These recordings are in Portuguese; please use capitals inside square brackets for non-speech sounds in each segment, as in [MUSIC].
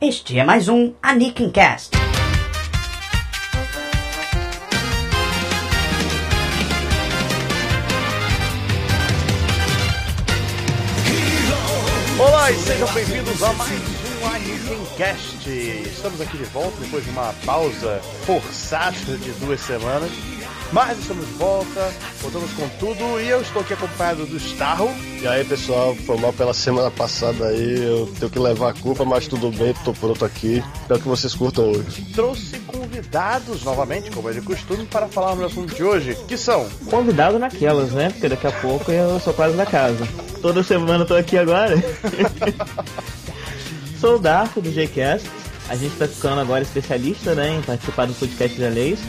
Este é mais um Anakin Cast. Olá e sejam bem-vindos a mais um Anakin Cast. Estamos aqui de volta depois de uma pausa forçada de duas semanas. Mas estamos de volta, voltamos com tudo e eu estou aqui acompanhado do Starro. E aí pessoal, foi mal pela semana passada aí, eu tenho que levar a culpa, mas tudo bem, tô pronto aqui. Espero que vocês curtam hoje. Trouxe convidados novamente, como é de costume, para falar no assunto de hoje, que são Convidado naquelas, né? Porque daqui a pouco eu sou quase da casa. Toda semana eu tô aqui agora. [LAUGHS] sou o Darko do JCast. A gente tá ficando agora especialista, né, em participar do podcast de leis.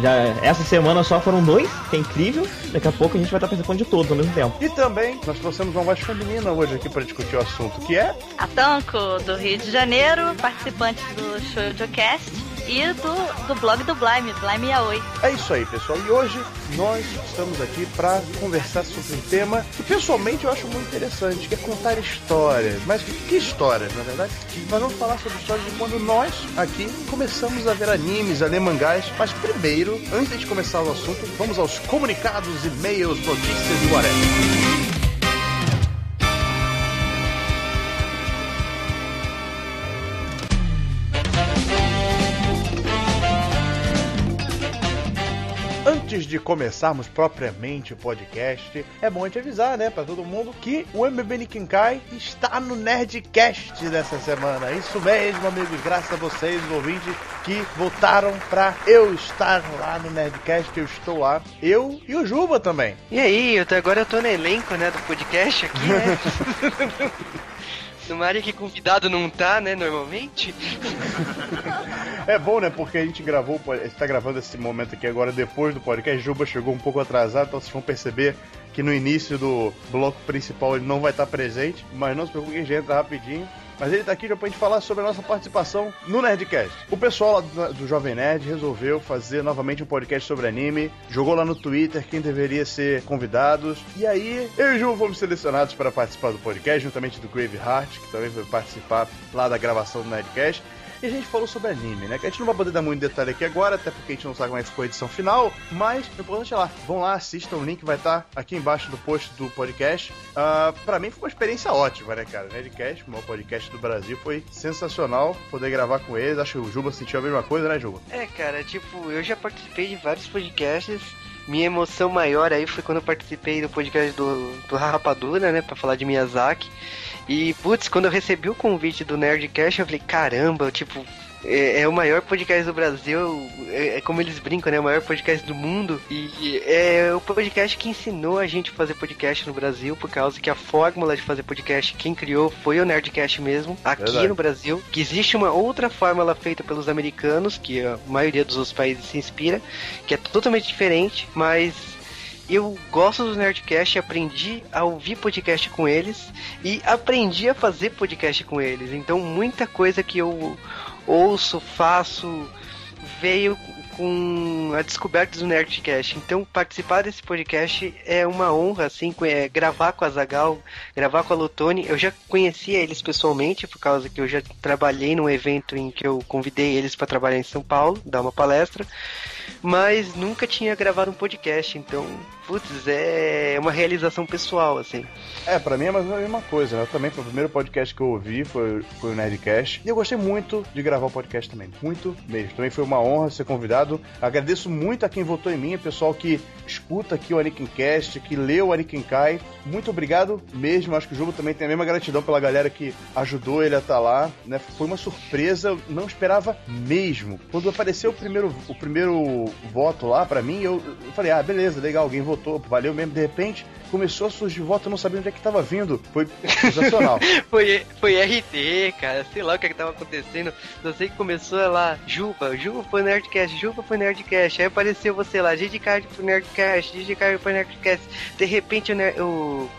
Já essa semana só foram dois, que é incrível. Daqui a pouco a gente vai estar participando de todos ao mesmo tempo. E também nós trouxemos uma voz feminina hoje aqui para discutir o assunto, que é A Tanco, do Rio de Janeiro, participante do Showcast e do, do blog do Blime, Blime Yaoi. É isso aí, pessoal. E hoje nós estamos aqui para conversar sobre um tema que pessoalmente eu acho muito interessante, que é contar histórias. Mas que histórias, na verdade? Nós vamos falar sobre histórias de quando nós aqui começamos a ver animes, a ler mangás. Mas primeiro, antes de começar o assunto, vamos aos comunicados, e-mails, notícias e whatever. Antes de começarmos propriamente o podcast, é bom te avisar, né, para todo mundo que o MB Nikinkai está no Nerdcast dessa semana. Isso mesmo, amigos, graças a vocês, ouvintes, que votaram para eu estar lá no Nerdcast, eu estou lá. Eu e o Juba também. E aí, tô, agora eu tô no elenco, né, do podcast aqui, né? [LAUGHS] Numa área que convidado não tá, né, normalmente. [LAUGHS] É bom, né? Porque a gente gravou, a gente tá gravando esse momento aqui agora depois do podcast. Juba chegou um pouco atrasado, então vocês vão perceber que no início do bloco principal ele não vai estar presente, mas não se preocupe, a gente entra rapidinho. Mas ele tá aqui já pra gente falar sobre a nossa participação no Nerdcast. O pessoal lá do, Jovem Nerd resolveu fazer novamente um podcast sobre anime, jogou lá no Twitter quem deveria ser convidados, e aí eu e o Ju fomos selecionados para participar do podcast, juntamente do Grave Heart, que também foi participar lá da gravação do Nerdcast. E a gente falou sobre anime, né? Que a gente não vai poder dar muito detalhe aqui agora, até porque a gente não sabe como é a edição final. Mas o importante é lá. Vão lá, assistam, o link vai estar aqui embaixo do post do podcast. Uh, pra mim foi uma experiência ótima, né, cara? Nerdcast, o maior podcast do Brasil, foi sensacional poder gravar com eles. Acho que o Juba sentiu a mesma coisa, né, Juba? É, cara, tipo, eu já participei de vários podcasts. Minha emoção maior aí foi quando eu participei do podcast do, do Rapadura, né, pra falar de Miyazaki. E, putz, quando eu recebi o convite do Nerdcast, eu falei, caramba, tipo, é, é, o maior podcast do Brasil, é, é, como eles brincam, né? O maior podcast do mundo. E é o podcast que ensinou a gente a fazer podcast no Brasil, por causa que a fórmula de fazer podcast, quem criou foi o Nerdcast mesmo, aqui Verdade. no Brasil. Que existe uma outra fórmula feita pelos americanos, que a maioria dos outros países se inspira, que é totalmente diferente, mas eu gosto dos Nerdcast, aprendi a ouvir podcast com eles e aprendi a fazer podcast com eles. Então, muita coisa que eu ouço, faço, veio com a descoberta do Nerdcast. Então, participar desse podcast é uma honra, assim, é, gravar com a Zagal, gravar com a Lutone. Eu já conhecia eles pessoalmente, por causa que eu já trabalhei num evento em que eu convidei eles para trabalhar em São Paulo, dar uma palestra, mas nunca tinha gravado um podcast. Então, putz, é uma realização pessoal, assim. É, pra mim é mais a mesma coisa, né? Também foi o primeiro podcast que eu ouvi, foi, foi o Nerdcast. E eu gostei muito de gravar o podcast também. Muito mesmo. Também foi uma honra ser convidado. Agradeço muito a quem votou em mim, o pessoal que escuta aqui o Anikin Cast, que leu o Anikin Kai. Muito obrigado mesmo. Acho que o jogo também tem a mesma gratidão pela galera que ajudou ele a estar lá. Né? Foi uma surpresa, não esperava mesmo. Quando apareceu o primeiro, o primeiro voto lá pra mim, eu, falei, ah, beleza, legal, alguém votou, valeu mesmo. De repente, começou a surgir voto, eu não sabia onde é que tava vindo. Foi sensacional. [LAUGHS] foi, foi RT, cara, sei lá o que, é que tava acontecendo. Não sei que começou lá, Juba, Juba foi Nerdcast, Juba foi Nerdcast. Aí apareceu você lá, Gigi Card foi Nerdcast, Gigi Card foi Nerdcast. De repente o, o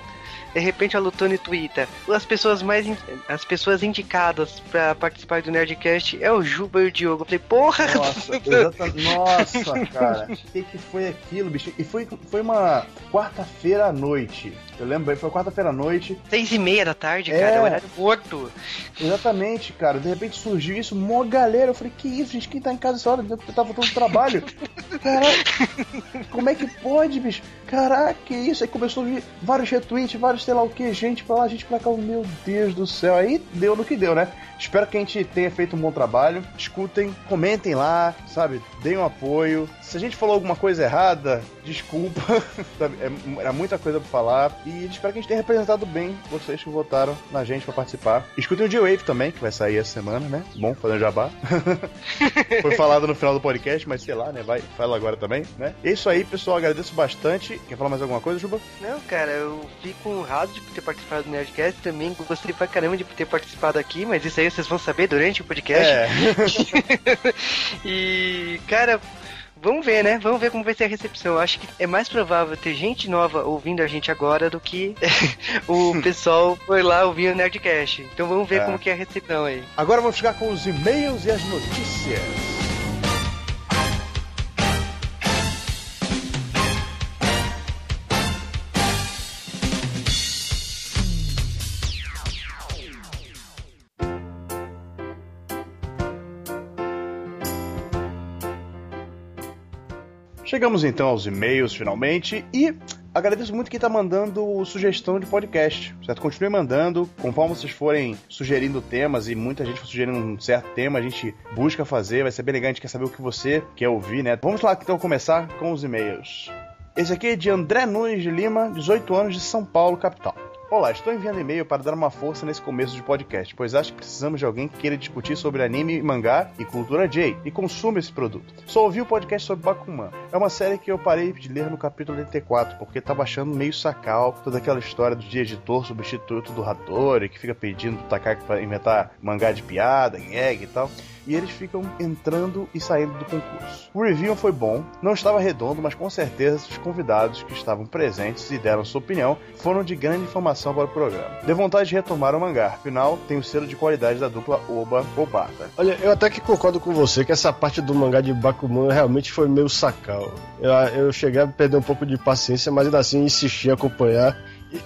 de repente a Lutone twitta. As pessoas mais. in- As pessoas indicadas pra participar do Nerdcast é o Juba e o Diogo. Eu falei, porra! Nossa, [LAUGHS] exata- Nossa, cara. O que, que foi aquilo, bicho? E foi, foi uma quarta-feira à noite. Eu lembro bem, foi quarta-feira à noite. Seis e meia da tarde, É. cara, horário morto. Exatamente, cara. De repente surgiu isso, mó galera. Eu falei, que isso, gente? Quem tá em casa essa hora? Eu tava todo trabalho. [LAUGHS] Caraca, como é que pode, bicho? Caraca, que isso? Aí começou a vir vários retweets, vários sei lá o que, gente pra lá, gente pra cá. Meu Deus do céu. Aí deu no que deu, né? Espero que a gente tenha feito um bom trabalho. Escutem, comentem lá, sabe? Deem um apoio. Se a gente falou alguma coisa errada, desculpa. [LAUGHS] É- Era muita coisa pra falar. E espero que a gente tenha representado bem vocês que votaram na gente pra participar. Escutem o G-Wave também, que vai sair essa semana, né? Bom, fazendo jabá. [LAUGHS] Foi falado no final do podcast, mas sei lá, né? Vai, fala agora também, né? É isso aí, pessoal. Agradeço bastante. Quer falar mais alguma coisa, Juba? Não, cara, eu fico honrado de ter participado do Nerdcast. Também gostei pra caramba de ter participado aqui, mas isso aí vocês vão saber durante o podcast. É. [LAUGHS] e, cara, vamos ver, né? Vamos ver como vai ser a recepção. Eu Acho que é mais provável ter gente nova ouvindo a gente agora do que [LAUGHS] o pessoal foi lá ouvir o Nerdcast. Então vamos ver É. como que é a recepção aí. Agora vamos ficar com os e-mails e as notícias. Chegamos então aos e-mails finalmente e agradeço muito quem tá mandando sugestão de podcast, certo? Continue mandando, conforme vocês forem sugerindo temas e muita gente for sugerindo um certo tema, a gente busca fazer, vai ser bem legal, a gente quer saber o que você quer ouvir, né? Vamos lá então começar com os e-mails. Esse aqui é de André Nunes de Lima, 18 anos, de São Paulo, capital. Olá, estou enviando e-mail para dar uma força nesse começo de podcast, pois acho que precisamos de alguém que queira discutir sobre anime, mangá e cultura J e consuma esse produto. Só ouvi o podcast sobre Bakuman. É uma série que eu parei de ler no capítulo 84, porque tava achando meio sacal toda aquela história do de editor substituto do Hattori, que fica pedindo pro Takaki para inventar mangá de piada, gag e tal. E eles ficam entrando e saindo do concurso. O review foi bom, não estava redondo, mas com certeza os convidados que estavam presentes e deram sua opinião foram de grande informação para o programa. Deu vontade de retomar o mangá, afinal tem o selo de qualidade da dupla Oba Obata. Olha, eu até que concordo com você que essa parte do mangá de Bakuman realmente foi meio sacal. Eu, eu cheguei a perder um pouco de paciência, mas ainda assim insisti em acompanhar.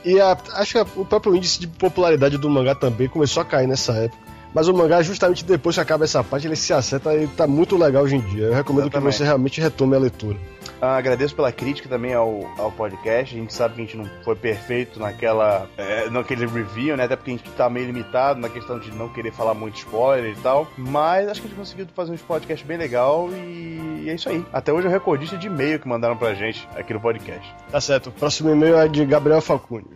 E, e a- acho que o próprio índice de popularidade do mangá também começou a cair nessa época. Mas o mangá, justamente depois que acaba essa parte, ele se acerta e tá muito legal hoje em dia. Eu recomendo Exatamente. que você realmente retome a leitura. Ah, agradeço pela crítica também ao, ao podcast. A gente sabe que a gente não foi perfeito naquela, é, naquele review, né? Até porque a gente tá meio limitado na questão de não querer falar muito spoiler e tal. Mas acho que a gente conseguiu fazer um podcast bem legal e é isso aí. Até hoje é o recordista de e-mail que mandaram pra gente aqui no podcast. Tá certo. O próximo e-mail é de Gabriel Falcone.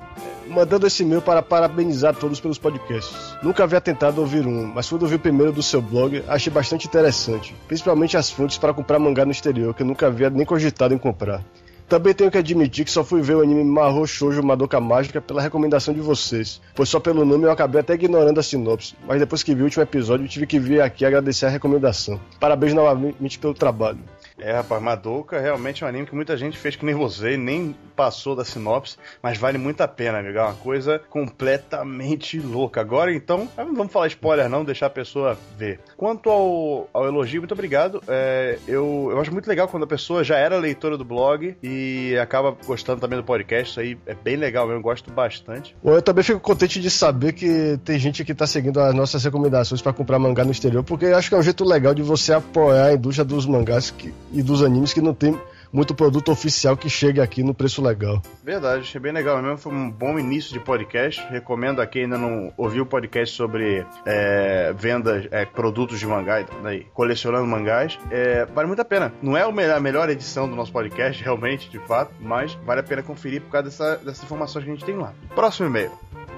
Mandando esse e-mail para parabenizar todos pelos podcasts. Nunca havia tentado ouvir um, mas quando ouvi o primeiro do seu blog, achei bastante interessante. Principalmente as fontes para comprar mangá no exterior, que eu nunca havia nem cogitado em comprar. Também tenho que admitir que só fui ver o anime Mahou Shoujo Madoka Mágica pela recomendação de vocês, pois só pelo nome eu acabei até ignorando a sinopse, mas depois que vi o último episódio tive que vir aqui agradecer a recomendação. Parabéns novamente pelo trabalho. É, rapaz, Madoka realmente é um anime que muita gente fez que nem você, nem passou da sinopse, mas vale muito a pena, amigo. É uma coisa completamente louca. Agora, então, não vamos falar spoiler não, deixar a pessoa ver. Quanto ao, ao elogio, muito obrigado. É, eu, eu acho muito legal quando a pessoa já era leitora do blog e acaba gostando também do podcast. Isso aí é bem legal mesmo, eu gosto bastante. Bom, eu também fico contente de saber que tem gente que tá seguindo as nossas recomendações para comprar mangá no exterior, porque acho que é um jeito legal de você apoiar a indústria dos mangás que- e dos animes que não tem muito produto oficial que chegue aqui no preço legal. Verdade, achei bem legal mesmo. Foi um bom início de podcast. Recomendo a quem ainda não ouviu o podcast sobre é, vendas, é, produtos de mangá, daí, colecionando mangás. É, vale muito a pena. Não é a melhor edição do nosso podcast, [LAUGHS] realmente, de fato, mas vale a pena conferir por causa dessa, dessas informações que a gente tem lá. Próximo e-mail.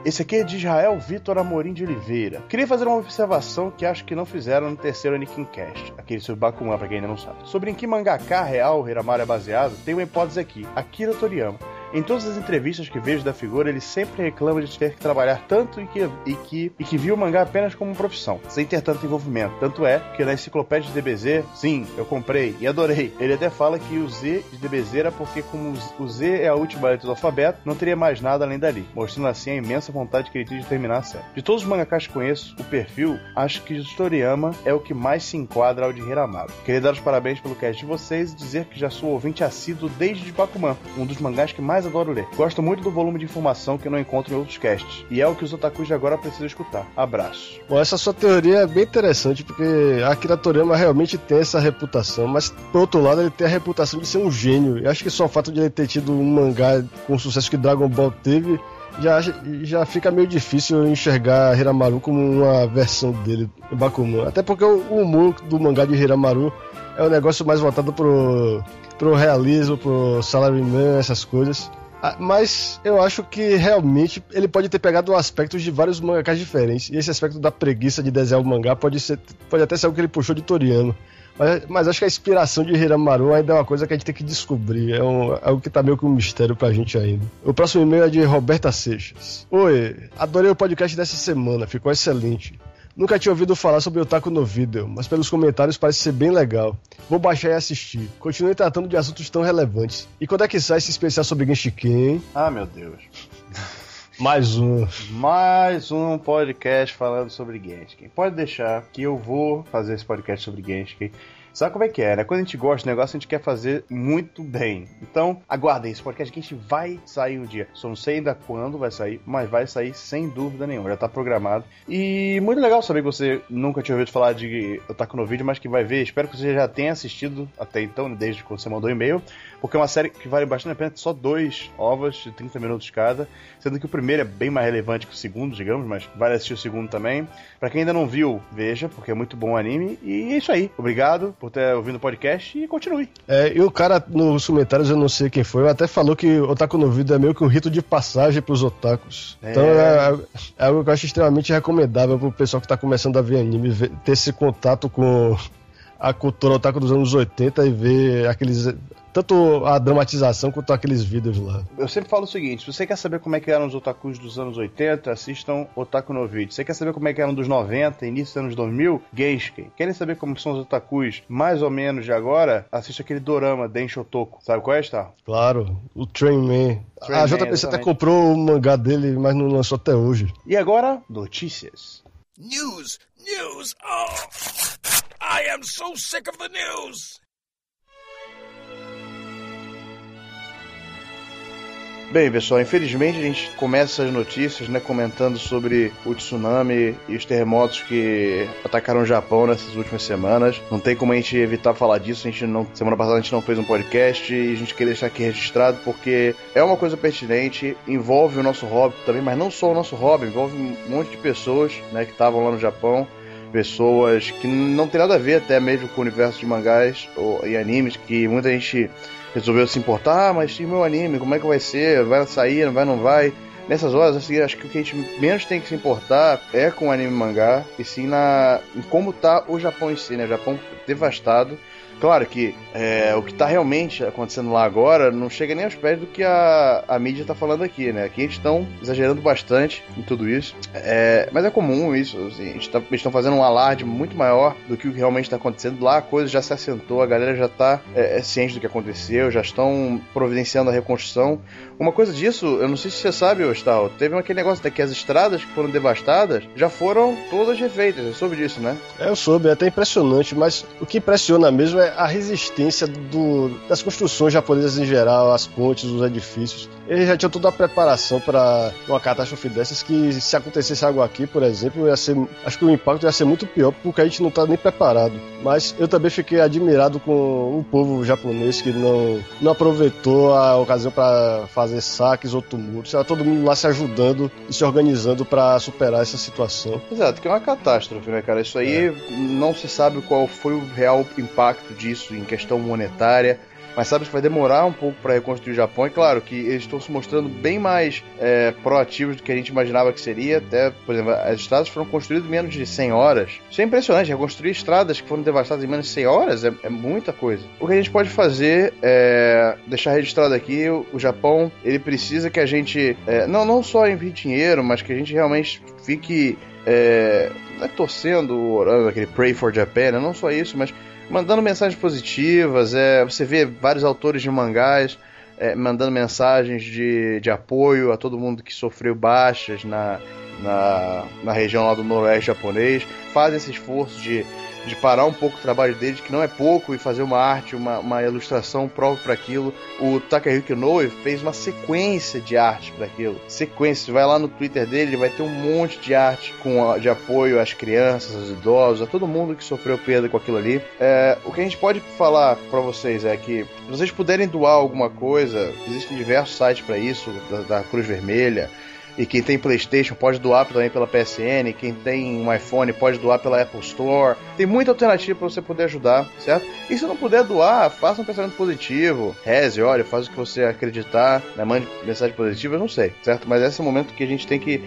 Esse aqui é de Israel Vitor Amorim de Oliveira. Queria fazer uma observação que acho que não fizeram no terceiro Anakin Cast, aquele sobre Bakuman, pra quem ainda não sabe. Sobre em que mangaka real o Hiramaro é baseado, tem uma hipótese aqui, Akira Toriyama. Em todas as entrevistas que vejo da figura, ele sempre reclama de ter que trabalhar tanto e que, e que, e que viu o mangá apenas como profissão, sem ter tanto envolvimento. Tanto é que na enciclopédia de DBZ, sim, eu comprei e adorei. Ele até fala que o Z de DBZ era porque, como o Z é a última letra do alfabeto, não teria mais nada além dali, mostrando assim a imensa vontade que ele tinha de terminar a série. De todos os mangakas que conheço, o perfil, acho que o Toriyama é o que mais se enquadra ao de Hiramado. Queria dar os parabéns pelo cast de vocês e dizer que já sou ouvinte assíduo desde Bakuman, um dos mangás que mais adoro ler. Gosto muito do volume de informação que não encontro em outros casts, e é o que os otakus de agora precisam escutar. Abraço. Bom, essa sua teoria é bem interessante, porque Akira Toriyama realmente tem essa reputação, mas por outro lado ele tem a reputação de ser um gênio. Eu acho que só o fato de ele ter tido um mangá com o sucesso que Dragon Ball teve já, já fica meio difícil enxergar Hiramaru como uma versão dele em Bakuman. Até porque o humor do mangá de Hiramaru é um negócio mais voltado pro, pro realismo, pro salaryman, essas coisas. Ah, mas eu acho que realmente ele pode ter pegado aspectos de vários mangakás diferentes. E esse aspecto da preguiça de desenhar o mangá pode, ser, pode até ser algo que ele puxou de Toriyama. Mas, mas, acho que a inspiração de Hiramaru ainda é uma coisa que a gente tem que descobrir. É, um, é algo que tá meio que um mistério pra gente ainda. O próximo e-mail é de Roberta Seixas. Oi, adorei o podcast dessa semana, ficou excelente. Nunca tinha ouvido falar sobre o Otaku no Video, mas pelos comentários parece ser bem legal. Vou baixar e assistir. Continue tratando de assuntos tão relevantes. E quando é que sai esse especial sobre Genshiken? Ah, meu Deus. [LAUGHS] Mais um. Mais um podcast falando sobre Genshin. Pode deixar que eu vou fazer esse podcast sobre Genshin. Sabe como é que é, né? Quando a gente gosta do negócio, a gente quer fazer muito bem. Então, aguardem esse podcast que a gente vai sair um dia. Só não sei ainda quando vai sair, mas vai sair sem dúvida nenhuma. Já tá programado. E muito legal saber que você nunca tinha ouvido falar de Otaku no vídeo, mas que vai ver. Espero que você já tenha assistido até então, desde quando você mandou o e-mail. Porque é uma série que vale bastante a pena, só dois ovos de 30 minutos cada. Sendo que o primeiro é bem mais relevante que o segundo, digamos, mas vale assistir o segundo também. Para quem ainda não viu, veja, porque é muito bom o anime. E é isso aí. Obrigado por ter ouvido o podcast e continue. É, e o cara nos comentários, eu não sei quem foi, até falou que Otaku no Vídeo é meio que um rito de passagem pros otakus. É. Então é, é, algo que eu acho extremamente recomendável pro pessoal que tá começando a ver anime, ver, ter esse contato com a cultura otaku dos anos 80 e ver aqueles tanto a dramatização quanto aqueles vídeos lá. Eu sempre falo o seguinte: se você quer saber como é que eram os otakus dos anos 80, assistam Otaku no Vídeo. Se você quer saber como é que eram dos 90, início dos anos 2000, Genshin. Querem saber como são os otakus mais ou menos de agora? Assista aquele dorama Densho Toku. Sabe qual é, Star? Claro, o Train Man. Train a JPC exatamente. até comprou o mangá dele, mas não lançou até hoje. E agora, notícias. News! News! Oh! I am so sick of the news! Bem, pessoal, infelizmente a gente começa as notícias, né, comentando sobre o tsunami e os terremotos que atacaram o Japão nessas últimas semanas. Não tem como a gente evitar falar disso. A gente não, semana passada a gente não fez um podcast e a gente quer deixar aqui registrado porque é uma coisa pertinente, envolve o nosso hobby também, mas não só o nosso hobby, envolve um monte de pessoas, né, que estavam lá no Japão pessoas que não tem nada a ver até mesmo com o universo de mangás ou, e animes, que muita gente resolveu se importar, ah, mas tem meu anime, como é que vai ser? Vai sair, vai, não vai? Nessas horas, assim, acho que o que a gente menos tem que se importar é com o anime mangá, e sim na, em como tá o Japão em si, né? O Japão devastado Claro que é, o que está realmente acontecendo lá agora não chega nem aos pés do que a, a mídia está falando aqui, né? Aqui eles estão exagerando bastante em tudo isso. É, mas é comum isso, assim, eles tá, estão fazendo um alarde muito maior do que o que realmente está acontecendo. Lá a coisa já se assentou, a galera já está é, é, ciente do que aconteceu, já estão providenciando a reconstrução. Uma coisa disso, eu não sei se você sabe, Ostal, teve aquele negócio de que as estradas que foram devastadas já foram todas refeitas. Você soube disso, né? É, eu soube, é até impressionante, mas o que impressiona mesmo é a resistência do, das construções japonesas em geral, as pontes, os edifícios. Eles já tinham toda a preparação para uma catástrofe dessas que se acontecesse algo aqui, por exemplo, ia ser, acho que o impacto ia ser muito pior porque a gente não está nem preparado. Mas eu também fiquei admirado com o povo japonês que não, não aproveitou a ocasião para fazer saques ou tumultos. Era todo mundo lá se ajudando e se organizando para superar essa situação. Exato, que é uma catástrofe, né, cara? Isso aí é. não se sabe qual foi o real impacto disso em questão monetária mas sabe que vai demorar um pouco para reconstruir o Japão. E claro que eles estão se mostrando bem mais é, proativos do que a gente imaginava que seria. Até, por exemplo, as estradas foram construídas em menos de 100 horas. Isso é impressionante. Reconstruir estradas que foram devastadas em menos de 100 horas é, é muita coisa. O que a gente pode fazer é deixar registrado aqui: o, o Japão ele precisa que a gente, é, não, não só envie dinheiro, mas que a gente realmente fique é, não é torcendo, orando, aquele Pray for Japan, né? não só isso, mas mandando mensagens positivas. É, você vê vários autores de mangás é, mandando mensagens de, de apoio a todo mundo que sofreu baixas na, na, na região lá do noroeste japonês. Fazem esse esforço de de parar um pouco o trabalho dele, que não é pouco, e fazer uma arte, uma, uma ilustração própria para aquilo. O Takahiko Noe fez uma sequência de arte para aquilo. Sequência. Vai lá no Twitter dele, ele vai ter um monte de arte com, de apoio às crianças, aos idosos, a todo mundo que sofreu perda com aquilo ali. É, o que a gente pode falar para vocês é que se vocês puderem doar alguma coisa, existem diversos sites para isso, da, da Cruz Vermelha, e quem tem PlayStation pode doar também pela PSN. Quem tem um iPhone pode doar pela Apple Store. Tem muita alternativa para você poder ajudar, certo? E se não puder doar, faça um pensamento positivo. Reze, olha, faz o que você acreditar. Né? Mande mensagem positiva, eu não sei, certo? Mas esse é o momento que a gente tem que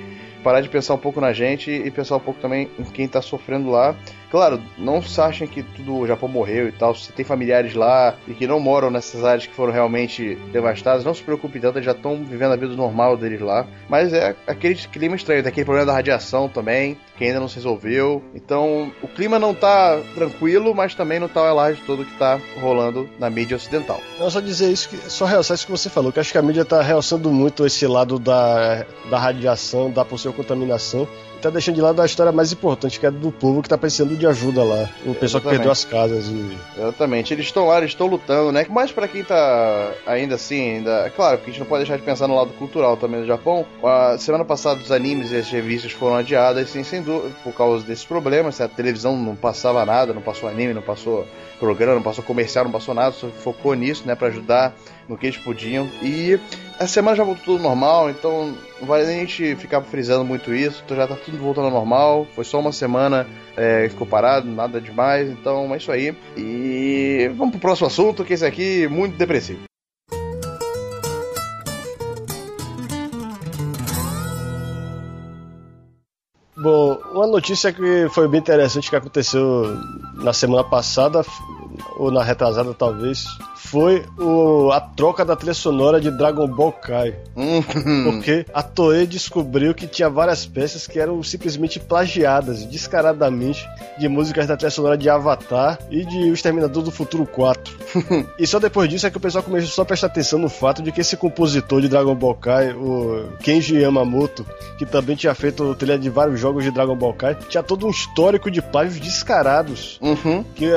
parar de pensar um pouco na gente e pensar um pouco também em quem está sofrendo lá Claro, não se achem que tudo o Japão morreu e tal. Se tem familiares lá e que não moram nessas áreas que foram realmente devastadas, não se preocupe tanto, eles já estão vivendo a vida normal deles lá. Mas é aquele clima estranho, tem aquele problema da radiação também, que ainda não se resolveu. Então, o clima não tá tranquilo, mas também não tá o alarde todo que tá rolando na mídia ocidental. Não, só dizer isso, que, só realçar isso que você falou, que acho que a mídia tá realçando muito esse lado da, da radiação, da possível contaminação tá deixando de lado a história mais importante, que é do povo que tá precisando de ajuda lá. O pessoal que perdeu as casas e. Exatamente, eles estão lá, eles estão lutando, né? Mas para quem tá ainda assim, ainda. É claro, porque a gente não pode deixar de pensar no lado cultural também do Japão. A semana passada os animes e as revistas foram adiadas, sim, sem dúvida, por causa desses problemas. A televisão não passava nada, não passou anime, não passou programa, não passou comercial, não passou nada, só focou nisso, né, para ajudar no que eles podiam. E a semana já voltou tudo normal, então não vale nem a gente ficar frisando muito isso, então já tá tudo voltando ao normal. Foi só uma semana é, ficou parado, nada demais, então é isso aí. E vamos pro próximo assunto, que esse aqui é muito depressivo. Bom, uma notícia que foi bem interessante que aconteceu na semana passada, ou na retrasada talvez, foi o, a troca da trilha sonora de Dragon Ball Kai. Uhum. Porque a Toei descobriu que tinha várias peças que eram simplesmente plagiadas descaradamente de músicas da trilha sonora de Avatar e de O Exterminador do Futuro 4. [LAUGHS] e só depois disso é que o pessoal começou a prestar atenção no fato de que esse compositor de Dragon Ball Kai, o Kenji Yamamoto, que também tinha feito trilha de vários jogos de Dragon Ball Kai, tinha todo um histórico de plágios descarados. Uhum. Que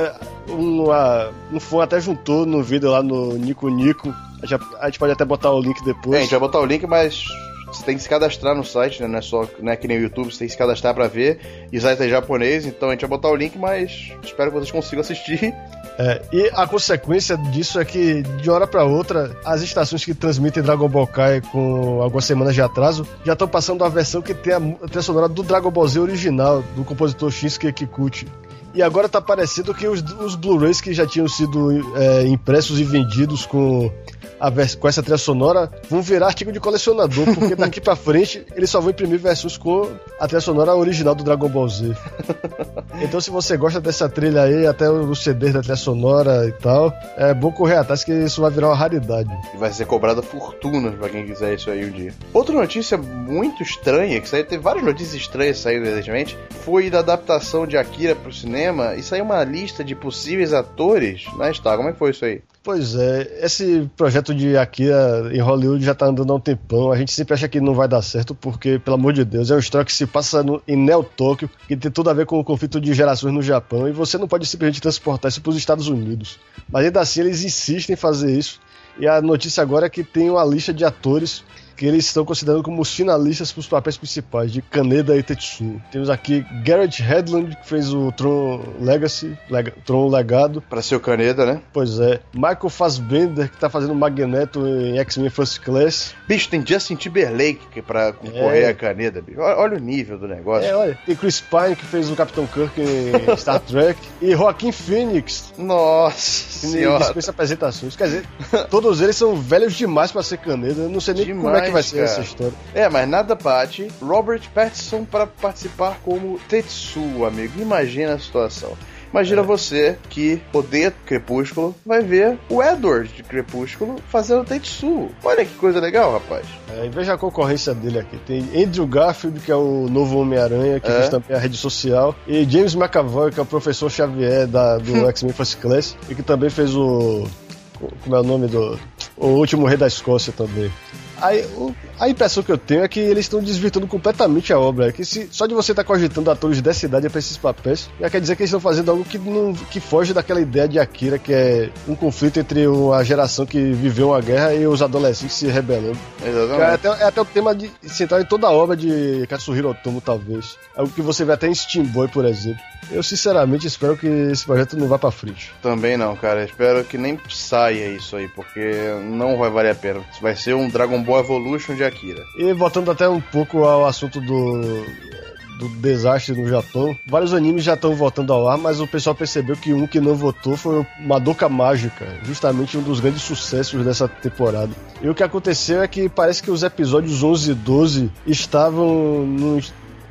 um, a, um fã até juntou no vídeo lá no Nico Nico. A gente, a gente pode até botar o link depois. É, a gente vai botar o link, mas você tem que se cadastrar no site, né? Não é só não é que nem o YouTube, você tem que se cadastrar para ver. E o site é japonês, então a gente vai botar o link, mas espero que vocês consigam assistir. É, e a consequência disso é que, de hora para outra, as estações que transmitem Dragon Ball Kai com algumas semanas de atraso já estão passando a versão que tem a trilha sonora do Dragon Ball Z original, do compositor Shinsuke Kikuchi. E agora tá parecendo que os, os Blu-rays que já tinham sido é, impressos e vendidos com com essa trilha sonora vão virar artigo de colecionador, porque daqui pra frente eles só vão imprimir versões com a trilha sonora original do Dragon Ball Z. [LAUGHS] Então, se você gosta dessa trilha aí, até os CDs da trilha sonora e tal, é bom correr atrás que isso vai virar uma raridade. E vai ser cobrada fortuna pra quem quiser isso aí um dia. Outra notícia muito estranha, que saiu, teve várias notícias estranhas saindo recentemente, foi da adaptação de Akira pro cinema e saiu uma lista de possíveis atores na Star. Como é que foi isso aí? Pois é, esse projeto de Akira em Hollywood já tá andando há um tempão. A gente sempre acha que não vai dar certo, porque, pelo amor de Deus, é um história que se passa no, em Neo Tóquio, que tem tudo a ver com o conflito de gerações no Japão, e você não pode simplesmente transportar isso para os Estados Unidos. Mas ainda assim, eles insistem em fazer isso. E a notícia agora é que tem uma lista de atores que eles estão considerando como os finalistas para os papéis principais de Kaneda e Tetsuo. Temos aqui Garrett Hedlund, que fez o Tron Legacy, Lega, Tron Legado. Pra ser o Caneda, né? Pois é. Michael Fassbender, que tá fazendo Magneto em X-Men First Class. Bicho, tem Justin Timberlake que pra concorrer É. a Caneda, bicho. Olha, olha o nível do negócio. É, olha, tem Chris Pine, que fez o Capitão Kirk em [LAUGHS] Star Trek. E Joaquim Phoenix, Nossa que senhora. dispensa apresentações. Quer dizer, todos eles são velhos demais pra ser Caneda. Eu não sei nem como é que vai ser essa história. É, mas nada bate Robert Pattinson para participar como Tetsuo, amigo. Imagina a situação. Imagina você que odeia Crepúsculo, vai ver o Edward de Crepúsculo fazendo Tetsuo. Olha que coisa legal, rapaz. É, e veja a concorrência dele aqui. Tem Andrew Garfield, que é o novo Homem-Aranha, que É. fez também a rede social. E James McAvoy, que é o professor Xavier da, do X-Men First Class. E que também fez o. Como é o nome do. O último rei da Escócia também. Aí, o- a impressão que eu tenho é que eles estão desvirtuando completamente a obra. É que se, só de você estar cogitando atores dessa idade para esses papéis, já quer dizer que eles estão fazendo algo que, não, que foge daquela ideia de Akira, que é um conflito entre uma geração que viveu uma guerra e os adolescentes se rebelando. É Exatamente. até, é até o tema de central em toda a obra de Katsuhiro Otomo, talvez. É o que você vê até em Steam Boy, por exemplo. Eu sinceramente espero que esse projeto não vá pra frente. Também não, cara. Espero que nem saia isso aí, porque não vai valer a pena. Vai ser um Dragon Ball Evolution de Akira. E voltando até um pouco ao assunto do, do desastre no Japão, vários animes já estão voltando ao ar, mas o pessoal percebeu que um que não votou foi Madoka Mágica, justamente um dos grandes sucessos dessa temporada. E o que aconteceu é que parece que os episódios 11 e 12 estavam num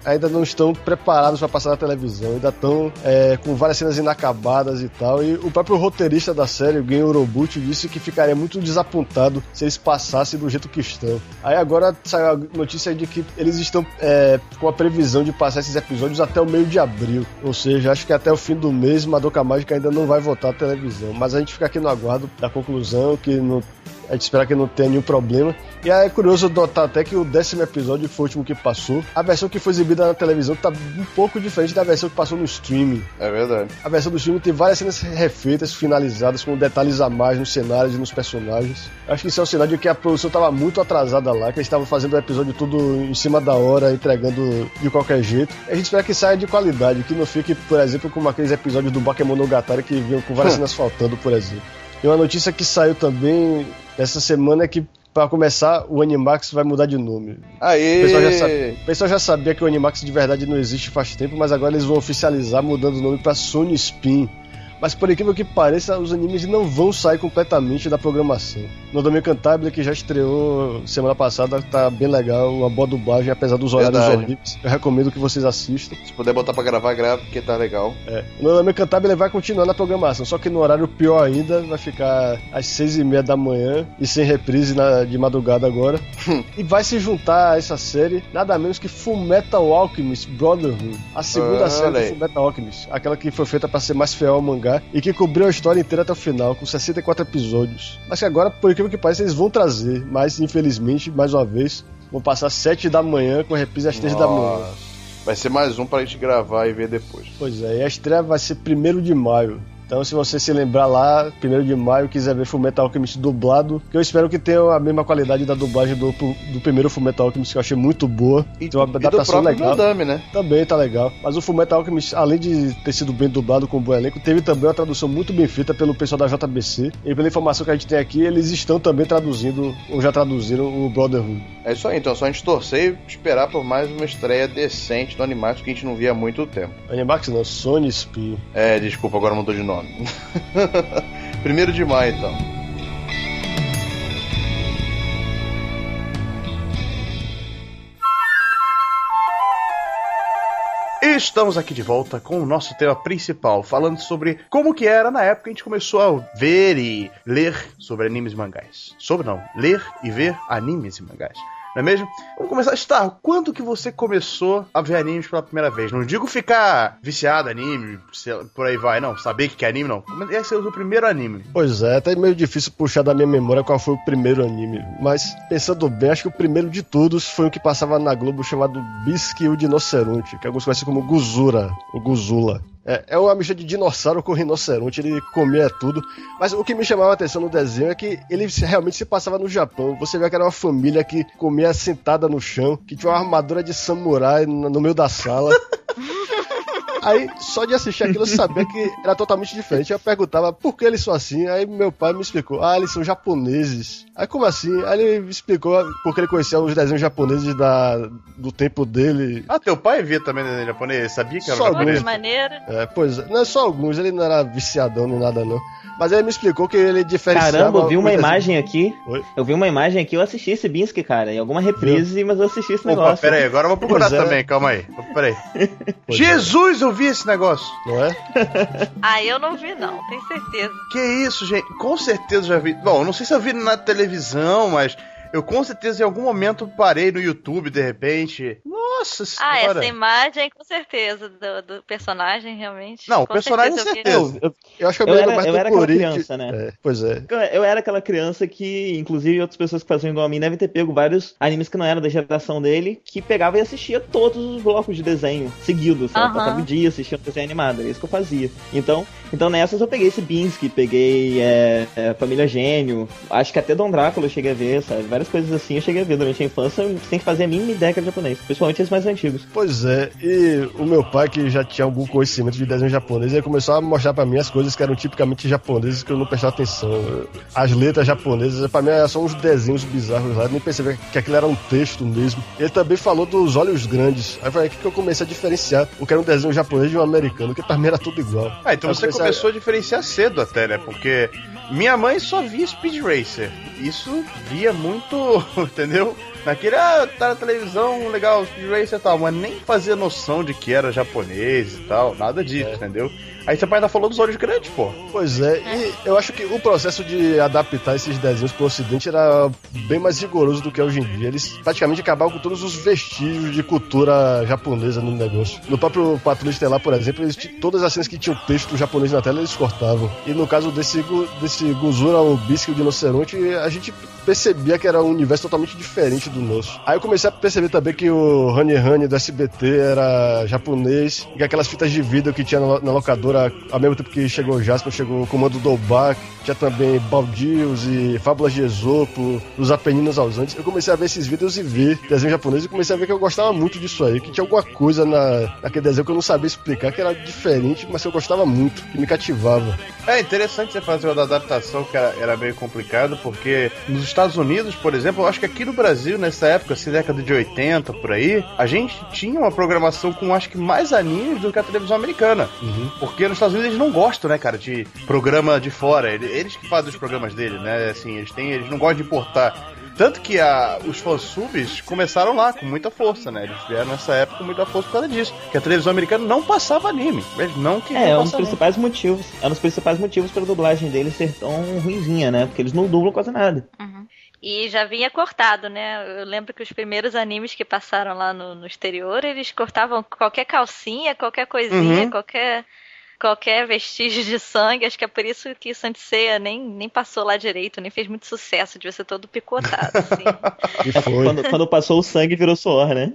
ainda não estão preparados para passar na televisão, ainda estão é, com várias cenas inacabadas e tal. E o próprio roteirista da série, o Gen Urobuchi, disse que ficaria muito desapontado se eles passassem do jeito que estão. Aí agora saiu a notícia de que eles estão é, com a previsão de passar esses episódios até o meio de abril. Ou seja, acho que até o fim do mês Madoka Mágica ainda não vai voltar à televisão. Mas a gente fica aqui no aguardo da conclusão, que não a gente espera que não tenha nenhum problema. E é curioso notar até que o décimo episódio foi o último que passou. A versão que foi exibida na televisão tá um pouco diferente da versão que passou no streaming. É verdade. A versão do streaming tem várias cenas refeitas, finalizadas, com detalhes a mais nos cenários e nos personagens. Acho que isso é um sinal de que a produção estava muito atrasada lá, que eles estavam fazendo o episódio tudo em cima da hora, entregando de qualquer jeito. A gente espera que saia de qualidade, que não fique, por exemplo, como aqueles episódios do Bakemonogatari que vinham com várias cenas faltando, por exemplo. E uma notícia que saiu também essa semana é que, para começar, o Animax vai mudar de nome. Aê! O pessoal, já sabe- pessoal já sabia que o Animax de verdade não existe faz tempo, mas agora eles vão oficializar mudando o nome para Sony Spin. Mas por incrível que pareça, os animes não vão sair completamente da programação. No Domingo Cantabile, que já estreou semana passada, tá bem legal, uma boa dublagem, apesar dos horários Verdade. horríveis. Eu recomendo que vocês assistam. Se puder botar pra gravar, grava, porque tá legal. É. No Domingo Cantabile vai continuar na programação, só que no horário pior ainda, vai ficar às seis e meia da manhã e sem reprise na- de madrugada agora. e vai se juntar a essa série nada menos que Fullmetal Alchemist Brotherhood, a segunda Olha série do. Fullmetal Alchemist, aquela que foi feita para ser mais fiel ao mangá e que cobriu a história inteira até o final, com 64 episódios. Mas que agora, por incrível que pareça, eles vão trazer, mas infelizmente, mais uma vez, vão passar sete da manhã com reprise às três da manhã. Vai ser mais um pra gente gravar e ver depois. Pois é, e a estreia vai ser 1 de maio. Então, se você se lembrar lá, 1 de maio, quiser ver Fullmetal Alchemist dublado, que eu espero que tenha a mesma qualidade da dublagem do, do primeiro Fullmetal Alchemist, que eu achei muito boa. E, Tem uma e do adaptação legal. Né? Também tá legal. Mas o Fullmetal Alchemist, além de ter sido bem dublado com um bom elenco, teve também uma tradução muito bem feita pelo pessoal da JBC. E pela informação que a gente tem aqui, eles estão também traduzindo, ou já traduziram, o Brotherhood. É isso aí, então é só a gente torcer e esperar por mais uma estreia decente do Animax que a gente não via há muito tempo. Animax não, Sony Spin. É, desculpa, agora mudou de nome. [LAUGHS] Primeiro de maio, então. Estamos aqui de volta com o nosso tema principal, falando sobre como que era na época que a gente começou a ver e ler sobre animes e mangás. Sobre não, ler e ver animes e mangás. Não é mesmo? Vamos começar. Star, quando que você começou a ver animes pela primeira vez? Não digo ficar viciado anime, por aí vai, não. Saber o que é anime, não. Como é o primeiro anime? Pois é, até meio difícil puxar da minha memória qual foi o primeiro anime. Mas, pensando bem, acho que o primeiro de todos foi o que passava na Globo chamado Bisque o Dinoceronte, que alguns conhecem como Guzura, ou Guzula. É, é uma mistura de dinossauro com rinoceronte, ele comia tudo. Mas o que me chamava a atenção no desenho é que ele realmente se passava no Japão. Você vê que era uma família que comia sentada no chão, que tinha uma armadura de samurai no meio da sala. [LAUGHS] Aí, só de assistir aquilo, eu sabia que era totalmente diferente. Eu perguntava por que eles são assim. Aí meu pai me explicou: ah, eles são japoneses. Aí, como assim? Aí ele me explicou porque ele conhecia os desenhos japoneses da, do tempo dele. Ah, teu pai via também desenho japonês? Ele sabia que era Só japonês? que maneiro. É, pois é, não é só alguns, ele não era viciadão nem nada, não. Mas ele me explicou que ele diferenciava... Caramba, eu vi uma imagem aqui. Oi? Eu vi uma imagem aqui, eu assisti esse Binsky, cara, em alguma reprise, mas eu assisti esse Opa, negócio. pera aí, agora eu vou procurar Pois é. também, calma aí. Pera aí. Pois Jesus, eu vi esse negócio. Não é? [LAUGHS] Ah, eu não vi, não, tenho certeza. Que isso, gente? Com certeza já vi. Bom, não sei se eu vi na televisão, mas eu com certeza em algum momento parei no YouTube de repente. Nossa Ah, senhora. essa imagem, com certeza, do, do personagem, realmente. Não, o Com personagem certeza é certeza. Eu, eu- Eu acho que eu, Eu era- mais eu era aquela criança, né? É, pois é. eu era aquela criança que, inclusive, outras pessoas que faziam igual a mim devem ter pego vários animes que não eram da geração dele, que pegava e assistia todos os blocos de desenho seguidos, sabe? Aham. Passava o dia assistindo desenho animado, era isso que eu fazia. Então, então nessas eu peguei esse Binsky, peguei é, é, Família Gênio, acho que até Dom Drácula eu cheguei a ver, sabe? Várias coisas assim eu cheguei a ver durante a infância, sem fazer a mínima ideia que era japonês, principalmente os mais antigos. Pois é, e o meu pai, que já tinha algum conhecimento de desenho japonês, ele começou a mostrar pra mim as coisas que eram tipicamente japonesas que eu não prestava atenção. As letras japonesas, pra mim, eram só uns desenhos bizarros lá, eu nem percebi que aquilo era um texto mesmo. Ele também falou dos olhos grandes. Aí foi aí que eu comecei a diferenciar o que era um desenho japonês de um americano, que pra mim era tudo igual. Ah, então Aí você comecei começou a diferenciar cedo até, né? Porque minha mãe só via Speed Racer. Isso via muito, [LAUGHS] entendeu? Naquele, ah, tá na televisão, legal, Speed Racer e tal, mas nem fazia noção de que era japonês e tal, nada disso, entendeu? Aí seu pai ainda falou dos olhos grandes, pô. Pois é, e eu acho que o processo de adaptar esses desenhos pro ocidente era bem mais rigoroso do que é hoje em dia. Eles praticamente acabavam com todos os vestígios de cultura japonesa no negócio. No próprio Patrulha Estelar, por exemplo, eles, todas as cenas que tinham texto japonês na tela, eles cortavam. E no caso desse, desse Guzura, o Bisque e o Dinoceronte, a gente percebia que era um universo totalmente diferente do nosso. Aí eu comecei a perceber também que o Honey Honey do SBT era japonês, e que aquelas fitas de vídeo que tinha na lo- na locadora, ao mesmo tempo que chegou o Jasper, chegou o Comando do Obac, tinha também Baldios e Fábulas de Esopo, os Apeninos aos Andes. Eu comecei a ver esses vídeos e ver desenho japonês e comecei a ver que eu gostava muito disso aí, que tinha alguma coisa na, naquele desenho que eu não sabia explicar, que era diferente, mas que eu gostava muito, que me cativava. É interessante você fazer uma da adaptação que era, era meio complicado, porque nos Estados Unidos, por exemplo, eu acho que aqui no Brasil, nessa época, assim, década de 80, por aí, a gente tinha uma programação com acho que mais animes do que a televisão americana. Porque nos Estados Unidos eles não gostam, né, cara, de programa de fora. Ele- Eles que fazem os programas dele, né? Assim, eles têm. Eles não gostam de importar. Tanto que a, os fansubs começaram lá com muita força, né? Eles vieram nessa época com muita força por causa disso. Que a televisão americana não passava anime. Eles não queriam É, é um dos passar anime. principais motivos. É um dos principais motivos pra dublagem deles ser tão ruimzinha, né? Porque eles não dublam quase nada. E já vinha cortado, né? Eu lembro que os primeiros animes que passaram lá no, no exterior, eles cortavam qualquer calcinha, qualquer coisinha, Uhum. qualquer qualquer vestígio de sangue. Acho que é por isso que Sanseia nem, nem passou lá direito, nem fez muito sucesso, devia ser todo picotado, assim. [LAUGHS] E foi. Quando, quando passou o sangue virou suor, né?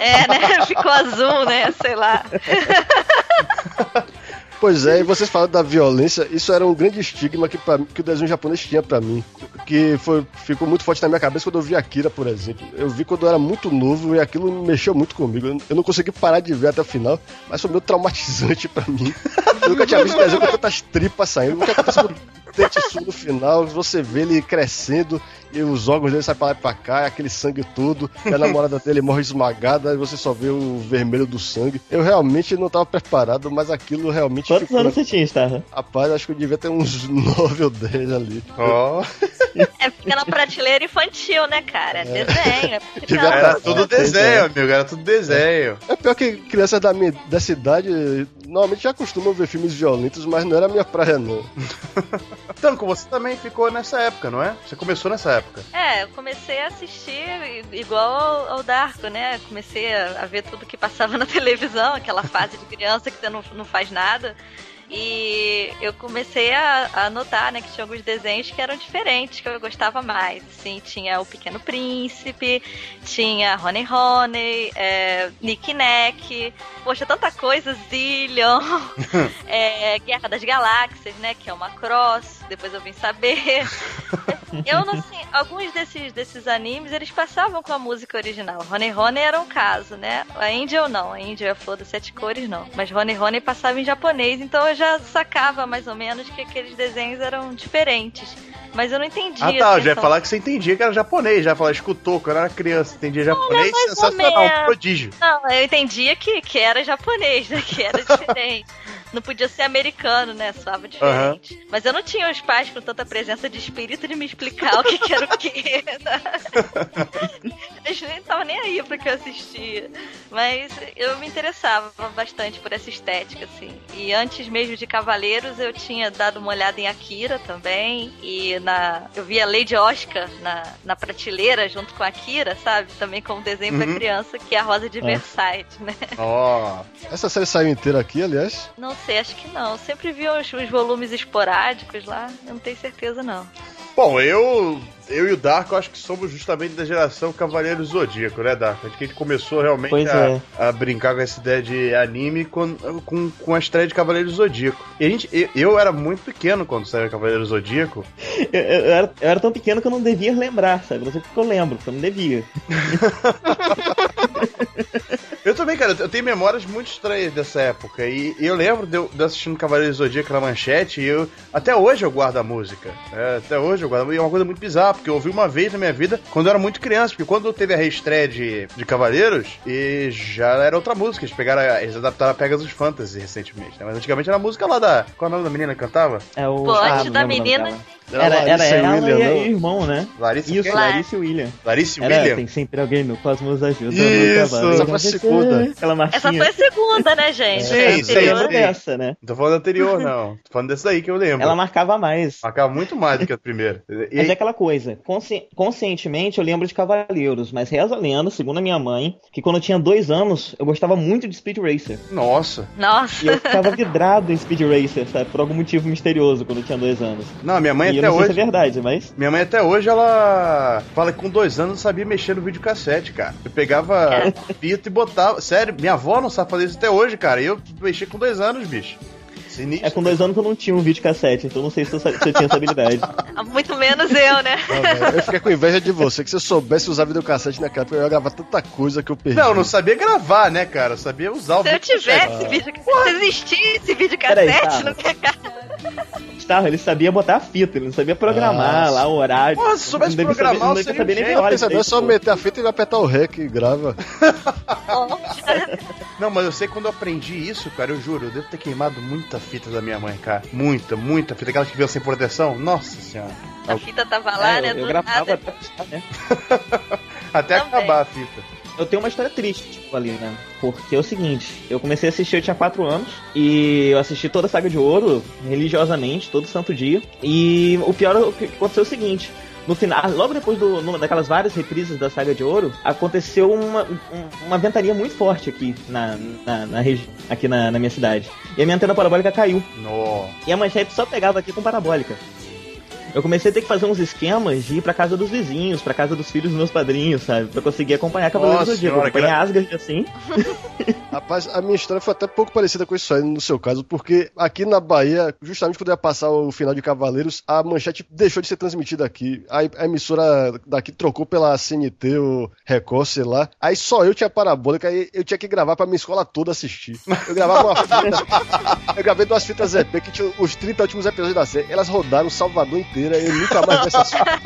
é, né? [LAUGHS] Ficou azul, né? Sei lá. [LAUGHS] Pois é, e vocês falaram da violência, isso era um grande estigma que, pra, que o desenho japonês tinha pra mim. Que foi, ficou muito forte na minha cabeça quando eu vi Akira, por exemplo. Eu vi quando eu era muito novo e aquilo mexeu muito comigo. Eu- não consegui parar de ver até o final, mas foi meio traumatizante [LAUGHS] pra mim. Eu nunca tinha visto desenho com tantas tripas saindo. O que acontece com o Tetsu no final? Você vê ele crescendo e os órgãos dele saem pra lá e pra cá, aquele sangue todo, e a namorada dele morre esmagada e você só vê o vermelho do sangue. Eu realmente não tava preparado, mas aquilo realmente Quantos ficou... anos você tinha, Starra? Rapaz, acho que eu devia ter uns [LAUGHS] 9 ou 10 ali. Ó, É fica na prateleira infantil, né, cara? É desenho. É [LAUGHS] era tudo desenho, amigo, era tudo desenho. É pior que crianças da minha dessa idade normalmente já costumam ver filmes violentos, mas não era a minha praia, não. [LAUGHS] Tanco, você também ficou nessa época, não é? Você começou nessa época. É, eu comecei a assistir igual ao, Darko, né? Comecei a, a ver tudo que passava [LAUGHS] na televisão, aquela fase de criança que você não, não faz nada. E eu comecei a, a notar, né, que tinha alguns desenhos que eram diferentes, que eu gostava mais. Assim, tinha o Pequeno Príncipe, tinha Honey Honey, é, Nick Nack, poxa, tanta coisa, Zillion, [LAUGHS] é, Guerra das Galáxias, né, que é uma cross, depois eu vim saber. [LAUGHS] eu não sei, alguns desses, desses animes, eles passavam com a música original. Honey Honey era um caso, né? A Angel não, a Angel é a flor das sete cores, não. Mas Honey Honey passava em japonês, então eu já sacava mais ou menos que aqueles desenhos eram diferentes. Mas eu não entendia. Ah tá, a já ia falar que você entendia que era japonês, já falar, escutou, quando eu era criança, entendia japonês, mais ou sensacional, um menos. prodígio. Não, eu entendia que, que era japonês, né? Que era diferente. não podia ser americano, né? Soava diferente. Mas eu não tinha os pais com tanta presença de espírito de me explicar o que, que era o quê. [LAUGHS] Eles nem estavam nem aí pra que eu assistia. Mas eu me interessava bastante por essa estética, assim. E antes mesmo de Cavaleiros, eu tinha dado uma olhada em Akira também. E na eu via Lady Oscar na, na prateleira junto com Akira, sabe? Também como desenho pra Uhum. criança, que é a Rosa de Versailles, né? Ó, Essa série saiu inteira aqui, aliás. Não sei, acho que não. Sempre vi os, os volumes esporádicos lá. Eu não tenho certeza, não. Bom, eu, eu e o Darko acho que somos justamente da geração Cavaleiro Zodíaco, né, Darko? Acho que a gente começou realmente a, é. a brincar com essa ideia de anime com, com, com a estreia de Cavaleiro Zodíaco. E a gente, eu, eu era muito pequeno quando saiu Cavaleiro Zodíaco. Eu- eu era, eu era tão pequeno que eu não devia lembrar, sabe? Não sei porque eu lembro, porque eu não devia. [LAUGHS] Eu também, cara, eu tenho memórias muito estranhas dessa época. E, e eu lembro de eu, de assistindo Cavaleiro Zodíaco na manchete e eu. Até hoje eu guardo a música. É, até hoje eu guardo. E é uma coisa muito bizarra, porque eu ouvi uma vez na minha vida quando eu era muito criança. Porque quando teve a reestreia de, de Cavaleiros, e já era outra música. Eles pegaram. Eles adaptaram a Pegasus Fantasy recentemente, né? Mas antigamente era a música lá da. Qual é o nome da menina que cantava? É o antes não da menina-. Era Era, era e ela William, e não? o irmão, né? Larissa Isso? Larissa e William. Larissa Era, William? tem sempre alguém no cosmos ajuda Isso. no cavalo. Essa segunda. Aquela marchinha. Essa foi a segunda, né, gente? Sim, A sim, sim. dessa, né? Não tô falando da anterior, não. Tô falando desse daí que eu lembro. Ela marcava mais. Marcava muito mais do que a primeira. [LAUGHS] E, Mas é aquela coisa, consci- conscientemente eu lembro de Cavaleiros, mas reza a lenda, segundo a minha mãe, que quando eu tinha dois anos, eu gostava muito de Speed Racer. Nossa. Nossa. E eu ficava vidrado em Speed Racer, sabe? Por algum motivo misterioso, quando eu tinha dois anos. Não, minha mãe e eu até não sei hoje. se é verdade, mas. Minha mãe até hoje, ela fala que com dois anos não sabia mexer no videocassete, cara. Eu pegava fita e botava. Sério, minha avó não sabe fazer isso até hoje, cara. E eu mexi com dois anos, bicho. Sinistro. É com dois anos que eu não tinha um videocassete, então não sei se eu, se eu tinha essa habilidade. [LAUGHS] Muito menos eu, né? Ah, velho, eu fiquei com inveja de você, que se eu soubesse usar videocassete naquela época, eu ia gravar tanta coisa que eu perdi. Não, não sabia gravar, né, cara? Eu sabia usar o Se eu tivesse vídeo, se existisse vídeo Peraí, cassete tá. no minha ele sabia botar a fita, ele não sabia programar Ah, lá o horário. Porra, se soubesse não programar, saber, não saber nem gênio. ver hora Pensa, não é só meter a fita e apertar o REC e grava. [LAUGHS] Não, mas eu sei que quando eu aprendi isso, cara, eu juro, eu devo ter queimado muita fita da minha mãe, cara. Muita, muita fita. Aquela que veio sem proteção. Nossa senhora. A fita tava lá, É, né? eu, eu do gravava nada. até né? [LAUGHS] Até acabar a fita. Eu tenho uma história triste tipo, ali, né? Porque é o seguinte, eu comecei a assistir, eu tinha 4 anos, e eu assisti toda a saga de ouro, religiosamente, todo santo dia. E o pior o que aconteceu é o seguinte. No final, logo depois do, numa daquelas várias reprises da Saga de Ouro, aconteceu uma, um- uma ventania muito forte aqui na, na, na aqui na, na minha cidade. E a minha antena parabólica caiu. No. E a manchete só pegava aqui com parabólica. Eu comecei a ter que fazer uns esquemas de ir pra casa dos vizinhos, pra casa dos filhos dos meus padrinhos, sabe? Pra conseguir acompanhar Cavaleiros do Zodíaco. Acompanhar gra- Asgard assim. [LAUGHS] Rapaz, a minha história foi até pouco parecida com isso aí no seu caso, porque aqui na Bahia, justamente quando ia passar o final de Cavaleiros, a manchete deixou de ser transmitida aqui. A, a emissora daqui trocou pela CNT, o Record, sei lá. Aí só eu tinha parabólica, aí eu tinha que gravar pra minha escola toda assistir. Eu gravava uma fita, [LAUGHS] eu gravei duas fitas EP que tinham os 30 últimos episódios da série. Elas rodaram Salvador inteira e nunca mais essas [LAUGHS] fitas.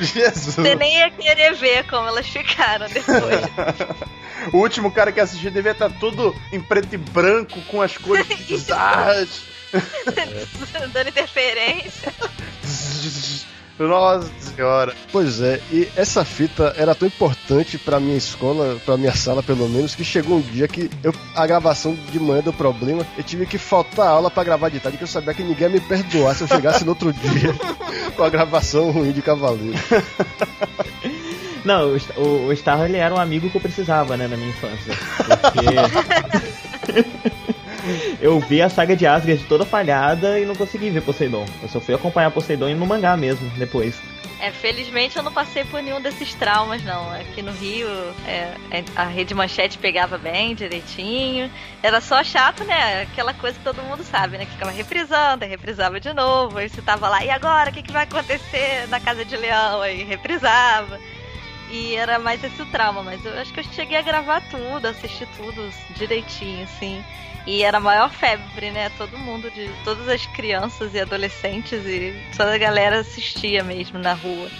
Jesus. Você nem ia querer ver como elas ficaram depois. [LAUGHS] O último cara que assistiu devia estar tudo em preto e branco, com as cores [LAUGHS] bizarras. Dando interferência. Nossa senhora. Pois é, e essa fita era tão importante pra minha escola, pra minha sala pelo menos, que chegou um dia que eu, a gravação de manhã deu problema, eu tive que faltar aula pra gravar de tarde, que eu sabia que ninguém ia me perdoar se eu chegasse no outro dia [LAUGHS] com a gravação ruim de Cavaleiro. Não, o, o, o Starro ele era um amigo que eu precisava, né, na minha infância. Porque [LAUGHS] eu vi a saga de Asgard toda falhada e não consegui ver Poseidon. Eu só fui acompanhar Poseidon no mangá mesmo, depois. É, felizmente eu não passei por nenhum desses traumas, não. Aqui no Rio, é, é, a rede manchete pegava bem, direitinho. Era só chato, né? Aquela coisa que todo mundo sabe, né? Que ficava reprisando, reprisava de novo. Aí você tava lá, e agora? O que, que vai acontecer na Casa de Leão? Aí reprisava. E era mais esse o trauma, mas eu acho que eu cheguei a gravar tudo, assistir tudo direitinho, assim. E era a maior febre, né? Todo mundo, de todas as crianças e adolescentes e toda a galera assistia mesmo na rua.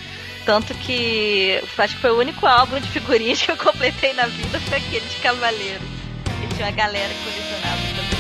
Tanto que acho que foi o único álbum de figurinhas [LAUGHS] que eu completei na vida foi aquele de Cavaleiro. E tinha uma galera colecionava também.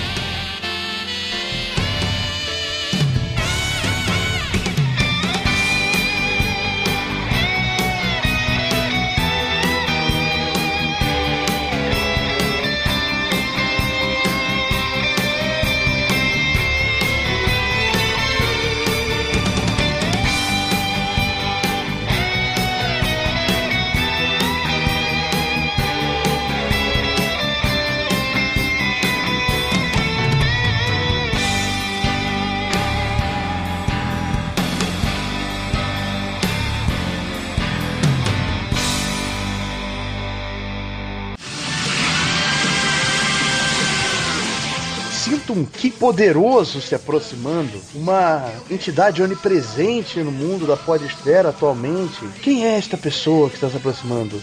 Poderoso se aproximando, uma entidade onipresente no mundo da podesfera atualmente. Quem é esta pessoa que está se aproximando?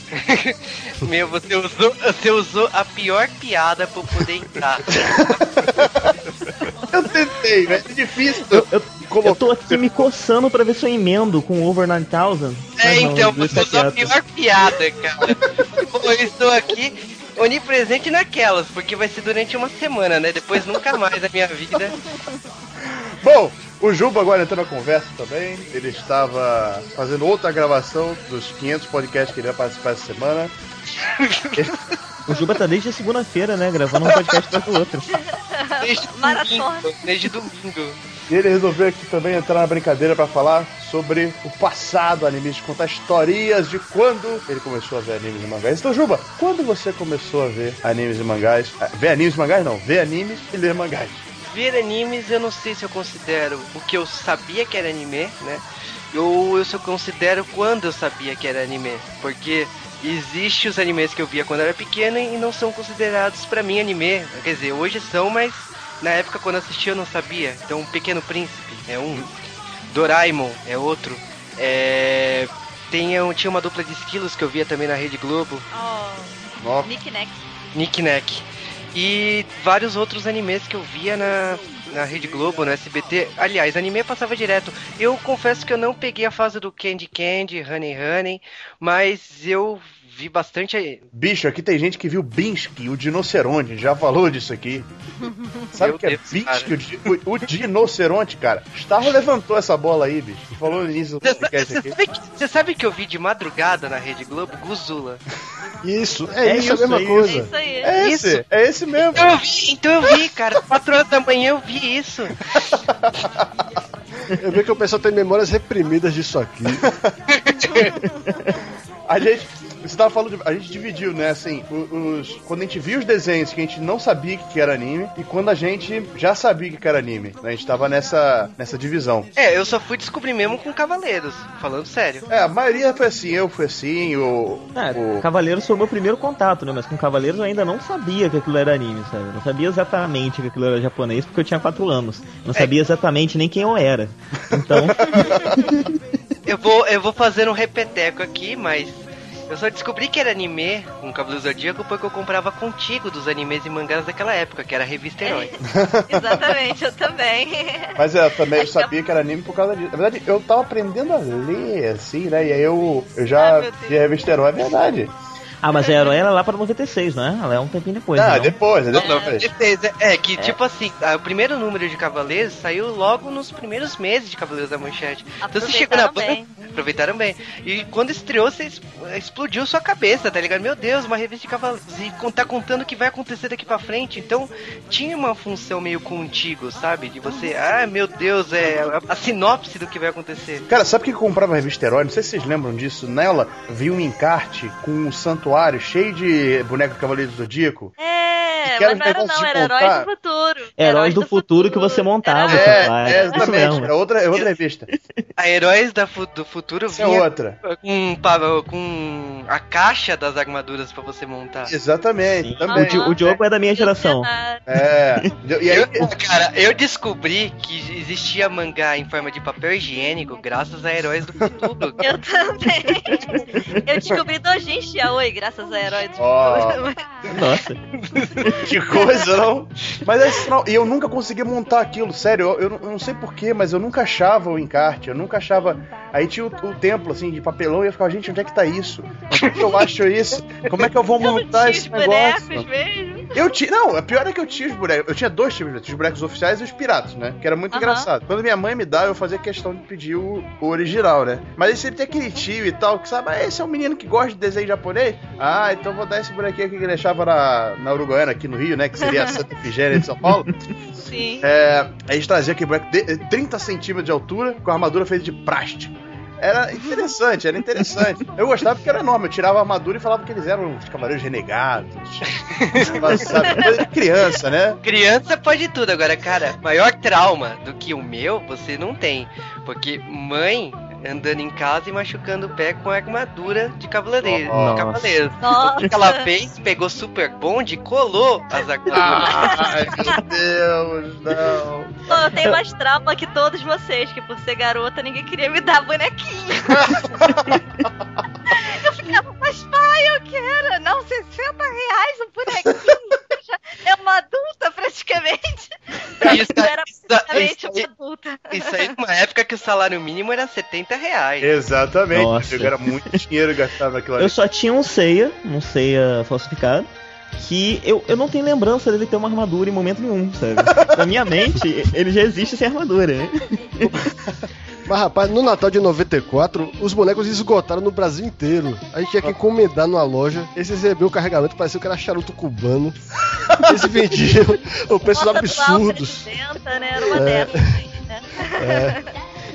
[LAUGHS] Meu, você usou, você usou a pior piada pra eu poder entrar. [LAUGHS] Eu tentei, mas é difícil. Eu, eu, eu tô aqui me coçando pra ver se eu emendo com Over 9000. É, então, você usou a pior piada, cara. [LAUGHS] eu estou aqui onipresente naquelas, porque vai ser durante uma semana, né? Depois nunca mais na minha vida. Bom, o Juba agora entrou na conversa também. Ele estava fazendo outra gravação dos 500 podcasts que ele ia participar essa semana. [LAUGHS] O Juba tá desde a segunda-feira, né? Gravando um podcast atrás do outro. Desde Maratona. domingo. Desde domingo. E ele resolveu aqui também entrar na brincadeira para falar sobre o passado animista, contar historias de quando ele começou a ver animes e mangás. Então, Juba, quando você começou a ver animes e mangás? Ah, Ver animes e mangás não, ver animes e ler mangás. Ver animes, eu não sei se eu considero o que eu sabia que era anime, né? Ou eu só considero quando eu sabia que era anime. Porque existe os animes que eu via quando eu era pequeno e não são considerados pra mim anime. Quer dizer, hoje são, mas na época quando eu assistia eu não sabia. Então, Pequeno Príncipe é um. Doraemon é outro. É... Tem, um- tinha uma dupla de esquilos que eu via também na Rede Globo. Oh, Nossa. Nick Neck. Nick Nack. E vários outros animes que eu via na, na Rede Globo, no SBT. Aliás, anime passava direto. Eu confesso que eu não peguei a fase do Candy Candy, Honey Honey, mas eu vi bastante. Bicho, aqui tem gente que viu Binsky, o dinoceronte, já falou disso aqui. Sabe Meu o que é Binsky, o, o, o dinoceronte, cara? Starro levantou essa bola aí, bicho. e Falou no início do Você podcast sabe, aqui. você sabe que- você sabe que eu vi de madrugada na Rede Globo? Guzula. Isso, é, É isso, a isso, mesma é É coisa. isso aí. É esse, Isso. é esse mesmo. Então eu vi, então eu vi, cara. 4 horas da manhã eu vi isso. Eu vejo que o pessoal tem memórias reprimidas disso aqui. [LAUGHS] A gente. Você tava falando de, A gente dividiu, né? Assim, o- os, quando a gente viu os desenhos que a gente não sabia que era anime e quando a gente já sabia que era anime. né, A gente tava nessa, nessa divisão. É, eu só fui descobrir mesmo com Cavaleiros, falando sério. É, a maioria foi assim, eu fui assim, o. Ah, o Cavaleiros foi o meu primeiro contato, né? Mas com Cavaleiros eu ainda não sabia que aquilo era anime, sabe? Eu não sabia exatamente que aquilo era japonês porque eu tinha 4 anos. Eu não sabia exatamente nem quem eu era. Então, [LAUGHS] Eu vou, eu vou fazer um repeteco aqui, mas eu só descobri que era anime com Cavaleiro Zodíaco porque eu comprava contigo dos animes e mangás daquela época, que era a revista Herói. Exatamente, eu também. [LAUGHS] Mas é, eu também sabia que era anime por causa disso. Na verdade, eu tava aprendendo a ler, assim, né? E aí eu, eu já Ah, a revista Herói, é verdade. Ah, mas a Herói era lá para 96, né? Ela é um tempinho depois, ah, né? depois, é depois. Certeza. É que, tipo assim, a- o primeiro número de Cavaleiros saiu logo nos primeiros meses de Cavaleiros da Manchete. Então você chegou na bem. Aproveitaram bem. E quando estreou, você explodiu sua cabeça, tá ligado? Meu Deus, uma revista de Cavaleiros. E tá contando o que vai acontecer daqui pra frente. Então tinha uma função meio contigo, sabe? De você, ah, meu Deus, é a, sinopse do que vai acontecer. Cara, sabe que eu comprava a revista Herói? Não sei se vocês lembram disso. Nela vi um encarte com um santuário cheio de boneco do Cavaleiro do Zodíaco. É. É, mas não era não, de era montar. Heróis do Futuro. Heróis do futuro que você montava. Era-. É, é, exatamente. Era outra, é outra revista. A Heróis da fu- do Futuro Isso é vinha outra. com, com a caixa das armaduras pra você montar. Exatamente, Sim. também. O, o Diogo é da minha geração. É. E aí, Eu, cara, eu descobri que existia mangá em forma de papel higiênico graças a Heróis do Futuro. Eu também. Eu descobri Dojin Yaoi graças a Heróis. Futuro. Nossa. [LAUGHS] Que coisa, não? Mas é sinal. E eu nunca consegui montar aquilo, sério. Eu, eu não- eu não sei porquê, mas eu nunca achava o encarte. Eu nunca achava. Aí tinha o, o templo, assim, de papelão, e eu ficava, gente, onde é que tá isso? Onde é que eu acho isso? Como é que eu vou Eu não montar tinha esse negócio? mesmo. Eu tinha. Não, a pior é que eu tinha os bonecos. Eu tinha dois tipos de bonecos, os bonecos oficiais e os piratas, né? Que era muito Aham. engraçado. Quando minha mãe me dá, eu fazia questão de pedir o, o original, né? Mas aí sempre tem aquele tio e tal, que sabe, ah, esse é um menino que gosta de desenho japonês. Ah, então vou dar esse bonequinho aqui que ele deixava na, na Uruguaiana, aqui no Rio, né? Que seria a Santa Efigênia de São Paulo. Sim. É, aí a gente trazia aquele boneco de 30 centímetros de altura, com a armadura feita de plástico. Era interessante, era interessante. Eu gostava porque era enorme. Eu tirava a armadura e falava que eles eram os cavaleiros renegados. Sabe, criança, né? Criança pode tudo, agora, cara, maior trauma do que o meu, você não tem. Porque mãe andando em casa e machucando o pé com a armadura de cavaleiro. Nossa. de cavaleiro. Nossa. O que ela fez? Pegou super bonde e colou as armaduras. Ai, meu Deus, não. Pô, eu tenho mais trauma que todos vocês, que por ser garota ninguém queria me dar bonequinho. [LAUGHS] eu ficava, mas pai, eu quero. Não, 60 reais o bonequinho. É uma adulta praticamente. Isso, Eu era isso, praticamente isso, uma adulta. isso aí numa época que o salário mínimo era 70 reais. Exatamente. Nossa. Era muito dinheiro gastado naquilo ali. Eu só tinha um ceia, um ceia falsificado, que eu, eu não tenho lembrança dele ter uma armadura em momento nenhum, sabe? Na minha mente, ele já existe sem armadura. [LAUGHS] Mas rapaz, no Natal de 94, os bonecos esgotaram no Brasil inteiro. A gente tinha que encomendar numa loja. Eles receberam o carregamento, parecia que era charuto cubano. [LAUGHS] Eles vendiam o preços Nossa, absurdos. 360, né? Era uma É. assim, né?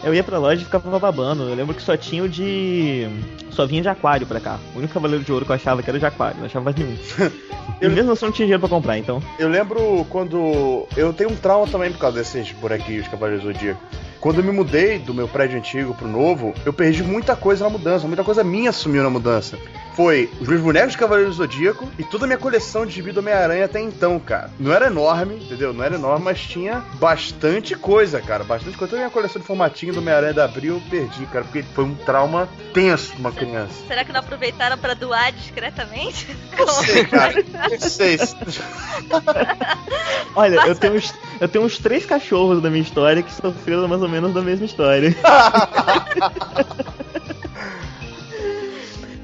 Eu ia pra loja e ficava babando. Eu lembro que só tinha o de. Só vinha de aquário pra cá. O único cavaleiro de ouro que eu achava que era de aquário, não achava mais nenhum. [LAUGHS] E mesmo assim eu não tinha dinheiro pra comprar, então. Eu lembro quando. Eu tenho um trauma também por causa desses bonequinhos Cavaleiros do Zodíaco. Quando eu me mudei do meu prédio antigo pro novo, eu perdi muita coisa na mudança, muita coisa minha sumiu na mudança. Foi os meus bonecos de Cavaleiros do Zodíaco e toda a minha coleção de gibi do Homem-Aranha até então, cara. Não era enorme, entendeu? Não era enorme, mas tinha bastante coisa, cara. Bastante coisa. Toda a minha coleção de formatinho do Homem-Aranha da Abril eu perdi, cara, porque foi um trauma tenso pra uma criança. Será que não aproveitaram pra doar discretamente? Não sei, cara. [LAUGHS] Não sei. se- Olha, eu tenho, eu tenho uns três cachorros da minha história que sofreram mais ou menos da mesma história. [LAUGHS]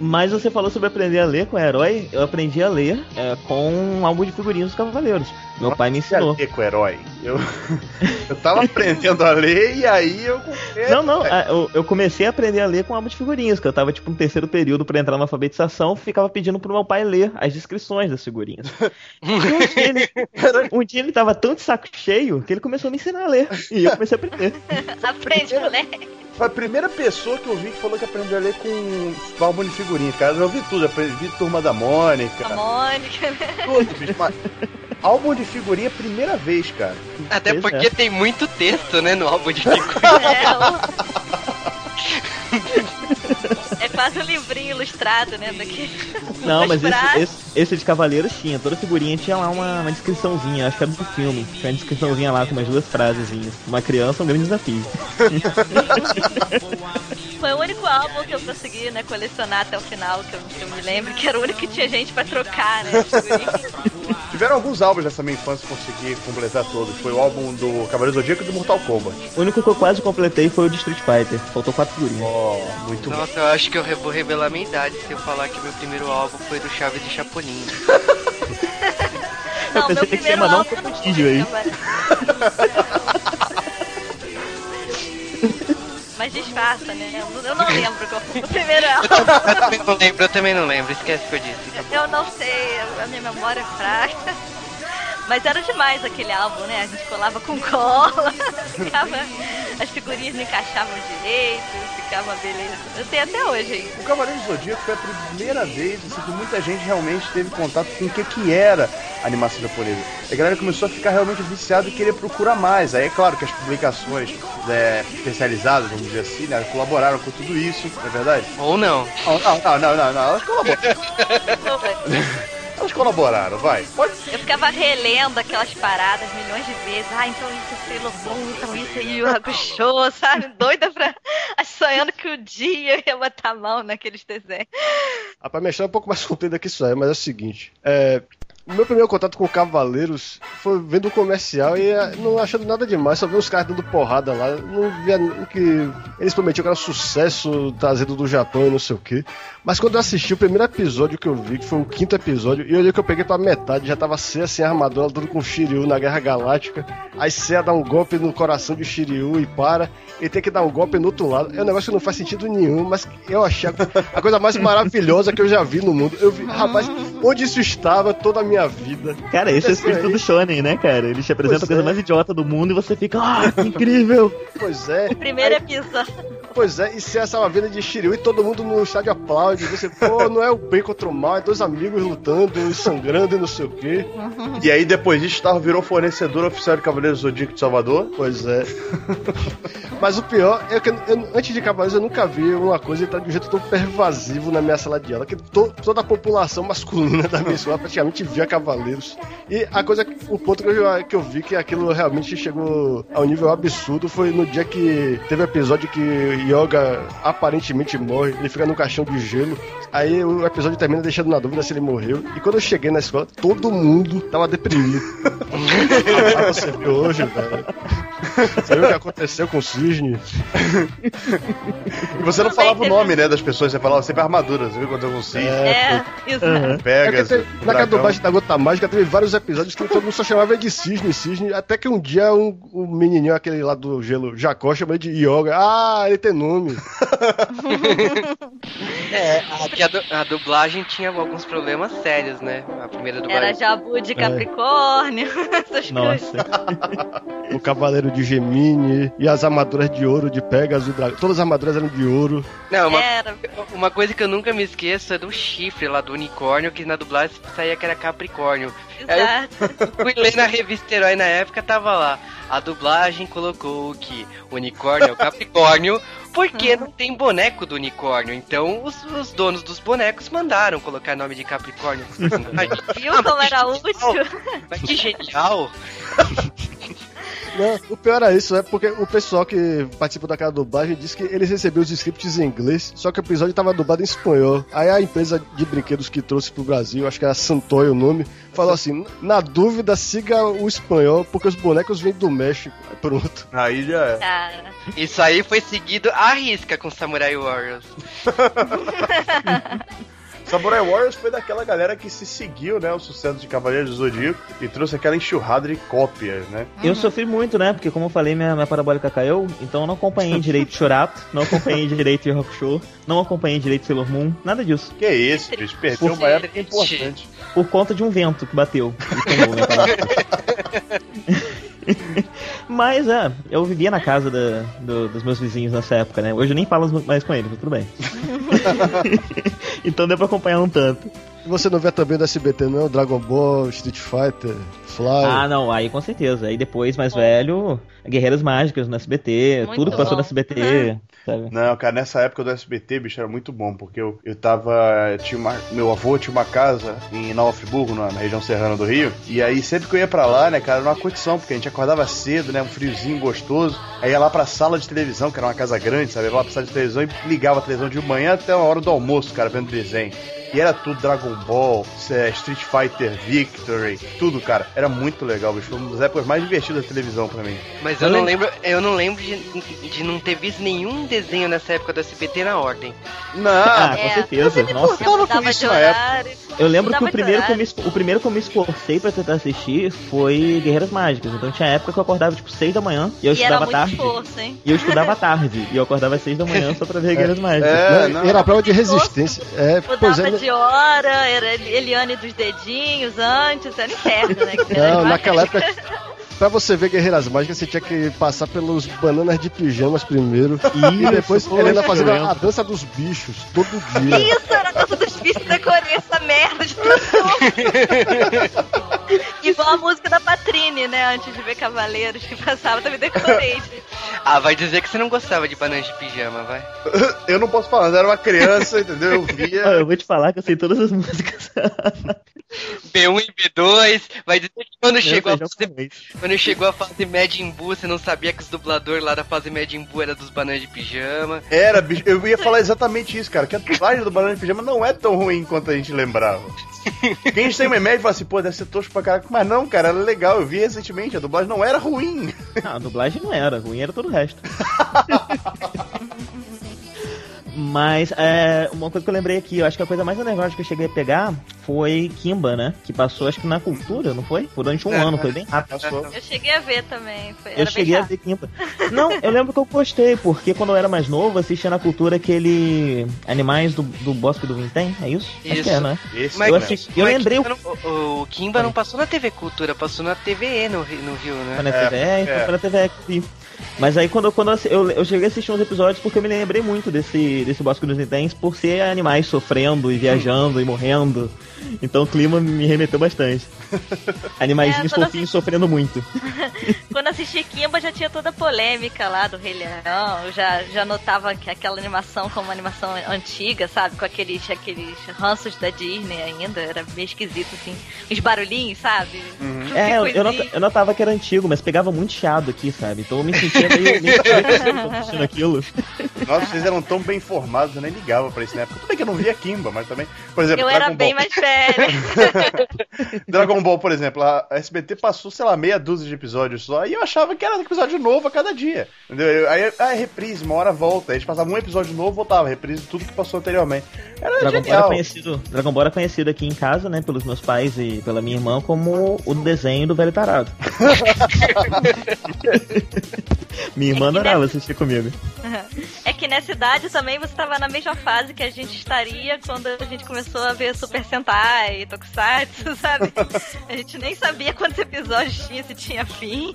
Mas você falou sobre aprender a ler com herói. Eu aprendi a ler é, com um álbum de figurinhas dos Cavaleiros. Meu pai me Comecei a ensinou. ler com herói. Eu, [LAUGHS] eu tava aprendendo a ler e aí eu comprei. Não, não, a- eu, eu comecei a aprender a ler com álbum de figurinhas, que eu tava tipo no terceiro período pra entrar na alfabetização, ficava pedindo pro meu pai ler as descrições das figurinhas. E um dia, ele, [LAUGHS] um dia ele tava tão de saco cheio que ele começou a me ensinar a ler. E eu comecei a aprender. [LAUGHS] Aprende, moleque. Foi a primeira pessoa que eu vi que falou que aprendeu a ler com álbum de figurinhas, cara. Eu já ouvi tudo, aprendi Turma da Mônica, A Mônica, né? tudo, bicho. Mas álbum de figurinha, primeira vez, cara. Até Pois porque é. tem muito texto, né, no álbum de figurinha. [LAUGHS] É, é quase um livrinho ilustrado, né? Daqui. Não, mas esse, esse, esse de Cavaleiros tinha, toda figurinha tinha lá uma, uma descriçãozinha, acho que era do filme. Tinha uma descriçãozinha lá com umas duas frasezinhas. Uma criança, um grande desafio. [LAUGHS] Foi o único álbum que eu consegui, né, colecionar até o final, que eu, que eu me lembro, que era o único que tinha gente pra trocar, né? [LAUGHS] Tiveram alguns álbuns nessa minha infância que eu consegui completar todos. Foi o álbum do Cavaleiro Zodíaco e do Mortal Kombat. O único que eu quase completei foi o de Street Fighter. Faltou quatro figurinhas. Oh, muito bom. Nossa, eu acho que eu vou revelar minha idade se eu falar que meu primeiro álbum foi do Chaves de Chapolin. [LAUGHS] Não, pensei meu que você ia primeiro mandar um álbum não trocadilho aí. foi, [LAUGHS] Mas disfarça, né? Eu não [LAUGHS] lembro qual foi o primeiro álbum. Eu também não lembro, eu também não lembro, esquece que eu disse. Eu não sei, a minha memória é fraca. Mas era demais aquele álbum, né? A gente colava com cola, [LAUGHS] [LAUGHS] ficava as figurinhas não encaixavam direito, ficava beleza. Eu tenho até hoje aí. O Cavaleiro do Zodíaco foi a primeira vez assim, que muita gente realmente teve contato com o que, que era a animação japonesa. A galera começou a ficar realmente viciada e querer procurar mais. Aí é claro que as publicações é, especializadas, vamos dizer assim, né, colaboraram com tudo isso, não é verdade? Ou não. Não, não, não, não, não, não elas colaboraram. [LAUGHS] Elas colaboraram, vai. Pode Eu ficava relendo aquelas paradas milhões de vezes. Ah, então isso é Sailor Moon, então isso é Yu Yu Hakusho, sabe? Doida pra... [LAUGHS] Sonhando que o dia eu ia botar a mão naqueles desenhos. Ah, pra mexer é um pouco mais [LAUGHS] comprido que isso aí, mas é o seguinte. É, meu primeiro contato com Cavaleiros foi vendo o comercial e eh, não achando nada demais, só vi os caras dando porrada lá. Não via o que eles prometiam que era sucesso trazido do Japão e não sei o que. Mas quando eu assisti o primeiro episódio que eu vi, que foi o quinto episódio, e eu olhei que eu peguei pra metade, já tava C assim, a armadura lutando com Shiryu na Guerra Galáctica. Aí Seiya dá um golpe no coração de Shiryu e para. E tem que dar um golpe no outro lado. É um negócio que não faz sentido nenhum, mas eu achei a coisa mais maravilhosa que eu já vi no mundo. Eu vi, rapaz, onde isso estava toda a minha vida. Cara, esse é o espírito do Shonen, né, cara? Ele te apresenta Pois a coisa é. mais idiota do mundo e você fica, ah, que incrível! Pois é. Primeiro episódio. Pois é, e se essa é uma vida de Shiryu e todo mundo no estádio aplaude, você, pô, não é o bem contra o mal, é dois amigos lutando e sangrando e não sei o quê. E aí depois disso, Starro virou fornecedor oficial de Cavaleiros do Zodíaco de Salvador. Pois é. [LAUGHS] Mas o pior é que eu- antes de Cavaleiros eu nunca vi uma coisa entrar de um jeito tão pervasivo na minha sala de aula, que to- toda a população masculina [LAUGHS] da minha escola praticamente via Cavaleiros. E a coisa, o ponto que eu, que eu vi que aquilo realmente chegou ao nível absurdo foi no dia que teve o episódio que Yoga aparentemente morre, ele fica no caixão de gelo. Aí o episódio termina deixando na dúvida se ele morreu. E quando eu cheguei na escola, todo mundo tava deprimido. [LAUGHS] Ah, você viu hoje, velho? Você viu o que aconteceu com o Cisne? E você não falava o nome, né, das pessoas, você falava sempre armadura. Você viu quando eu cisne, É, isso. Aham. É que Pegas, teve, o na dragão. dublagem Gota Mágica teve vários episódios que todo mundo só chamava de Cisne, Cisne, até que um dia um, um menininho, aquele lá do gelo, Jacó, chamou ele de Yoga. Ah, ele tem nome. [LAUGHS] É, aqui a, a dublagem tinha alguns problemas sérios, né? A primeira Era dublagem. Jabu de Capricórnio, [LAUGHS] essas coisas. [LAUGHS] O Cavaleiro de Gemini e as armaduras de ouro de Pegasus e Dragão. Todas as armaduras eram de ouro. Não, uma, Era. uma coisa que eu nunca me esqueço é do chifre lá do unicórnio, que na dublagem saía que era Capricórnio. Aí eu Exato. fui ler na revista Herói na época, tava lá. A dublagem colocou que o unicórnio é o Capricórnio, porque não tem boneco do unicórnio. Então os, os donos dos bonecos mandaram colocar nome de Capricórnio. [LAUGHS] Viu como era útil? Mas que genial! [LAUGHS] Não, o pior é isso, é porque o pessoal que participou daquela dublagem disse que eles receberam os scripts em inglês, só que o episódio estava dublado em espanhol. Aí a empresa de brinquedos que trouxe pro Brasil, acho que era Santoy o nome, falou assim: na dúvida, siga o espanhol, porque os bonecos vêm do México. Aí pronto. Aí já é. Cara, Isso aí foi seguido à risca com Samurai Warriors. [LAUGHS] Samurai Warriors foi daquela galera que se seguiu, né, o sucesso de Cavaleiros do Zodíaco e trouxe aquela enxurrada de cópias, né? Eu sofri muito, né? Porque, como eu falei, minha, minha parabólica caiu, então eu não acompanhei direito [LAUGHS] Churato, não acompanhei direito Yu Hakusho, não acompanhei direito Sailor Moon, nada disso. Que isso, bicho, perdeu uma época importante. Por conta de um vento que bateu [LAUGHS] e tomou parabólica. [LAUGHS] Mas, é, eu vivia na casa da- do- dos meus vizinhos nessa época, né? Hoje eu nem falo mais com eles, mas tudo bem. [LAUGHS] então deu pra acompanhar um tanto. E você não vê também do SBT, não? Dragon Ball, Street Fighter, Fly. Ah, não, aí com certeza. Aí depois, mais velho, Guerreiras Mágicas no SBT, Muito tudo que passou bom. no SBT, [LAUGHS] sabe? Não, cara, nessa época do SBT, bicho, era muito bom, porque eu, eu tava. Tinha uma, meu avô tinha uma casa em Nova Friburgo, na, na região serrana do Rio, e aí sempre que eu ia pra lá, né, cara, era uma condição, porque a gente acordava cedo, né, um friozinho gostoso, aí ia lá pra sala de televisão, que era uma casa grande, sabe, ia lá pra sala de televisão e ligava a televisão de manhã até a hora do almoço, cara, vendo desenho. E era tudo Dragon Ball, é, Street Fighter Victory, tudo, cara. Era muito legal, bicho. Foi uma das épocas mais divertidas da televisão pra mim. Mas eu não lembro, eu não lembro de, de não ter visto nenhum desenho nessa época do SBT na ordem. Não, Ah, É. com certeza. Nossa. tava com isso na horário. Eu lembro que o primeiro, que eu me, o primeiro que eu me esforcei pra tentar assistir foi Guerreiras Mágicas. Então tinha época que eu acordava tipo 6 da manhã e eu E era estudava muito tarde. esforço, hein? E eu estudava à tarde. E eu acordava às 6 da manhã só pra ver [LAUGHS] Guerreiras Mágicas. É, Não. Era a prova de resistência. É, pois é. De hora, era Eliane dos dedinhos antes, era inferno, né? Não, naquela época. [LAUGHS] Pra você ver Guerreiras Mágicas, você tinha que passar pelos bananas de pijamas primeiro. e depois poxa, Helena fazendo a, dança dos bichos todo dia. Isso, era a dança dos bichos, decorei essa merda de tudo. [LAUGHS] Igual a música da Patrine, né? Antes de ver Cavaleiros que passava, também decorei. Ah, vai dizer que você não gostava de bananas de pijama, vai. [LAUGHS] Eu não posso falar, eu era uma criança, entendeu? Eu via. eu vou te falar que eu sei todas as músicas. B1 e B2, vai dizer que quando chegou, a. quando chegou a fase Majin Buu, você não sabia que os dubladores lá da fase Majin Buu era dos bananas de pijama. Era, bicho, eu ia falar exatamente isso, cara, que a dublagem do Banana de Pijama não é tão ruim quanto a gente lembrava. Quem a gente tem uma média fala assim, pô, deve ser tosco pra caraca, mas não, cara, era legal, eu vi recentemente, a dublagem não era ruim. Não, a dublagem não era, ruim era todo o resto. [LAUGHS] Mas é, uma coisa que eu lembrei aqui, eu acho que a coisa mais underground que eu cheguei a pegar foi Kimba, né? Que passou acho que na cultura, não foi? Durante um É. ano, foi bem rápido. Passou. Eu cheguei a ver também. Foi, Eu cheguei a ver Kimba. Não, eu lembro que eu gostei, porque quando eu era mais novo, assistia na cultura aquele Animais do, do Bosque do Vintém, é isso? Acho que Isso. é, né? Esse Mas- Eu, assisti, eu Mas lembrei o Kimba não- o, o Kimba não passou na TV Cultura, passou na TVE no, Rio- no Rio, Foi né? na É, TV, é, então é. foi na TV que. Mas aí quando, eu- quando eu, eu, cheguei a assistir uns episódios porque eu me lembrei muito desse, desse Bosque dos Nintens por ser animais sofrendo e viajando e morrendo. Então o clima me remeteu bastante. [LAUGHS] Animaizinhos É, fofinhos sofrendo muito. [LAUGHS] Quando assisti Kimba já tinha toda a polêmica lá do Rei Leão. Eu já, já notava que aquela animação como uma animação antiga, sabe? Com aqueles, aqueles ranços da Disney ainda. Era meio esquisito, assim. Os barulhinhos, sabe? É, eu, eu, notava que era antigo, mas pegava muito chiado aqui, sabe? Então eu me sentia meio, meio [LAUGHS] assistindo aquilo. Nossa, vocês eram tão bem informados, eu nem ligava pra isso na época. Tudo bem que eu não via Kimba, mas também. Por exemplo, Eu Dragon era bem Ball. mais velha. [LAUGHS] Dragon Ball, por exemplo, a SBT passou, sei lá, meia dúzia de episódios só, e eu achava que era episódio novo a cada dia. Entendeu? Eu- Aí, é reprise, uma hora volta. Aí a gente passava um episódio novo, voltava, reprise tudo que passou anteriormente. Era Dragon Ball, era genial. conhecido, Dragon Ball era conhecido aqui em casa, né, pelos meus pais e pela minha irmã, como o desenho do velho tarado. [LAUGHS] minha irmã adorava assistir comigo. É que nessa idade também você tava na mesma fase que a gente estaria quando a gente começou a ver Super Sentai, Tokusatsu, [LAUGHS] sabe? A gente nem sabia quantos episódios tinha, se tinha fim.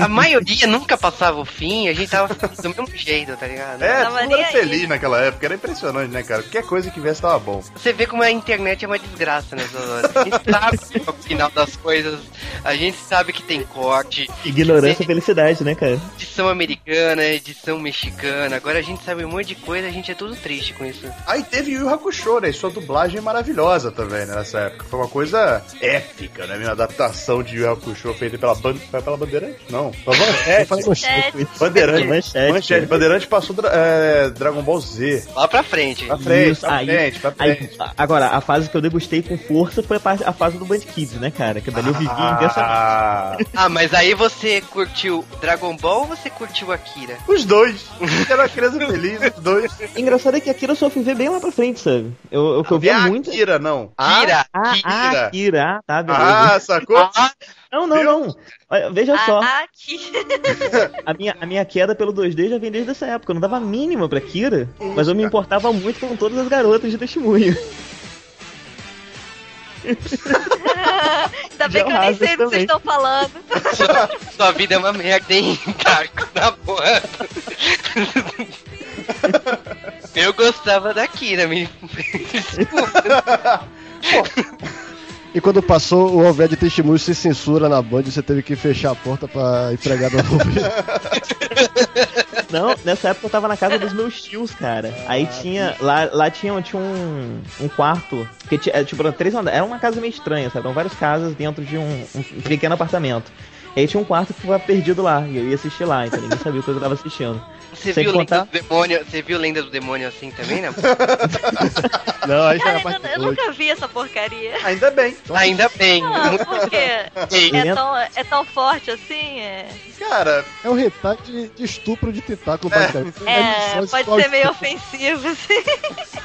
A maioria nunca passava o fim, a gente tava [LAUGHS] do mesmo jeito, tá ligado? É, Tava tudo era aí. feliz naquela época, era impressionante, né, cara? Qualquer coisa que viesse tava bom. Você vê como a internet é uma desgraça nessas horas. A gente sabe o final das coisas, a gente sabe que tem corte, Ignorância e felicidade, né, cara? edição americana, edição mexicana, agora a gente sabe um monte de coisa, a gente é tudo triste com isso. Aí teve Yu Yu Hakusho, né? E sua dublagem é maravilhosa também, né, nessa época. Foi uma coisa épica, né? Minha adaptação de Yu Hakusho feita pela, ban... foi pela Bandeirante? Não, pela Manchete. Bandeirante. Manchete. Manchete. Bandeirante passou é, Dragon Ball Z. Lá pra frente. Pra frente, Isso, pra aí- frente, pra Aí, frente. agora, a fase que eu degustei com força foi a, a fase do Band Kids, né, cara? Que dali eu vivi intensamente. Ah, Ah, mas aí você curtiu Dragon Ball ou você curtiu Akira? os dois. Eu era uma criança feliz, os dois. [LAUGHS] Engraçado é que Akira eu só fui ver bem lá pra frente, sabe? Eu, eu, que eu É via a muito. Akira, não. Kira! Ah, Akira. ah, Akira, ah, tá, beleza. Ah, sacou? Ah, não, não, não. Olha, veja só, Ah, que... a minha, a minha queda pelo 2D já vem desde essa época. Eu não dava a mínima pra Kira, mas eu me importava muito com todas as garotas de testemunho. Ainda bem que eu nem sei do que também. vocês estão falando. sua, [LAUGHS] sua vida é uma merda, hein, Darko? Na boa. Eu gostava da Kira, me. Desculpa. E quando passou o Alvé de testemunho sem censura na Band, você teve que fechar a porta pra empregada ouvir. Não, nessa época eu tava na casa dos meus tios, cara. Aí tinha. Lá, lá tinha, tinha um, um quarto. Que tinha, tipo, era três andares. Era uma casa meio estranha, sabe? Eram várias casas dentro de um, um pequeno apartamento. E aí tinha um quarto que ficava perdido lá. E eu ia assistir lá, então ninguém sabia o que eu tava assistindo. Você Sem viu contar- Lenda do Demônio? Você viu Lenda do Demônio assim também, né? Não, [LAUGHS] aí Cara, era parte eu, nunca vi essa porcaria. Ainda bem. Ainda bem. Ah, por quê? Ei, É tão, é tão forte assim? É, Cara, É um retalho de, de estupro de tentáculo, É. basicamente. é só pode ser meio ofensivo, assim.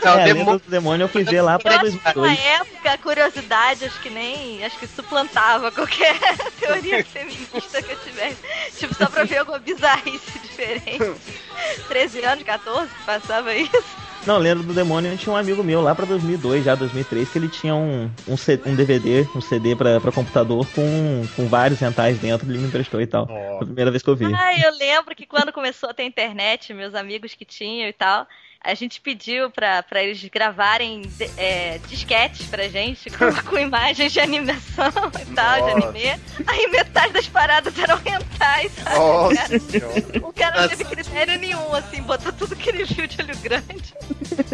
Não, é, demônio- Lenda do Demônio eu fui ver lá pra Eu acho que na 2002. época a curiosidade acho que nem. Acho que suplantava qualquer [LAUGHS] teoria feminista que eu tivesse. Tipo, só pra ver alguma bizarrice diferente. [LAUGHS] 13 anos, 14, que passava isso. Não, Lenda do Demônio tinha um amigo meu lá pra 2002, já 2003, que ele tinha um, um, C- um DVD, um CD pra, pra computador com, com vários rentais dentro, ele me emprestou e tal. Foi a primeira vez que eu vi. Ai, eu lembro que quando começou a ter internet, meus amigos que tinham e tal, a gente pediu pra, pra eles gravarem de- é, disquetes pra gente com, [LAUGHS] com imagens de animação e tal, de Nossa. anime. Aí metade das paradas eram rentais, sabe? Nossa. [LAUGHS] O cara não teve critério nenhum, assim, botou tudo que ele viu de olho grande.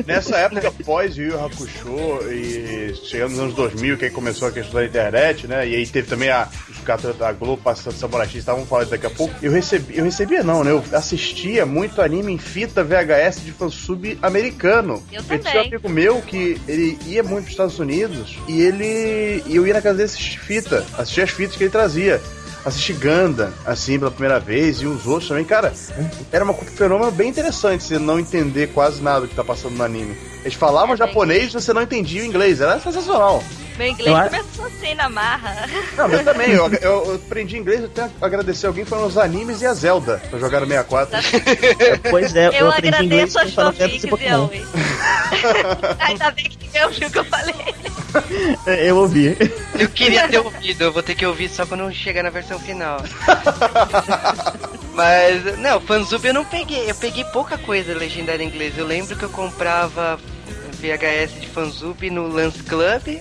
Nessa época, pós Yu Yu Hakusho e chegando nos anos 2000, que aí começou a questão da internet, né? E aí teve também a, os caras da Globo passando Samurai X, estavam falando daqui a pouco. Eu recebi, eu recebia não, né? Eu assistia muito anime em fita VHS de fansub americano. Eu tinha um também. amigo meu que ele ia muito para os Estados Unidos e ele eu ia na casa dele assistir fita, assistir as fitas que ele trazia. Assisti Ganda, assim, pela primeira vez, e os outros também, cara, era uma- um fenômeno bem interessante você não entender quase nada do que tá passando no anime. Eles falavam É, japonês e você não entendia o inglês, era sensacional. Meu inglês Eu começou assim na marra. Não, mas também, eu, [LAUGHS] eu, eu aprendi inglês, eu que agradecer alguém, foram os animes e a Zelda, pra jogar no 64. Pois é, eu, Eu aprendi inglês agradeço com as fanfics e Pokémon. Aoi. [LAUGHS] Ainda bem que eu o que eu falei. Eu ouvi. Eu queria ter ouvido, eu vou ter que ouvir só quando chegar na versão final. Mas, não, Fanzub eu não peguei, eu peguei pouca coisa legendada em inglês. Eu lembro que eu comprava VHS de Fanzub no Lance Club,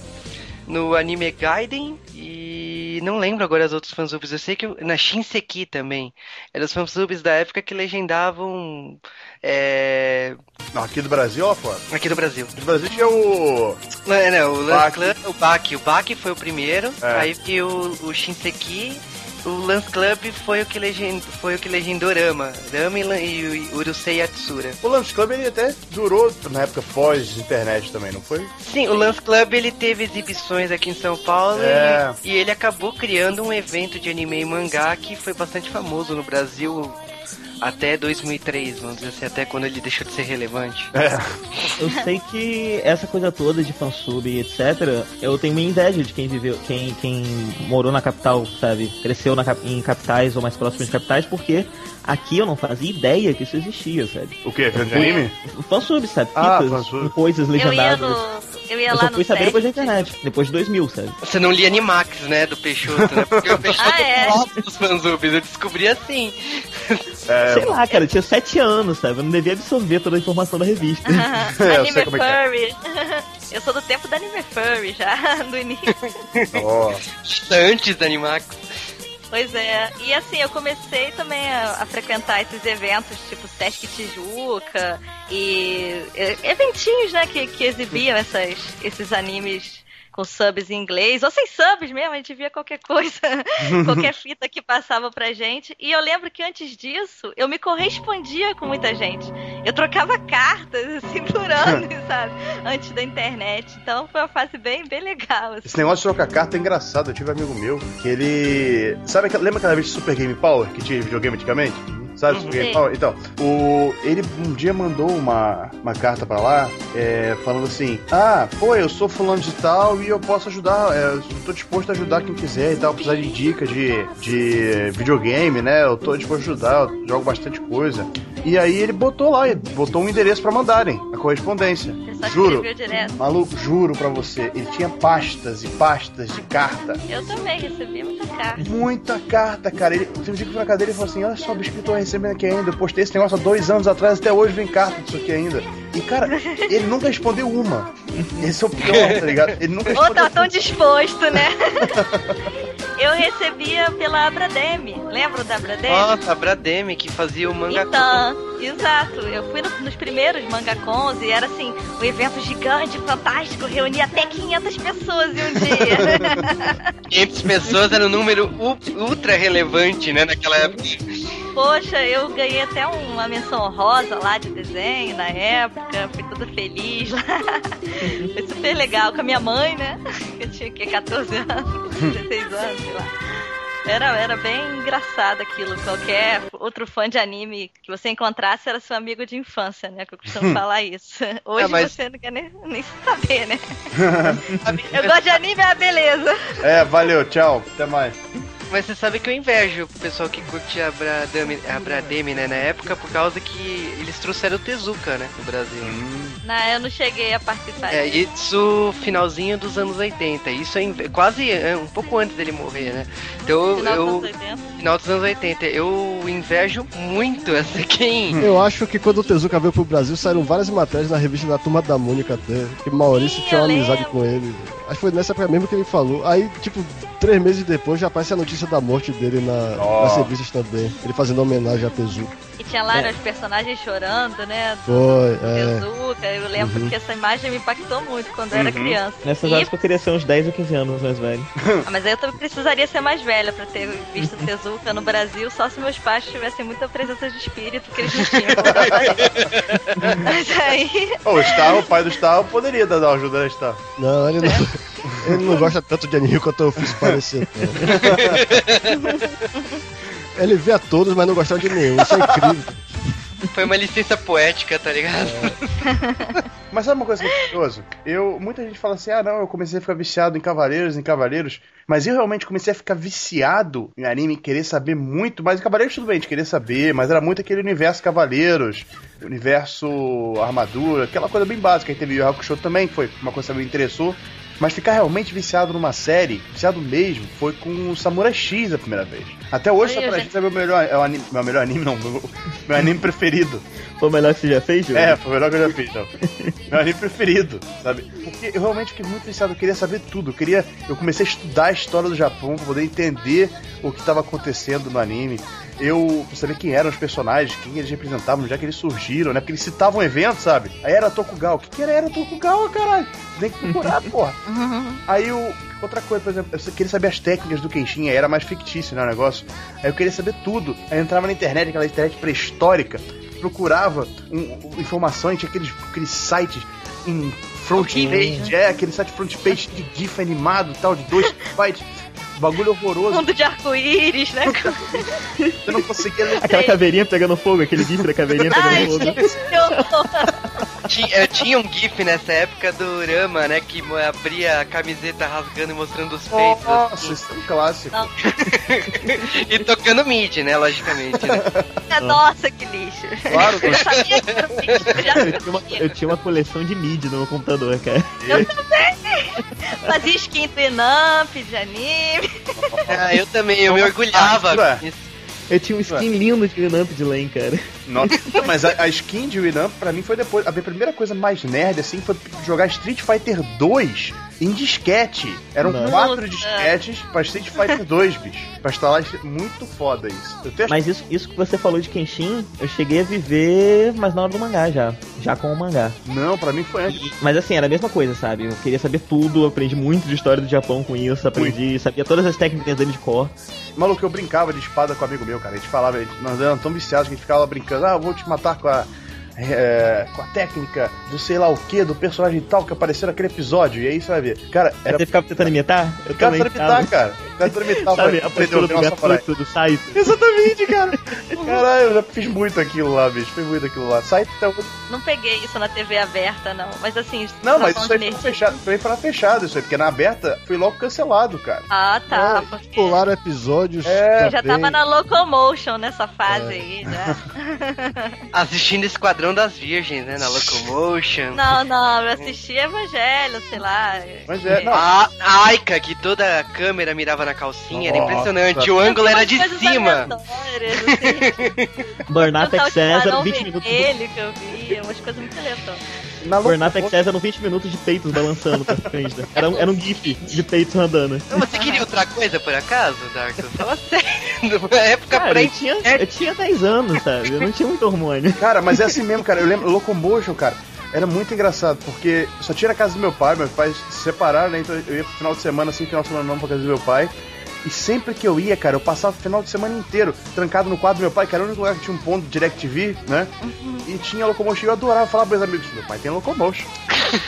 no Anime Gaiden e não lembro agora as outras fanzubs. Eu sei que na Shinseki também. Eram as fanzubs da época que legendavam é, Não, aqui do Brasil, ó, foda. aqui do Brasil. Do Brasil tinha o. Não, é, não, o Baki. Club, o Baki, o Baki foi o primeiro, É. aí que o, o Shinseki, o Lance Club foi o que legend, foi o que legendou Rama, Rama e, e Urusei Yatsura. O Lance Club ele até durou na época pós-internet também, não foi? Sim, o Lance Club ele teve exibições aqui em São Paulo É. e, e ele acabou criando um evento de anime e mangá que foi bastante famoso no Brasil até 2003, vamos dizer assim, até quando ele deixou de ser relevante. [LAUGHS] Eu sei que essa coisa toda de fansub e etc, eu tenho minha inveja de quem viveu, quem, quem morou na capital, sabe? Cresceu na, em capitais ou mais próximas de capitais, porque aqui eu não fazia ideia que isso existia, sabe? O quê? Filme de anime? Fansub, sabe? Ah, Fitas coisas Eu ia, legendadas. no, eu ia Eu lá só no fui saber set. depois da internet, depois de 2000, sabe? Você não lia Animax, né, do Peixoto, né? Porque o [LAUGHS] Peixoto Ah, é? dos fanzubs, eu descobri assim. É, Sei lá, cara, eu tinha 7 anos, sabe? Eu não devia absorver toda a informação da revista. [LAUGHS] eu Anime sei como é que é. Furry. [LAUGHS] Eu sou do tempo da Anime Furry já, do início. ó. Antes da Animax. Pois é. E assim, eu comecei também a, a frequentar esses eventos, tipo Sesc Tijuca e e- eventinhos, né, que, que exibiam essas, esses animes com subs em inglês, ou sem subs mesmo, a gente via qualquer coisa, [LAUGHS] qualquer fita que passava pra gente. E eu lembro que antes disso, eu me correspondia com muita gente. Eu trocava cartas, assim, por [LAUGHS] anos, sabe? Antes da internet. Então foi uma fase bem, bem legal. assim. Esse negócio de trocar carta é engraçado. Eu tive um amigo meu que ele. Sabe, lembra aquela vez de Super Game Power que tinha videogame antigamente? Sabe, Game Sim. Power? Então, o... ele um dia mandou uma, uma carta pra lá é, falando assim: Ah, pô, eu sou fulano de tal e eu posso ajudar, é, eu tô disposto a ajudar quem quiser e tal, precisar de dica de, de videogame, né? Eu tô disposto a ajudar, eu jogo bastante coisa. E aí ele botou lá, ele botou um endereço pra mandarem a correspondência. Juro. Maluco, juro pra você, ele tinha pastas e pastas de carta. Eu também recebi muita carta. Muita carta, cara. Ele, teve um dia que eu fui na cadeira e falou assim: Olha só, eu tô recebendo aqui ainda. Eu postei esse negócio há dois anos atrás, até hoje vem carta disso aqui ainda. E, cara, ele nunca respondeu uma. Esse é o pior, tá ligado? Ele nunca Ou respondeu tá tão disposto, né? [LAUGHS] Eu recebia pela Abrademe. Lembra da Abrademe? Nossa, a Brademe que fazia o manga Então, exato. Eu fui no- nos primeiros mangacons e era assim, um evento gigante, fantástico, reunia até 500 pessoas em um dia. [LAUGHS] 500 pessoas era um número ultra relevante, né, naquela época. Poxa, eu ganhei até uma menção honrosa lá de desenho na época, fui toda feliz lá. Foi super legal com a minha mãe, né? [LAUGHS] Eu tinha que 14 anos, 16 anos, sei lá. Era, era bem engraçado aquilo. Qualquer outro fã de anime que você encontrasse era seu amigo de infância, né? Que eu costumo falar isso. Hoje É, mas- você não quer nem, nem saber, né? [LAUGHS] eu gosto de anime, é a beleza. É, valeu, tchau. Até mais. Mas você sabe que eu invejo o pessoal que curte a Bradame, a Brademe, né, na época, por causa que eles trouxeram o Tezuka, né, no Brasil. Não, eu não cheguei a participar É, disso. isso finalzinho dos anos 80. Isso é inve- quase é, um pouco antes dele morrer, né? Então Final dos eu. anos 80. Final dos anos 80. Eu invejo muito [LAUGHS] essa quem. Eu acho que quando o Tezuka veio pro Brasil, saíram várias matérias na revista da Turma da Mônica até, que Maurício Sim, tinha uma amizade lembro. com ele. Acho que foi nessa época mesmo que ele falou. Aí, tipo, três meses depois já aparece a notícia da morte dele na, Ó. nas revistas também. Ele fazendo homenagem a Tezuka. E tinha lá É. os personagens chorando, né? Do Foi, é. Tezuka. Eu lembro Uhum. que essa imagem me impactou muito quando eu era Uhum. criança. Nessas E- horas que eu queria ser uns 10 ou 15 anos mais velho. Ah, Mas aí eu também precisaria ser mais velha pra ter visto o Tezuka no Brasil, só se meus pais tivessem muita presença de espírito que eles não tinham. [LAUGHS] Mas aí. O Star, o pai do Star, poderia dar uma ajuda, né, Star? Não, ele não, ele não gosta tanto de anime quanto eu fiz parecer. [LAUGHS] Ele vê a todos, mas não gosta de nenhum. Isso é incrível. Foi uma licença poética, tá ligado? [LAUGHS] Mas sabe uma coisa que é curioso? Eu, muita gente fala assim, ah não, eu comecei a ficar viciado em Cavaleiros, em Cavaleiros, mas eu realmente comecei a ficar viciado em anime, querer saber muito, mas em Cavaleiros tudo bem, de querer saber, mas era muito aquele universo Cavaleiros, universo armadura, aquela coisa bem básica. Aí teve o Hakusho também, que foi uma coisa que me interessou. Mas ficar realmente viciado numa série, viciado mesmo, foi com o Samurai X a primeira vez. Até hoje, Aí, Samurai gente. X é meu melhor, é o anime, meu melhor anime, não, meu, meu anime preferido. Foi o melhor que você já fez, Júlio? É, foi o melhor que eu já fiz, então. Meu anime preferido, sabe? Porque eu realmente fiquei muito viciado, eu queria saber tudo. Eu queria. Eu comecei a estudar a história do Japão pra poder entender o que estava acontecendo no anime. Eu pra saber quem eram os personagens, quem eles representavam, onde é que eles surgiram, né? Porque eles citavam eventos, sabe? Aí era Tokugawa. O que, que era era Tokugawa, caralho? Tem que procurar, [LAUGHS] porra. Aí o. Outra coisa, por exemplo, eu queria saber as técnicas do Kenshin, aí era mais fictício, né, o negócio. Aí eu queria saber tudo. Aí eu entrava na internet, aquela internet pré-histórica, procurava um, informações, tinha aqueles, aqueles sites em front page, é, aquele site front page de GIF animado e tal, de dois [LAUGHS] bytes. Bagulho horroroso. Mundo de arco-íris, né? Eu não conseguia ler. Aquela caveirinha pegando fogo, aquele gif da caveirinha Ai, pegando fogo. que horror. tinha, eu tinha um GIF nessa época do Rama, né? Que abria a camiseta rasgando e mostrando os peitos. Nossa, isso é um clássico. [LAUGHS] E tocando mid, né? Logicamente, né? Nossa, que lixo. Claro, Eu sabia que era eu já Eu tinha, uma, eu tinha uma coleção de mid no meu computador, cara. fazia skin do Enamp, de anime. [LAUGHS] Ah, eu também, eu me orgulhava. Ué. Eu tinha um skin lindo de Winamp de Lane, cara. Nossa, [LAUGHS] mas a, a skin de Winamp pra mim foi depois. A minha primeira coisa mais nerd assim foi jogar Street Fighter 2 em disquete. Eram Nossa. quatro disquetes pra Street Fighter 2, bicho. Pra instalar muito foda isso. Tenho Mas isso, isso que você falou de Kenshin, eu cheguei a viver, mas na hora do mangá já. Já com o mangá. Não, pra mim foi antes. Mas assim, era a mesma coisa, sabe? Eu queria saber tudo, eu aprendi muito de história do Japão com isso, aprendi, sabia todas as técnicas dele de cor. Maluco, eu brincava de espada com um amigo meu, cara. A gente falava, nós éramos tão viciados que a gente ficava brincando, ah, eu vou te matar com a. é, com a técnica do sei lá o que, do personagem tal que apareceu naquele episódio. E aí você vai ver. Cara, era. Você ficava tentando imitar? Eu também tentando imitar, ficava. cara. Tentando [LAUGHS] imitar. Sabe, pra a postura do o nosso samurai. Gatsuki, do Saito. Exatamente, cara. [LAUGHS] Caralho, eu já fiz muito aquilo lá, bicho. Fiz muito aquilo lá. Sai então. Não peguei isso na TV aberta, não. Mas assim, Não, tá mas falando isso aí foi fechado. Foi na fechada, isso aí, porque na aberta foi logo cancelado, cara. Ah, tá. É, porque Pularam episódios. É, já tava na Locomotion nessa fase É. aí, já. [LAUGHS] Assistindo Esquadrão das Virgens, né? Na Locomotion. Não, não, eu assisti Evangelho, sei lá. Mas é, não. A a Aika, que toda a câmera mirava na calcinha, era impressionante. O ângulo era de cima. assim. [LAUGHS] Burnout Excess Esquadrão 20 minutos. do- vermelho que eu vi, umas coisas muito aleatórias. Na Burnout Excess eram 20 minutos de peitos balançando pra frente. né? Era um, era um gif de peitos andando. Você queria outra coisa, por acaso, Darko? [LAUGHS] Fala sério. [LAUGHS] Na época Cara, eu tinha, eu tinha 10 anos, sabe? Eu não tinha muito hormônio. Cara, mas é assim mesmo, cara. Eu lembro, Locomotion, cara, era muito engraçado, porque só tinha na casa do meu pai, meus pais se separaram, né? Então eu ia pro final de semana, assim, final de semana não pra casa do meu pai. E sempre que eu ia, cara, eu passava o final de semana inteiro trancado no quarto do meu pai, que era o único lugar que tinha um ponto de DirecTV, né? E tinha Locomotion. E eu adorava falar pros meus amigos: meu pai tem Locomotion.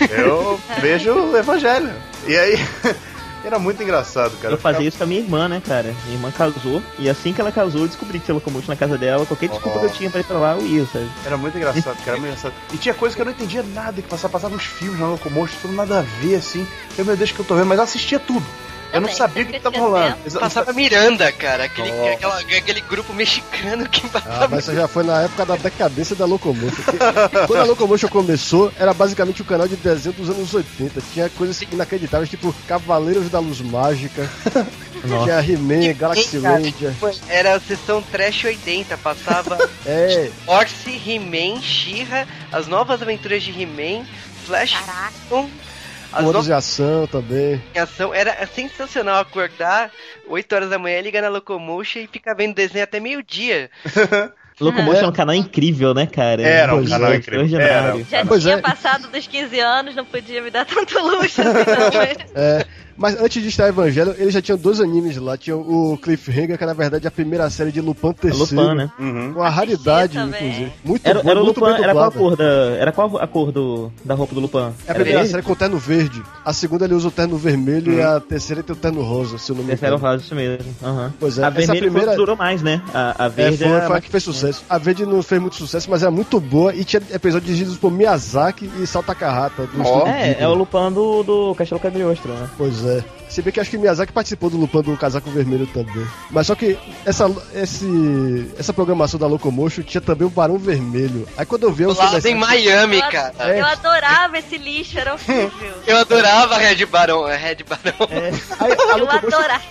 eu vejo o Evangelho. E aí. [LAUGHS] Era muito engraçado, cara. Eu fazia isso com a minha irmã, né, cara? Minha irmã casou, e assim que ela casou, eu descobri que tinha locomotion na casa dela. Qualquer desculpa Oh. que eu tinha pra ir pra lá, eu ia, sabe? Era muito engraçado, cara, era muito engraçado. E tinha coisa que eu não entendia nada, que passava, passava uns filmes na Locomotion, tudo nada a ver, assim. Eu, meu Deus, que eu tô vendo, mas eu assistia tudo. Eu não sabia o que, que tava rolando. Passava Miranda, cara. Aquele, Nossa. aquela- aquele grupo mexicano que Ah, passava. mas isso já foi na época da decadência da Locomotion. [LAUGHS] Quando a Locomotion começou, era basicamente o canal de desenho dos anos 80. Tinha coisas inacreditáveis, tipo Cavaleiros da Luz Mágica, [LAUGHS] tinha He-Man, Galaxy. Ranger. Era a sessão Trash 80, passava [LAUGHS] É, Orce, He-Man, She-Ra, as novas aventuras de He-Man, Flash Caraca. Thompson, as Modos novas de ação também. ação. Era sensacional acordar 8 horas da manhã, ligar na Locomotion e ficar vendo desenho até meio-dia. [LAUGHS] Locomotion é um canal incrível, né, cara? Era um canal é, incrível. Era. Já Pois tinha é. passado dos 15 anos, não podia me dar [LAUGHS] tanto luxo assim, não. [LAUGHS] mas- É, mas antes de estar Evangelho, ele já tinha dois animes lá. Tinha o Cliffhanger, que na verdade é a primeira série de Lupin É III. Lupin, né? Uhum. Uma raridade, inclusive. Muito Era, bom, era o muito Lupin, bem era qual a cor da. Era qual a cor do, da roupa do Lupin? É a primeira série com o terno verde. A segunda ele usa o terno vermelho e a terceira tem o terno rosa, se eu não me Terceiro engano. rosa, isso mesmo. Aham. Pois é, a essa foi primeira- durou mais, né? A, a É, verde foi, era foi a que fez sucesso. A Verde não fez muito sucesso, mas era muito boa e tinha episódios dirigidos por Miyazaki e Salta Carrata. Do Ó. estúdio É, é o Lupin do, do Castelo Cagliostro, né? Pois é. Se bem que acho que Miyazaki participou do Lupin do Casaco Vermelho também. Mas só que essa, esse, essa programação da Locomotion tinha também o Barão Vermelho. Aí quando eu vi... eu Lá em Miami, Eu- cara. É. Eu adorava esse lixo, era horrível. Eu adorava Red Barão, Red Barão. Aí a Eu Locomotion adorava.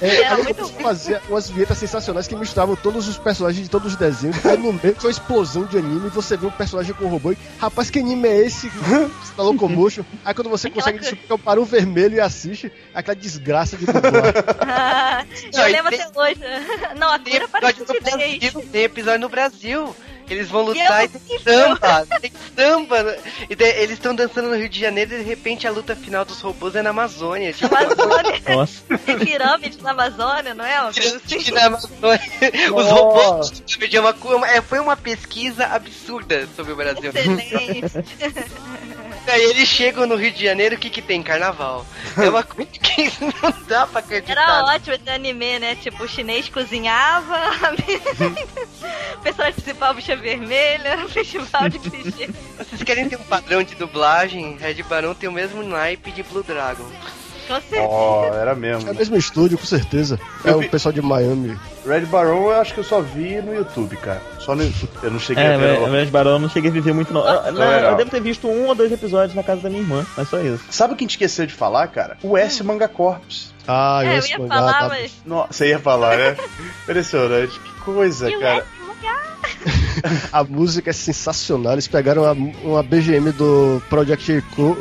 É, Era muito fazia umas vinhetas sensacionais que misturavam todos os personagens de todos os desenhos. Aí no meio tinha uma explosão de anime e você vê um personagem com um robô e, rapaz, que anime é esse? [LAUGHS] da Locomotion. Aí quando você Aquela consegue coisa- descobrir que é o Barão Vermelho e assiste, aquela desgraça de dublar. [LAUGHS] Ah, eu lembro até hoje. [LAUGHS] Não, a cura parece. Brasil, tem episódio no Brasil. Eles vão E lutar é e tem samba, tem samba. né? E daí eles estão dançando no Rio de Janeiro e de repente a luta final dos robôs é na Amazônia. Tipo, [LAUGHS] Amazônia. Nossa. Tem pirâmide na Amazônia, não é? Uma coisa assim. Na Amazônia. Os robôs de uma, cu- é, foi uma pesquisa absurda sobre o Brasil. Excelente. [LAUGHS] Aí eles chegam no Rio de Janeiro, o que que tem? Carnaval. É uma coisa que não dá pra acreditar. Era ótimo esse anime, né? Tipo, o chinês cozinhava, [LAUGHS] o principal bicha vermelha, festival de clichê. Vocês querem ter um padrão de dublagem? Red Barão tem o mesmo naipe de Blue Dragon. Com certeza. Ó, era É mesmo. o mesmo estúdio, com certeza. É o pessoal de Miami. Red Baron eu acho que eu só vi no YouTube, cara. Só no YouTube. Eu não cheguei É, a ver. mas Barão eu não cheguei a viver muito, não. Eu, não, legal. eu devo ter visto um ou dois episódios na casa da minha irmã, mas só isso. Sabe o que a gente esqueceu de falar, cara? O S Manga Corps. Ah, É, eu ia mangá falar, tá- mas. Nossa, você ia falar, né? [LAUGHS] Impressionante. Que coisa, E o cara. X lugar? A música é sensacional. Eles pegaram uma, uma BGM do Project Echo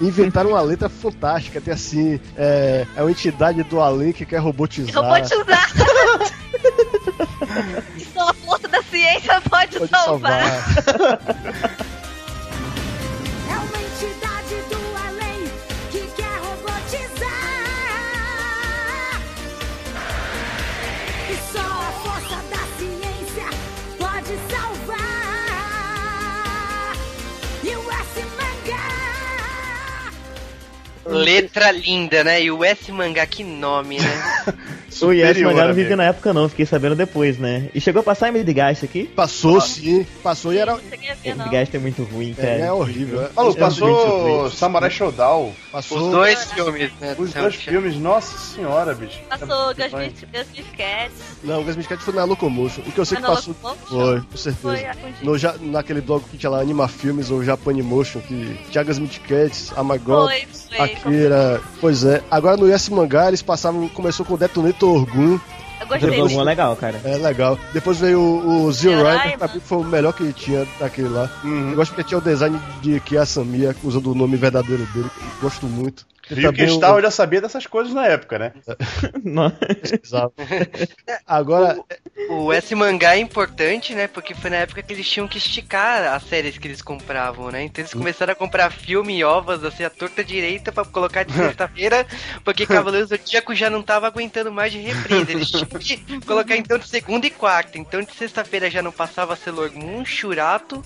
e [LAUGHS] inventaram uma letra fantástica. Tem assim: é, é uma entidade do além que quer robotizar. Robotizar. [LAUGHS] Só a força da ciência pode, Pode salvar. salvar. [LAUGHS] Letra linda, né? E o S Mangá, que nome, né? [LAUGHS] O Yes Superior, Mangá não amigo. vivia na época, não, fiquei sabendo depois, né? E chegou a passar em Midgast aqui? Passou sim, passou e era. Midgast é muito ruim, cara. É, é horrível. é. Malu, Eu passou Samurai Showdown. Passou. Os dois filmes, né? Os dois filmes, nossa senhora, bicho. Passou É. Gusby Cats. Não, o Gasmic Cat foi na Locomotion. O que eu sei Ah, que na passou. Locomotion? Foi, com certeza. No, ja- naquele blog que tinha lá Anima Filmes ou Japanimotion, que tinha Gasmic Cats, Amagot. Akira. Pois é. Agora no Yes Mangá eles passavam. Começou com Detonator Orgun. Eu gostei. Jogou algum legal, cara. É legal. Depois veio o, o Rider, pra mim foi o melhor que tinha daquele lá. Uhum. Eu gosto porque tinha o design de Kiasamiya, usando o nome verdadeiro dele. eu Gosto muito. Viu que Star eu já sabia dessas coisas na época, né? Não. [LAUGHS] Exato. [LAUGHS] Agora, O S Mangá é importante, né? Porque foi na época que eles tinham que esticar as séries que eles compravam, né? Então eles começaram a comprar filme e ovas, assim, a torta direita pra colocar de [LAUGHS] sexta-feira, porque Cavaleiros do Zodíaco já não tava aguentando mais de reprise. Eles tinham que colocar então de segunda e quarta. Então de sexta-feira já não passava Sailor Moon, Shurato,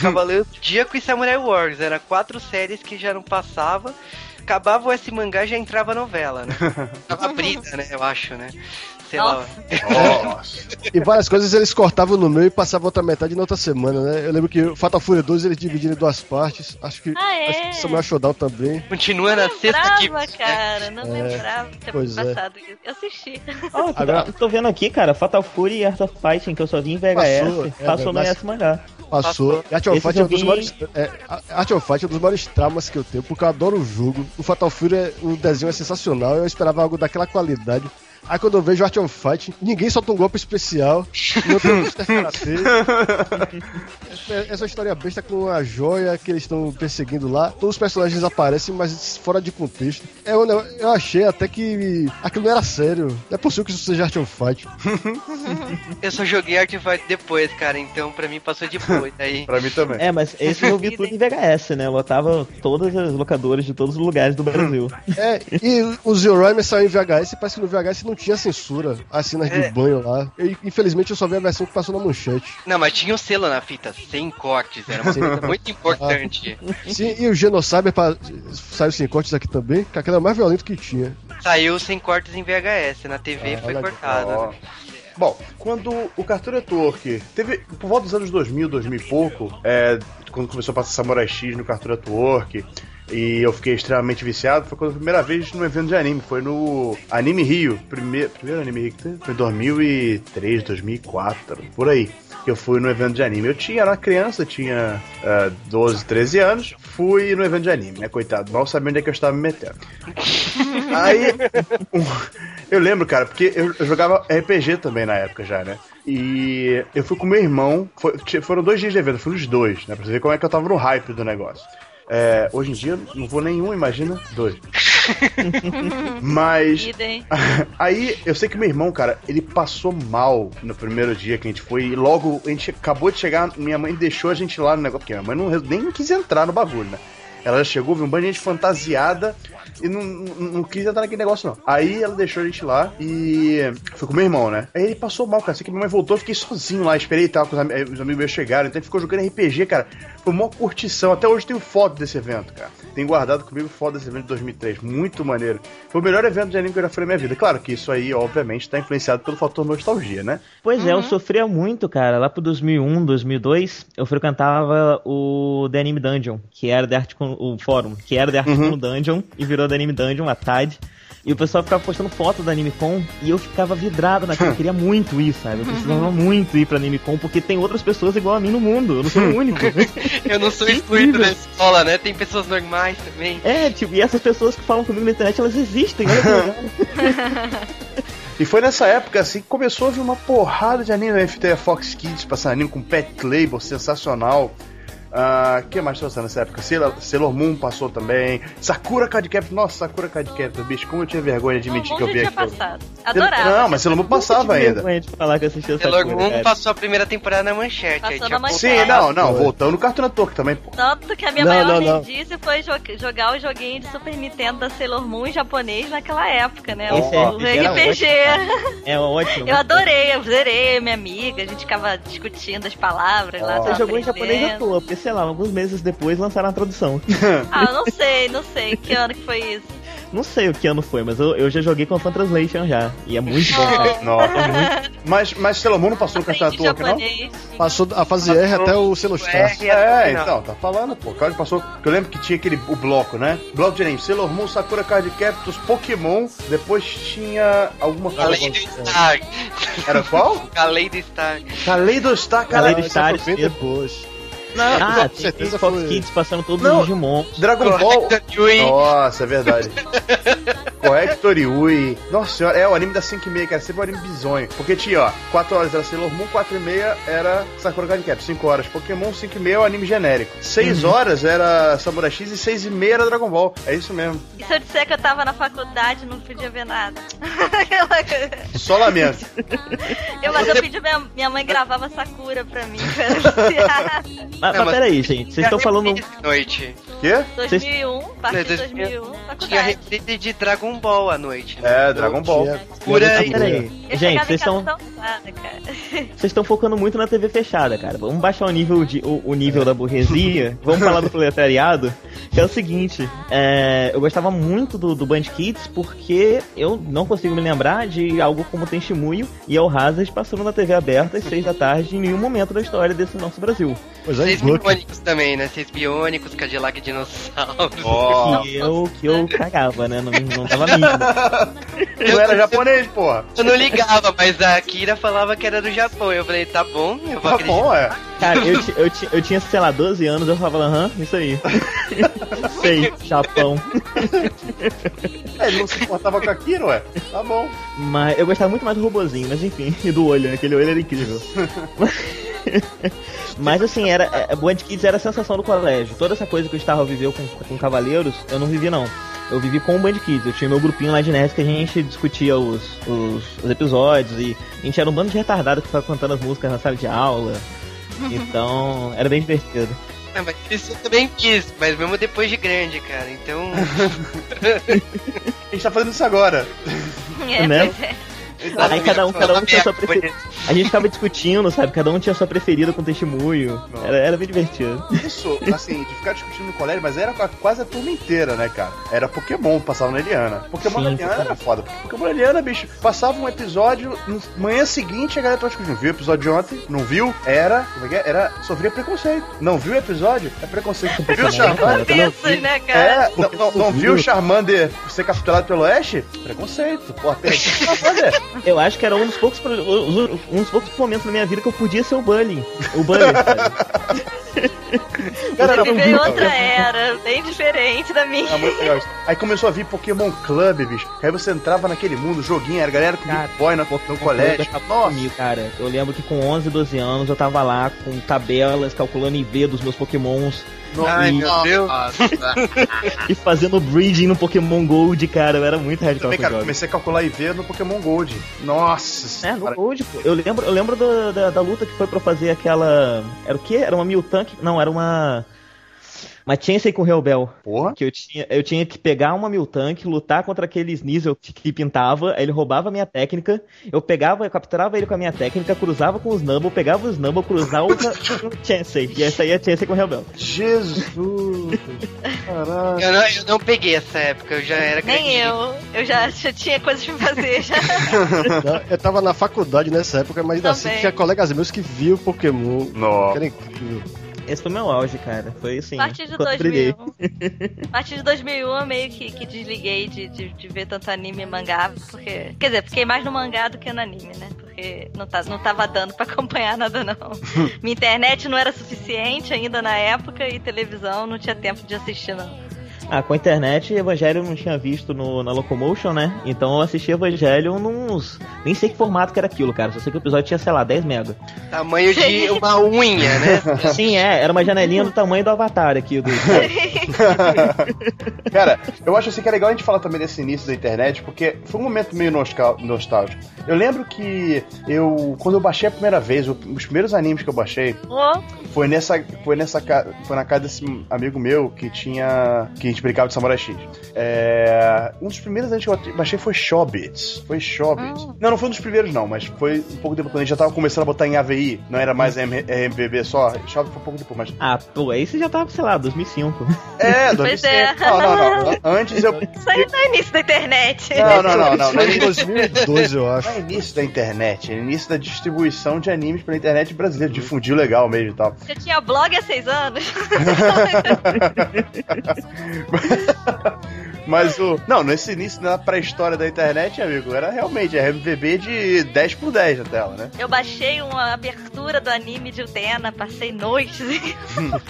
Cavaleiros do Zodíaco e Samurai Wars. Era quatro séries que já não passava. Acabava o S mangá já entrava a novela, né? [LAUGHS] Tava brida, né? Eu acho, né? Sei lá. Nossa. E várias coisas eles cortavam no meio e passavam outra metade na outra semana, né? Eu lembro que o Fatal Fury 2 eles dividiram em duas partes. Acho que, Ah, é? acho que Samuel Showdown também. Continua na Não sexta lembrava, né? cara. Não lembrava que tinha pois é. passado isso. Eu assisti. Ó, Agora- tô vendo aqui, cara, Fatal Fury e Art of Fighting, que eu só vi em VHS, Passou, passou, é, no mas- S mangá. Passou. Art of Fight é um dos maiores. É, Art of Fight é um dos maiores traumas que eu tenho, porque eu adoro o jogo. O Fatal Fury, é, o desenho é sensacional. Eu esperava algo daquela qualidade. Aí quando eu vejo Art of Fight, ninguém solta um golpe especial. Não tem Mr. Karate. Essa- Essa história besta com a joia que eles estão perseguindo lá. Todos os personagens aparecem, mas fora de contexto. É, negócio- eu achei até que aquilo não era sério. Não é possível que isso seja Art of Fight. [LAUGHS] Eu só joguei Art of Fight depois, cara, então pra mim passou de boa. Aí, [LAUGHS] Pra mim também. É, mas esse eu vi tudo em VHS, né? Eu botava todas as locadoras de todos os lugares do Brasil. É, e o Zero Rhyme saiu em VHS e parece que no VHS não tinha censura, as cenas É. de banho lá. E, infelizmente eu só vi a versão que passou na manchete. Não, mas tinha um selo na fita, sem cortes, era Sim. muito importante. Sim, e o Genocyber pa- saiu sem cortes aqui também, que aquele era o mais violento que tinha. Saiu sem cortes em VHS, na TV Ah, foi cortado. Ó. Bom, quando o Cartoon Network teve, por volta dos anos 2000, 2000 e pouco, é, quando começou a passar Samurai X no Cartoon Network, e eu fiquei extremamente viciado, foi quando a primeira vez no evento de anime, foi no Anime Rio, primeiro, primeiro Anime Rio que teve, foi em 2003, 2004, por aí. Eu fui no evento de anime. Eu tinha, era uma criança, tinha é, 12, 13 anos. Fui no evento de anime, né? Coitado, mal sabia onde é que eu estava me metendo. [LAUGHS] Aí, um- eu lembro, cara, porque eu, eu jogava RPG também na época já, né? E eu fui com meu irmão, foi- foram dois dias de evento, eu fui nos dois, né? Pra você ver como é que eu tava no hype do negócio. É, hoje em dia, não vou nenhum, imagina, dois. [LAUGHS] Mas. [LAUGHS] Aí, eu sei que meu irmão, cara, ele passou mal no primeiro dia que a gente foi. E logo, a gente acabou de chegar, minha mãe deixou a gente lá no negócio. Porque minha mãe não, nem quis entrar no bagulho, né? Ela chegou, viu um bando de gente fantasiada e não, não, não quis entrar naquele negócio, não. Aí ela deixou a gente lá e foi com meu irmão, né? Aí ele passou mal, cara. Assim que minha mãe voltou, eu fiquei sozinho lá, esperei e tal, com os, ami- os amigos meus chegaram. Então ficou jogando RPG, cara. Foi uma curtição. Até hoje eu tenho foto desse evento, cara. Tenho guardado comigo foto desse evento de 2003. Muito maneiro. Foi o melhor evento de anime que eu já fui na minha vida. Claro que isso aí, obviamente, tá influenciado pelo fator nostalgia, né? Pois é, eu sofria muito, cara. Lá pro 2001, 2002, eu frequentava o The Anime Dungeon, que era The Art o fórum, que era The Art Con Dungeon e virou The Anime Dungeon, a TAD. E o pessoal ficava postando foto da AnimeCon e eu ficava vidrado naquilo. Eu queria muito ir, sabe? Eu precisava muito ir pra AnimeCon porque tem outras pessoas igual a mim no mundo. Eu não sou o único. [LAUGHS] Eu não sou excluído da escola, né? Tem pessoas normais também. é, tipo, e essas pessoas que falam comigo na internet, elas existem. Olha que legal. [LAUGHS] E foi nessa época, assim, que começou a vir uma porrada de anime. A gente teve a Fox Kids passando anime com Pet Label, sensacional. Ah, que mais passou nessa época? Sailor, Sailor Moon passou também. Sakura Card Captor. Nossa, Sakura Card Captor, bicho, como eu tinha vergonha de admitir que eu vi tinha aquilo. passado. Adorava. Não, mas Sailor Moon passava ainda. vergonha de falar que eu assistia Sailor coisa, Moon cara. passou a primeira temporada na manchete. Passou aí na manchete. Sim, não, não, voltando no Cartoon Network também, pô. Tanto que a minha Não, maior não, foi jo- jogar o joguinho de Super Nintendo da Sailor Moon em japonês naquela época, né? Esse o é- o era RPG. É ótimo. Eu adorei, eu zerei, minha amiga, a gente ficava discutindo as palavras lá. Ó. Você jogou em japonês à toa, porque sei lá, alguns meses depois lançaram a tradução. [LAUGHS] Ah, eu não sei, não sei que ano que foi isso. Não sei o que ano foi, mas eu, eu já joguei com a Fan Translation já. E é muito bom, cara. [LAUGHS] Nossa, mas, mas Sailor Moon não passou no Cartoon Aprendi Network, não? Passou a fase R até o Celostar. R. É, Não. então, tá falando, pô. Claro que passou. que Eu lembro que tinha aquele o bloco, né? Bloco de anime. Sailor Moon, Sakura Card Captors, Pokémon. Depois tinha alguma coisa. Além do Star. Era qual? Além do Star. Kaleido Star, cara. Kaleido Isso Star, foi bem depois. Ah, com tem certeza Fox foi- Kids passando todos Não. os Digimon. Dragon Ball. Yui. Nossa, é verdade. [LAUGHS] Corrector Yui. Nossa senhora, é o anime da 5 e meia, cara. Sempre um anime bizonho. Porque tinha, ó, 4 horas era Sailor Moon, 4 e meia era Sakura Card Captor. 5 horas Pokémon, 5 e meia é o anime genérico. 6 horas era Samurai X e 6 e meia era Dragon Ball. É isso mesmo. E se eu disser que eu tava na faculdade, não podia ver nada. [LAUGHS] Só lamento. eu, mas eu pedi minha, minha mãe gravava Sakura pra mim. [LAUGHS] viciar. Mas, Não, mas peraí, gente. Vocês estão falando. De noite. Quê? 2001, parte Né, de dois- 2001, Tinha faculdade. reprise de Dragon Ball à noite. Né? É, Dragon Ball. Tinha- Por tinha aí. Peraí. Gente, vocês estão. [LAUGHS] Vocês estão focando muito na TV fechada, cara. Vamos baixar o nível, de, o, o nível da burguesia. [LAUGHS] Vamos falar do proletariado. Que é o seguinte: é, eu gostava muito do, do Band Kids porque eu não consigo me lembrar de algo como tem Shimuyo e El Hazard passando na TV aberta às seis da tarde em nenhum momento da história desse nosso Brasil. Pois é, Smoke. biônicos também, né? Seis biônicos, Cadillac dinossauro. Ó, Que eu, que eu cagava, né? [LAUGHS] Não, não tava mídia. não era japonês, porra. Eu não ligava, mas a Akira falava que era do Japão. Eu falei, tá bom, eu vou Tá acreditar. bom, é. Cara, eu, eu, eu tinha, sei lá, 12 anos, eu falava, aham, isso aí. [LAUGHS] Sei, Japão. É, Ele não se importava com aquilo, ué. Tá bom. Mas eu gostava muito mais do robozinho, mas enfim, e do olho, né? Aquele olho era incrível. [LAUGHS] mas assim, era, é, Band Kids era a sensação do colégio. Toda essa coisa que o Starro viveu com, com Cavaleiros, eu não vivi não. Eu vivi com o Band Kids. Eu tinha meu grupinho lá de nerds que a gente discutia os, os, os episódios e a gente era um bando de retardado que ficava cantando as músicas na sala de aula. Então, era bem divertido. Ah, mas isso eu também quis, mas mesmo depois de grande, cara. Então. [LAUGHS] A gente tá fazendo isso agora. É, Né? pois é. Aí cada um, cada um tinha sua preferida. A gente ficava discutindo, sabe? Cada um tinha sua preferida com testemunho. Era, era bem divertido. Isso, assim, de ficar discutindo no colégio, mas era quase a turma inteira, né, cara? Era Pokémon, passava na Eliana. Pokémon Sim, na Eliana Pokémon. era foda. Pokémon na Eliana, bicho, passava um episódio, no manhã seguinte a galera tava discutindo. Viu o episódio de ontem? Não viu? Era, como é que é? Era, sofria preconceito. Não viu o episódio? É preconceito. Viu o Charmander? Isso, né, cara? É, não, não, não viu o Charmander ser capturado pelo Ash? Preconceito. Porra, perdi o Charmander. Eu acho que era um dos poucos um dos poucos momentos na minha vida que eu podia ser o Bully. O Bully? Cara, era Ele muito legal. outra era, bem diferente da minha. Era muito legal isso. Aí começou a vir Pokémon Club, bicho. Aí você entrava naquele mundo, joguinho, era galera com Cara, Game Boy no, no colégio. Nossa, comigo, cara. Eu lembro que com 11, 12 anos eu tava lá com tabelas, calculando IV dos meus pokémons Ai, e, meu Deus. [LAUGHS] e fazendo breeding no Pokémon Gold, cara. Eu era muito radical também, cara, comecei a calcular IV no Pokémon Gold. Nossa É, no. Gold, pô. Eu lembro, eu lembro do- da, da luta que foi pra fazer aquela. Era o quê? Era uma Miltank? Não, era uma. Uma Chansey com Rebel. Porra. Que eu tinha, eu tinha que pegar uma Miltank, lutar contra aquele Sneasel que, que pintava, aí ele roubava a minha técnica, eu pegava, eu capturava ele com a minha técnica, cruzava com os Snubble, pegava o Snubble, cruzava com o Chansey. E essa aí é a Chansey com Rebel. Jesus. Caralho. Eu não, eu não peguei essa época, eu já era Nem grandinho. eu. Eu já, já tinha coisas pra fazer já. Não, Eu tava na faculdade nessa época, mas ainda assim tinha colegas meus que viam Pokémon. Nossa. era incrível. Esse foi meu auge, cara. Foi assim. A partir de quando eu brilhei. 2001. A partir de 2001 eu meio que, que desliguei de, de, de ver tanto anime e mangá, porque. Quer dizer, fiquei mais no mangá do que no anime, né? Porque não, tá, não tava dando pra acompanhar nada, não. [LAUGHS] Minha internet não era suficiente ainda na época e televisão não tinha tempo de assistir, não. Ah, com a internet, Evangelho eu não tinha visto no, na Locomotion, né? Então eu assisti Evangelho nos. Nem sei que formato que era aquilo, cara. Só sei que o episódio tinha, sei lá, 10 mega. Tamanho de [LAUGHS] uma unha, né? Sim, é, era uma janelinha do tamanho do Avatar aqui. Do... [LAUGHS] Cara, eu acho assim que é legal a gente falar também desse início da internet, porque foi um momento meio nostal- nostálgico. Eu lembro que eu, quando eu baixei a primeira vez, o- os primeiros animes que eu baixei, Ô, foi nessa, foi nessa, foi na casa desse amigo meu que tinha, que a gente brincava de Samurai X. É, um dos primeiros que eu baixei foi Shobits. Foi Shobits. Ah. Não, não foi um dos primeiros não, mas foi um pouco depois quando a gente já tava começando a botar em AVI, não era mais M- MVB só. Shobits foi um pouco depois, mas Ah, pô, aí você já tava, sei lá, 2005. é, [LAUGHS] Pois 2005. é. Não, não, não. Antes eu Isso aí não é início da internet. Não, não, não, não. Não Foi em 2012, eu acho. Não é início da internet, é início da distribuição de animes pela internet brasileira, difundiu legal mesmo e tal. Eu tinha blog há seis anos. [LAUGHS] [LAUGHS] Mas o. Não, nesse início, na pré-história da internet, amigo, era realmente RMVB de 10 por 10 na tela, né? Eu baixei uma abertura do anime de Utena, passei noites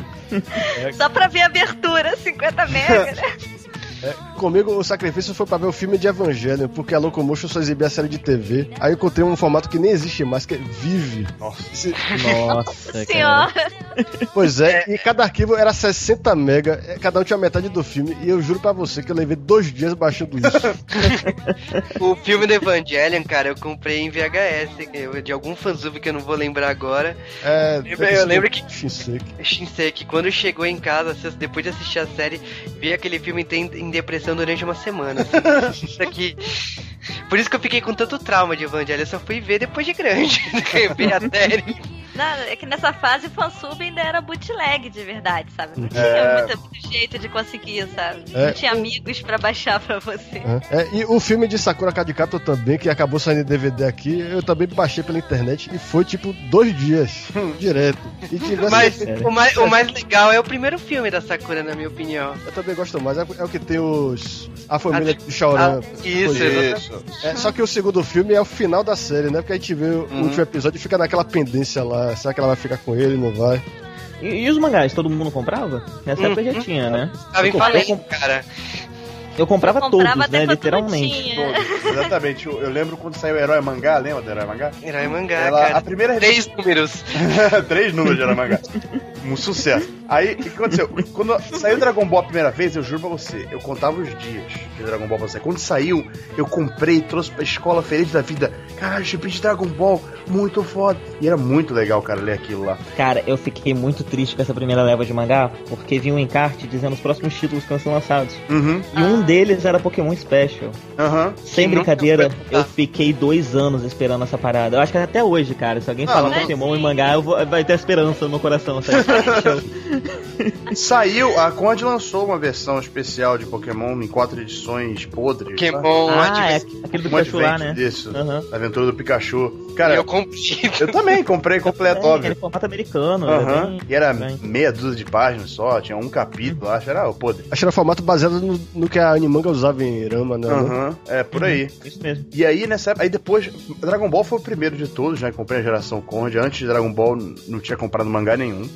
[LAUGHS] só pra ver a abertura, 50 mega, [LAUGHS] né? É, comigo o sacrifício foi pra ver o filme de Evangelho, porque a Locomotion só exibia a série de TV. Aí eu encontrei um formato que nem existe mais, que é Vive. Nossa. Esse- Nossa. Senhora. Pois é, e cada arquivo era 60 mega, é, cada um tinha metade do filme, e eu juro pra você que eu levei dois dias baixando isso. [LAUGHS] O filme do Evangelion, cara, eu comprei em VHS, de algum fansub que eu não vou lembrar agora. É, Eu- eu lembro que- Shinseki. Shinseki, quando chegou em casa, depois de assistir a série, vi aquele filme em, em depressão durante uma semana. assim. [LAUGHS] Isso aqui. Por isso que eu fiquei com tanto trauma de Evangelion, eu só fui ver depois de grande. [LAUGHS] a série. Não, é que nessa fase fansub ainda era bootleg de verdade, sabe? Não tinha É. muito, muito jeito de conseguir, sabe? É. Não tinha amigos pra baixar pra você. É, e o filme de Sakura Captor também, que acabou saindo em DVD aqui, eu também baixei pela internet e foi tipo dois dias, direto. E tivesse- Mas É. o mais, o mais legal é o primeiro filme da Sakura, na minha opinião. eu também gosto mais, é, é o que tem os. A família Ah, de Shaoran. ah, isso. Isso. É, só que o segundo filme é o final da série, né? Porque a gente vê o Uhum. último episódio e fica naquela pendência lá. Será que ela vai ficar com ele? Não vai? E, e os mangás, todo mundo comprava? Nessa época já Uhum. tinha, né? Tava em falência, cara. Eu comprava, Eu comprava todos, né? Literalmente. Todos. Exatamente. Eu, eu lembro quando saiu o Herói Mangá, lembra do Herói Mangá? Herói mangá, Ela, cara. a primeira Três números. [LAUGHS] Três números de Herói Mangá. Um sucesso. Aí, o que aconteceu? Quando saiu Dragon Ball a primeira vez, eu juro pra você, eu contava os dias de Dragon Ball pra você. Quando saiu, eu comprei e trouxe pra escola feliz da vida. Caralho, gibi de Dragon Ball, muito foda. E era muito legal, cara, ler aquilo lá. Cara, eu fiquei muito triste com essa primeira leva de mangá, porque vinha um encarte dizendo os próximos títulos que iam ser lançados. Uhum, E um deles era Pokémon Special. aham. Sem brincadeira, eu fiquei dois anos esperando essa parada. Eu acho que até hoje, cara, se alguém Ah, falar Pokémon sim. em mangá, eu vou, vai ter esperança no meu coração, sabe? [LAUGHS] Saiu, a Conde lançou uma versão especial de Pokémon em quatro edições podres. tá? Pokémon ah, é aquele do Pikachu lá, né? Isso. Aham. Aventura do Pikachu. Cara, eu eu, também comprei completo, É, óbvio. aquele formato americano. era Aham. bem E era estranho. meia dúzia de páginas só, tinha um capítulo, acho. Era o podre. Acho que era formato baseado no, no que a Animanga usava em Rama, né? Aham, é por aí. Isso mesmo. E aí, nessa época, aí depois, Dragon Ball foi o primeiro de todos, né? Comprei a geração Conde. Antes de Dragon Ball, não tinha comprado mangá nenhum.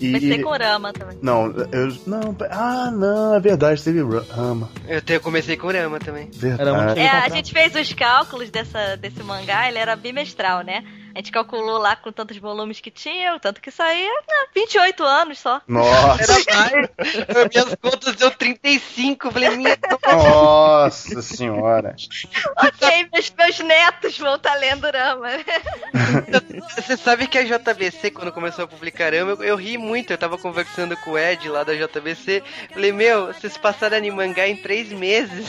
E. Comecei com Rama também. Não, eu. Não, ah, não, é verdade, teve Rama. Eu, te- comecei com Rama também. Verdade. Era É, a gente fez os cálculos dessa, desse mangá, ele era bimestral, né? A gente calculou lá com tantos volumes que tinha, o tanto que saía, ah, 28 anos só. Nossa, Era mais. Minhas contas deu 35. Falei, minha nossa senhora. ok, meus, meus netos vão estar lendo Rama. Você sabe que a JBC, quando começou a publicar Rama, eu, eu ri muito. Eu tava conversando com o Ed lá da JBC. Falei, meu, vocês passaram em mangá em três meses.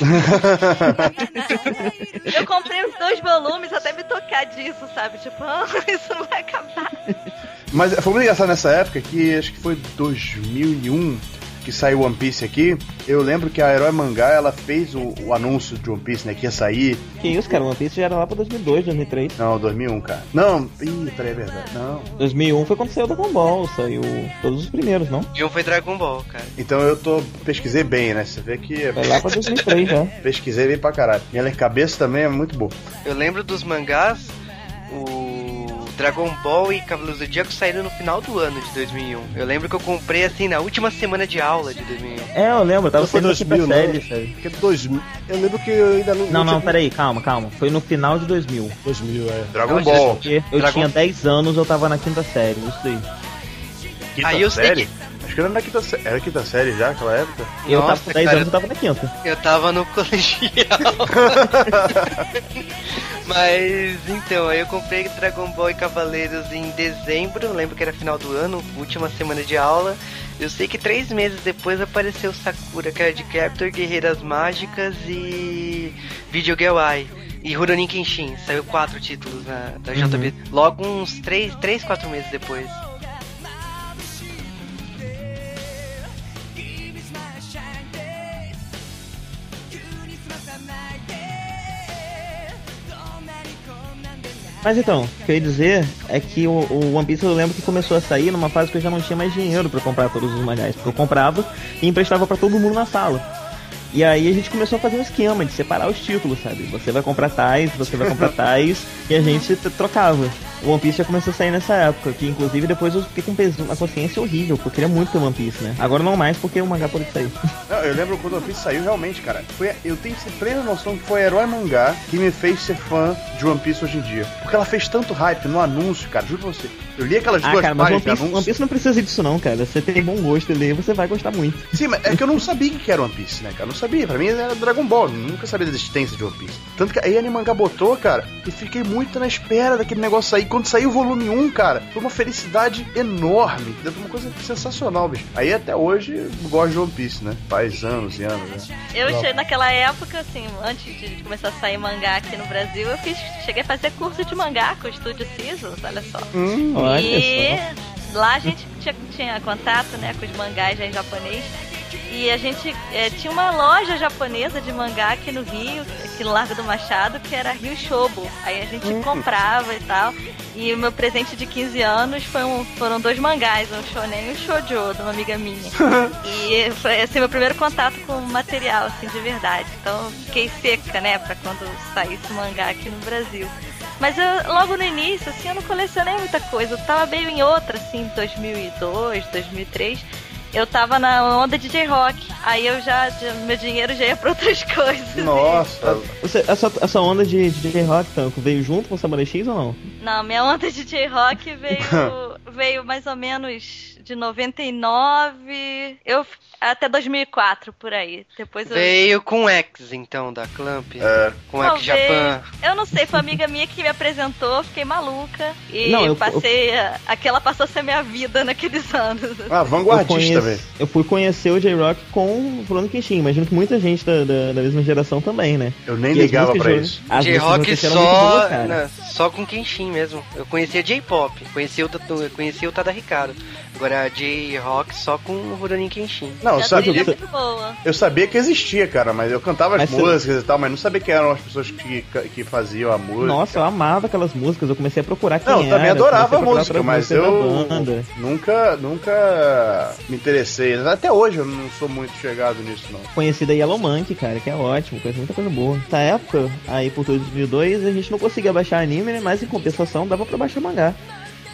Eu comprei os dois volumes até me tocar disso, sabe? Tipo, [LAUGHS] isso não vai acabar. Mas foi muito engraçado nessa época que acho que foi 2001 que saiu One Piece aqui. Eu lembro que a Herói Mangá ela fez o, o anúncio de One Piece, né? Que ia sair. Que isso, cara, One Piece já era lá pra 2002, 2003. Não, 2001, cara. Não, ih, peraí, é verdade. Não. 2001 foi quando saiu Dragon Ball, saiu todos os primeiros, não? E um foi Dragon Ball, cara. Então eu tô. Pesquisei bem, né? Você vê que. Foi lá pra 2003 já. [LAUGHS] Pesquisei bem pra caralho. Minha cabeça também é muito boa. Eu lembro dos mangás, o Dragon Ball e Cavaleiros do Zodíaco saíram no final do ano de 2001. Eu lembro que eu comprei assim na última semana de aula de 2001. É, eu lembro, eu tava sendo aqui pra 2000, não. série? Porque 2000. Eu lembro que eu ainda não. Não, não, tinha- peraí, calma, calma. Foi no final de 2000. 2000, é. Dragon Não, Ball. Porque eu Dragon- tinha 10 anos, eu tava na quinta série, isso daí. Quinta Aí eu sei série? Acho que era na quinta série. Era quinta série já naquela época? Eu Nossa, tava com 10 cara. anos, eu tava na quinta. Eu tava no [LAUGHS] colegial. [LAUGHS] Mas então, aí eu comprei Dragon Ball e Cavaleiros em dezembro, lembro que era final do ano, última semana de aula. Eu sei que três meses depois apareceu Sakura, que era de Captor, Guerreiras Mágicas e Video Girl Eye. E Rurouni Kenshin, saiu quatro títulos na, da JB. Logo uns três, três, quatro meses depois. Mas então, o que eu ia dizer é que o, o One Piece eu lembro que começou a sair numa fase que eu já não tinha mais dinheiro pra comprar todos os mangás. Porque eu comprava e emprestava pra todo mundo na sala. E aí a gente começou a fazer um esquema de separar os títulos, sabe? Você vai comprar tais, você vai comprar [LAUGHS] tais, e a gente trocava. O One Piece já começou a sair nessa época, que inclusive depois eu fiquei com peso na consciência horrível, porque eu queria muito ter One Piece, né? Agora não mais, porque o mangá pode sair. [LAUGHS] Não, eu lembro quando o One Piece saiu realmente, cara. Foi, eu tenho plena noção que foi a Herói Mangá que me fez ser fã de One Piece hoje em dia. Porque ela fez tanto hype no anúncio, cara, juro pra você. Eu li aquelas Ah, duas cara, mas One páginas de Piece. One Piece não precisa disso não, cara. Você tem bom gosto e ler, você vai gostar muito. Sim, mas é que eu não sabia o que era One Piece, né, cara? Eu não sabia. Pra mim era Dragon Ball. eu Nunca sabia da existência de One Piece. Tanto que aí a Animanga botou, cara, e fiquei muito na espera daquele negócio sair. Quando saiu o volume 1, cara, foi uma felicidade enorme. Foi uma coisa sensacional, bicho. Aí até hoje eu gosto de One Piece, né? Faz anos e anos, né? Eu che- naquela época, assim, antes de começar a sair mangá aqui no Brasil, eu fiz, cheguei a fazer curso de mangá com o Estúdio Seasons, olha só. Hum, Olha e só. lá a gente tinha, tinha contato, né, com os mangás em japonês. E a gente eh, tinha uma loja japonesa de mangá aqui no Rio, aqui no Largo do Machado, que era Rio Shobo. Aí a gente comprava e tal. E o meu presente de 15 anos foi um- foram dois mangás, um shonen e um shoujo, de uma amiga minha. [LAUGHS] e foi assim, meu primeiro contato com material, assim, de verdade. Então fiquei seca, né, pra quando saísse mangá aqui no Brasil. Mas eu, logo no início, assim, eu não colecionei muita coisa. Eu tava meio em outra, assim, 2002, 2003. Eu tava na onda de J-Rock. Aí eu já, já- meu dinheiro já ia pra outras [LAUGHS] coisas. Nossa. Você, essa, essa onda de, de J-Rock, Tanco, veio junto com o Samurai X ou não? Não, minha onda de J-Rock [LAUGHS] veio, veio mais ou menos de 99 eu, até 2004, por aí. Depois eu... Veio com X, então, da Clamp. É. Com X. Japan. Eu não sei, foi uma amiga minha que me apresentou, fiquei maluca. E Não, eu- passei. a- Aquela passou a ser minha vida naqueles [LAUGHS] anos. Ah, Eu, vanguardista, velho. eu fui conhecer o J-Rock com o Bruno Kenshin. Imagino que muita gente da, da, da mesma geração também, né? Eu nem E ligava de- isso. J-Rock só, boas, só com Kenshin mesmo. Eu conhecia J-Pop, conhecia o, conhecia o Tada Ricardo. Agora J-Rock só com o Rurouni Kenshin. Não, eu sabia, é muito boa. eu sabia que existia, cara, mas eu cantava as Mas você- músicas e tal, mas não sabia que eram as pessoas que, que faziam a música. Nossa, eu amava aquelas músicas. Eu comecei a procurar quem Não, eu era. também adorava a música, mas eu nunca, nunca me interessei. Até hoje eu não sou muito chegado nisso, não. Conheci da Yellow Monkey, cara, que é ótimo, conheci muita coisa boa. Nessa época, aí por 2002, a gente não conseguia baixar anime, né, mas em compensação dava pra baixar mangá.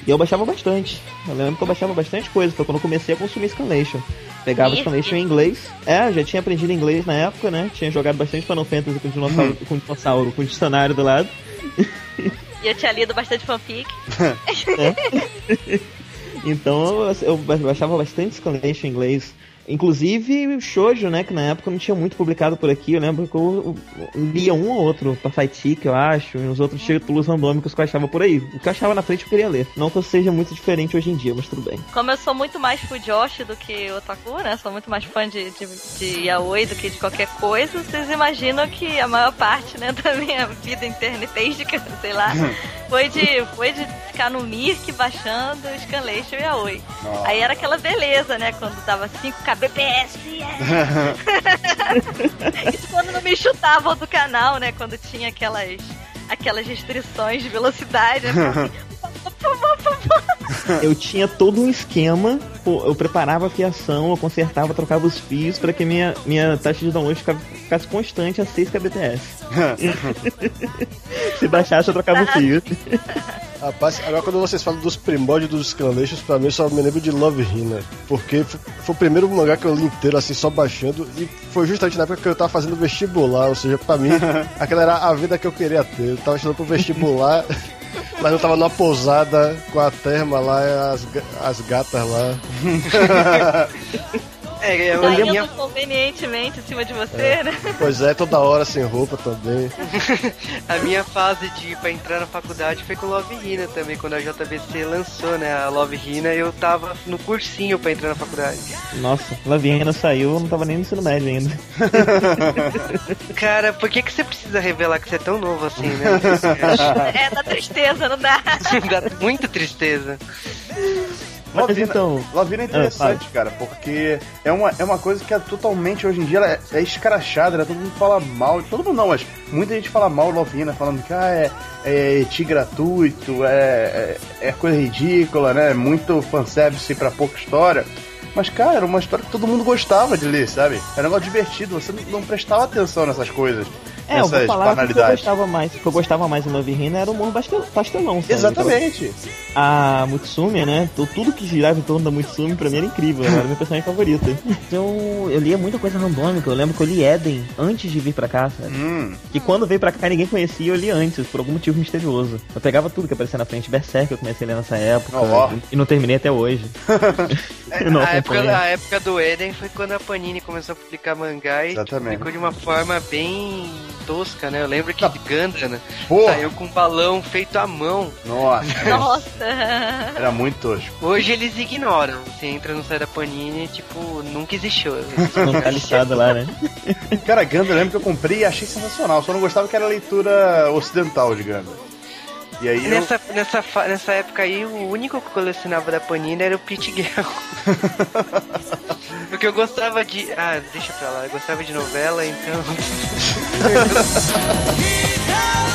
E eu baixava bastante. Eu lembro que eu baixava bastante coisa, foi quando eu comecei a consumir Scanlation. Pegava Ih, Scanlation em inglês. É, já tinha aprendido inglês na época, né? Tinha jogado bastante Final Fantasy com dinossauro, com dinossauro, com dicionário do lado. E eu tinha lido bastante fanfic. [LAUGHS] [LAUGHS] Então eu, eu baixava bastante Scanlation em inglês. Inclusive o Shoujo, né? Que na época não tinha muito publicado por aqui. Eu lembro que eu, eu lia um ou outro pra Fightic, eu acho, e uns outros títulos randômicos que eu achava por aí. O que eu achava na frente eu queria ler. Não que eu seja muito diferente hoje em dia, mas tudo bem. Como eu sou muito mais Fujoshi do que Otaku, né? Sou muito mais fã de, de, de Yaoi do que de qualquer coisa. Vocês imaginam que a maior parte, né, [LAUGHS] da minha vida internetística, sei lá, [LAUGHS] foi de, foi de ficar no Mirk baixando Scanlation e Yaoi. Nossa. Aí era aquela beleza, né? Quando dava 5 kbps. yeah! [LAUGHS] Isso quando não me chutavam do canal, né? Quando tinha aquelas, aquelas restrições de velocidade. né? [LAUGHS] Eu tinha todo um esquema, eu preparava a fiação, eu consertava, trocava os fios pra que minha, minha taxa de download fica- ficasse constante a 6 kbps. [LAUGHS] Se baixasse, eu trocava o fio. Rapaz, agora quando vocês falam dos primórdios dos Scanlations, pra mim eu só me lembro de Love Hina. Porque foi o primeiro mangá que eu li inteiro, assim, só baixando. E foi justamente na época que eu tava fazendo vestibular. Ou seja, pra mim, [LAUGHS] aquela era a vida que eu queria ter. Eu tava estudando pro vestibular, mas eu tava numa pousada com a terma lá, as, as gatas lá. [LAUGHS] É, é Saindo minha, convenientemente em cima de você, né? Pois é, toda hora sem roupa também. [LAUGHS] a minha fase de pra entrar na faculdade foi com Love Hina também, quando a JBC lançou, né, a Love Hina, eu tava no cursinho pra entrar na faculdade. Nossa, Laviena saiu, eu não tava nem no ensino médio ainda. [LAUGHS] Cara, por que que você precisa revelar que você é tão novo assim, né? [LAUGHS] É da tristeza, não dá. Dá muita tristeza. Lavina, então. Lavina é interessante, cara, porque é uma, é uma coisa que é totalmente, hoje em dia, é, é escrachada, né? Todo mundo fala mal, todo mundo não, mas muita gente fala mal Lavina, falando que ah, é, é eti gratuito, é, é, é coisa ridícula, né? Muito fanservice pra pouca história. Mas, cara, era uma história que todo mundo gostava de ler, sabe? Era um negócio divertido, você não prestava atenção nessas coisas. É, eu vou falar que o que eu gostava mais, o que eu gostava mais no Love Hina era o humor bastel- pastelão, sabe? Exatamente. A Mutsumi, né? tu- Tudo que girava em torno da Mutsumi pra mim era incrível, ela era minha personagem favorita. [LAUGHS] Então, eu lia muita coisa randômica, eu lembro que eu li Eden antes de vir pra cá, sabe? Hum. Que quando veio pra cá ninguém conhecia, eu li antes, por algum motivo misterioso. Eu pegava tudo que aparecia na frente, Berserk eu comecei a ler nessa época, Ó. e não terminei até hoje. [LAUGHS] [LAUGHS] Eu não a, época, a época do Eden foi quando a Panini começou a publicar mangá e Exatamente. publicou de uma forma bem tosca, né? Eu lembro que Gundam Porra. saiu com um balão feito à mão. Nossa, [LAUGHS] Nossa! era muito tosco. Hoje eles ignoram. Você entra no site da Panini, tipo, nunca existiu. [LAUGHS] Não tá lá, né? Cara, Gundam eu lembro que eu comprei e achei sensacional. Só não gostava que era leitura ocidental de Gundam. E aí eu... Nessa, nessa, fa- nessa época aí, o único que eu colecionava da Panini era o Pit Girl. [LAUGHS] Porque eu gostava de. Ah, deixa pra lá, eu gostava de novela, então. [LAUGHS]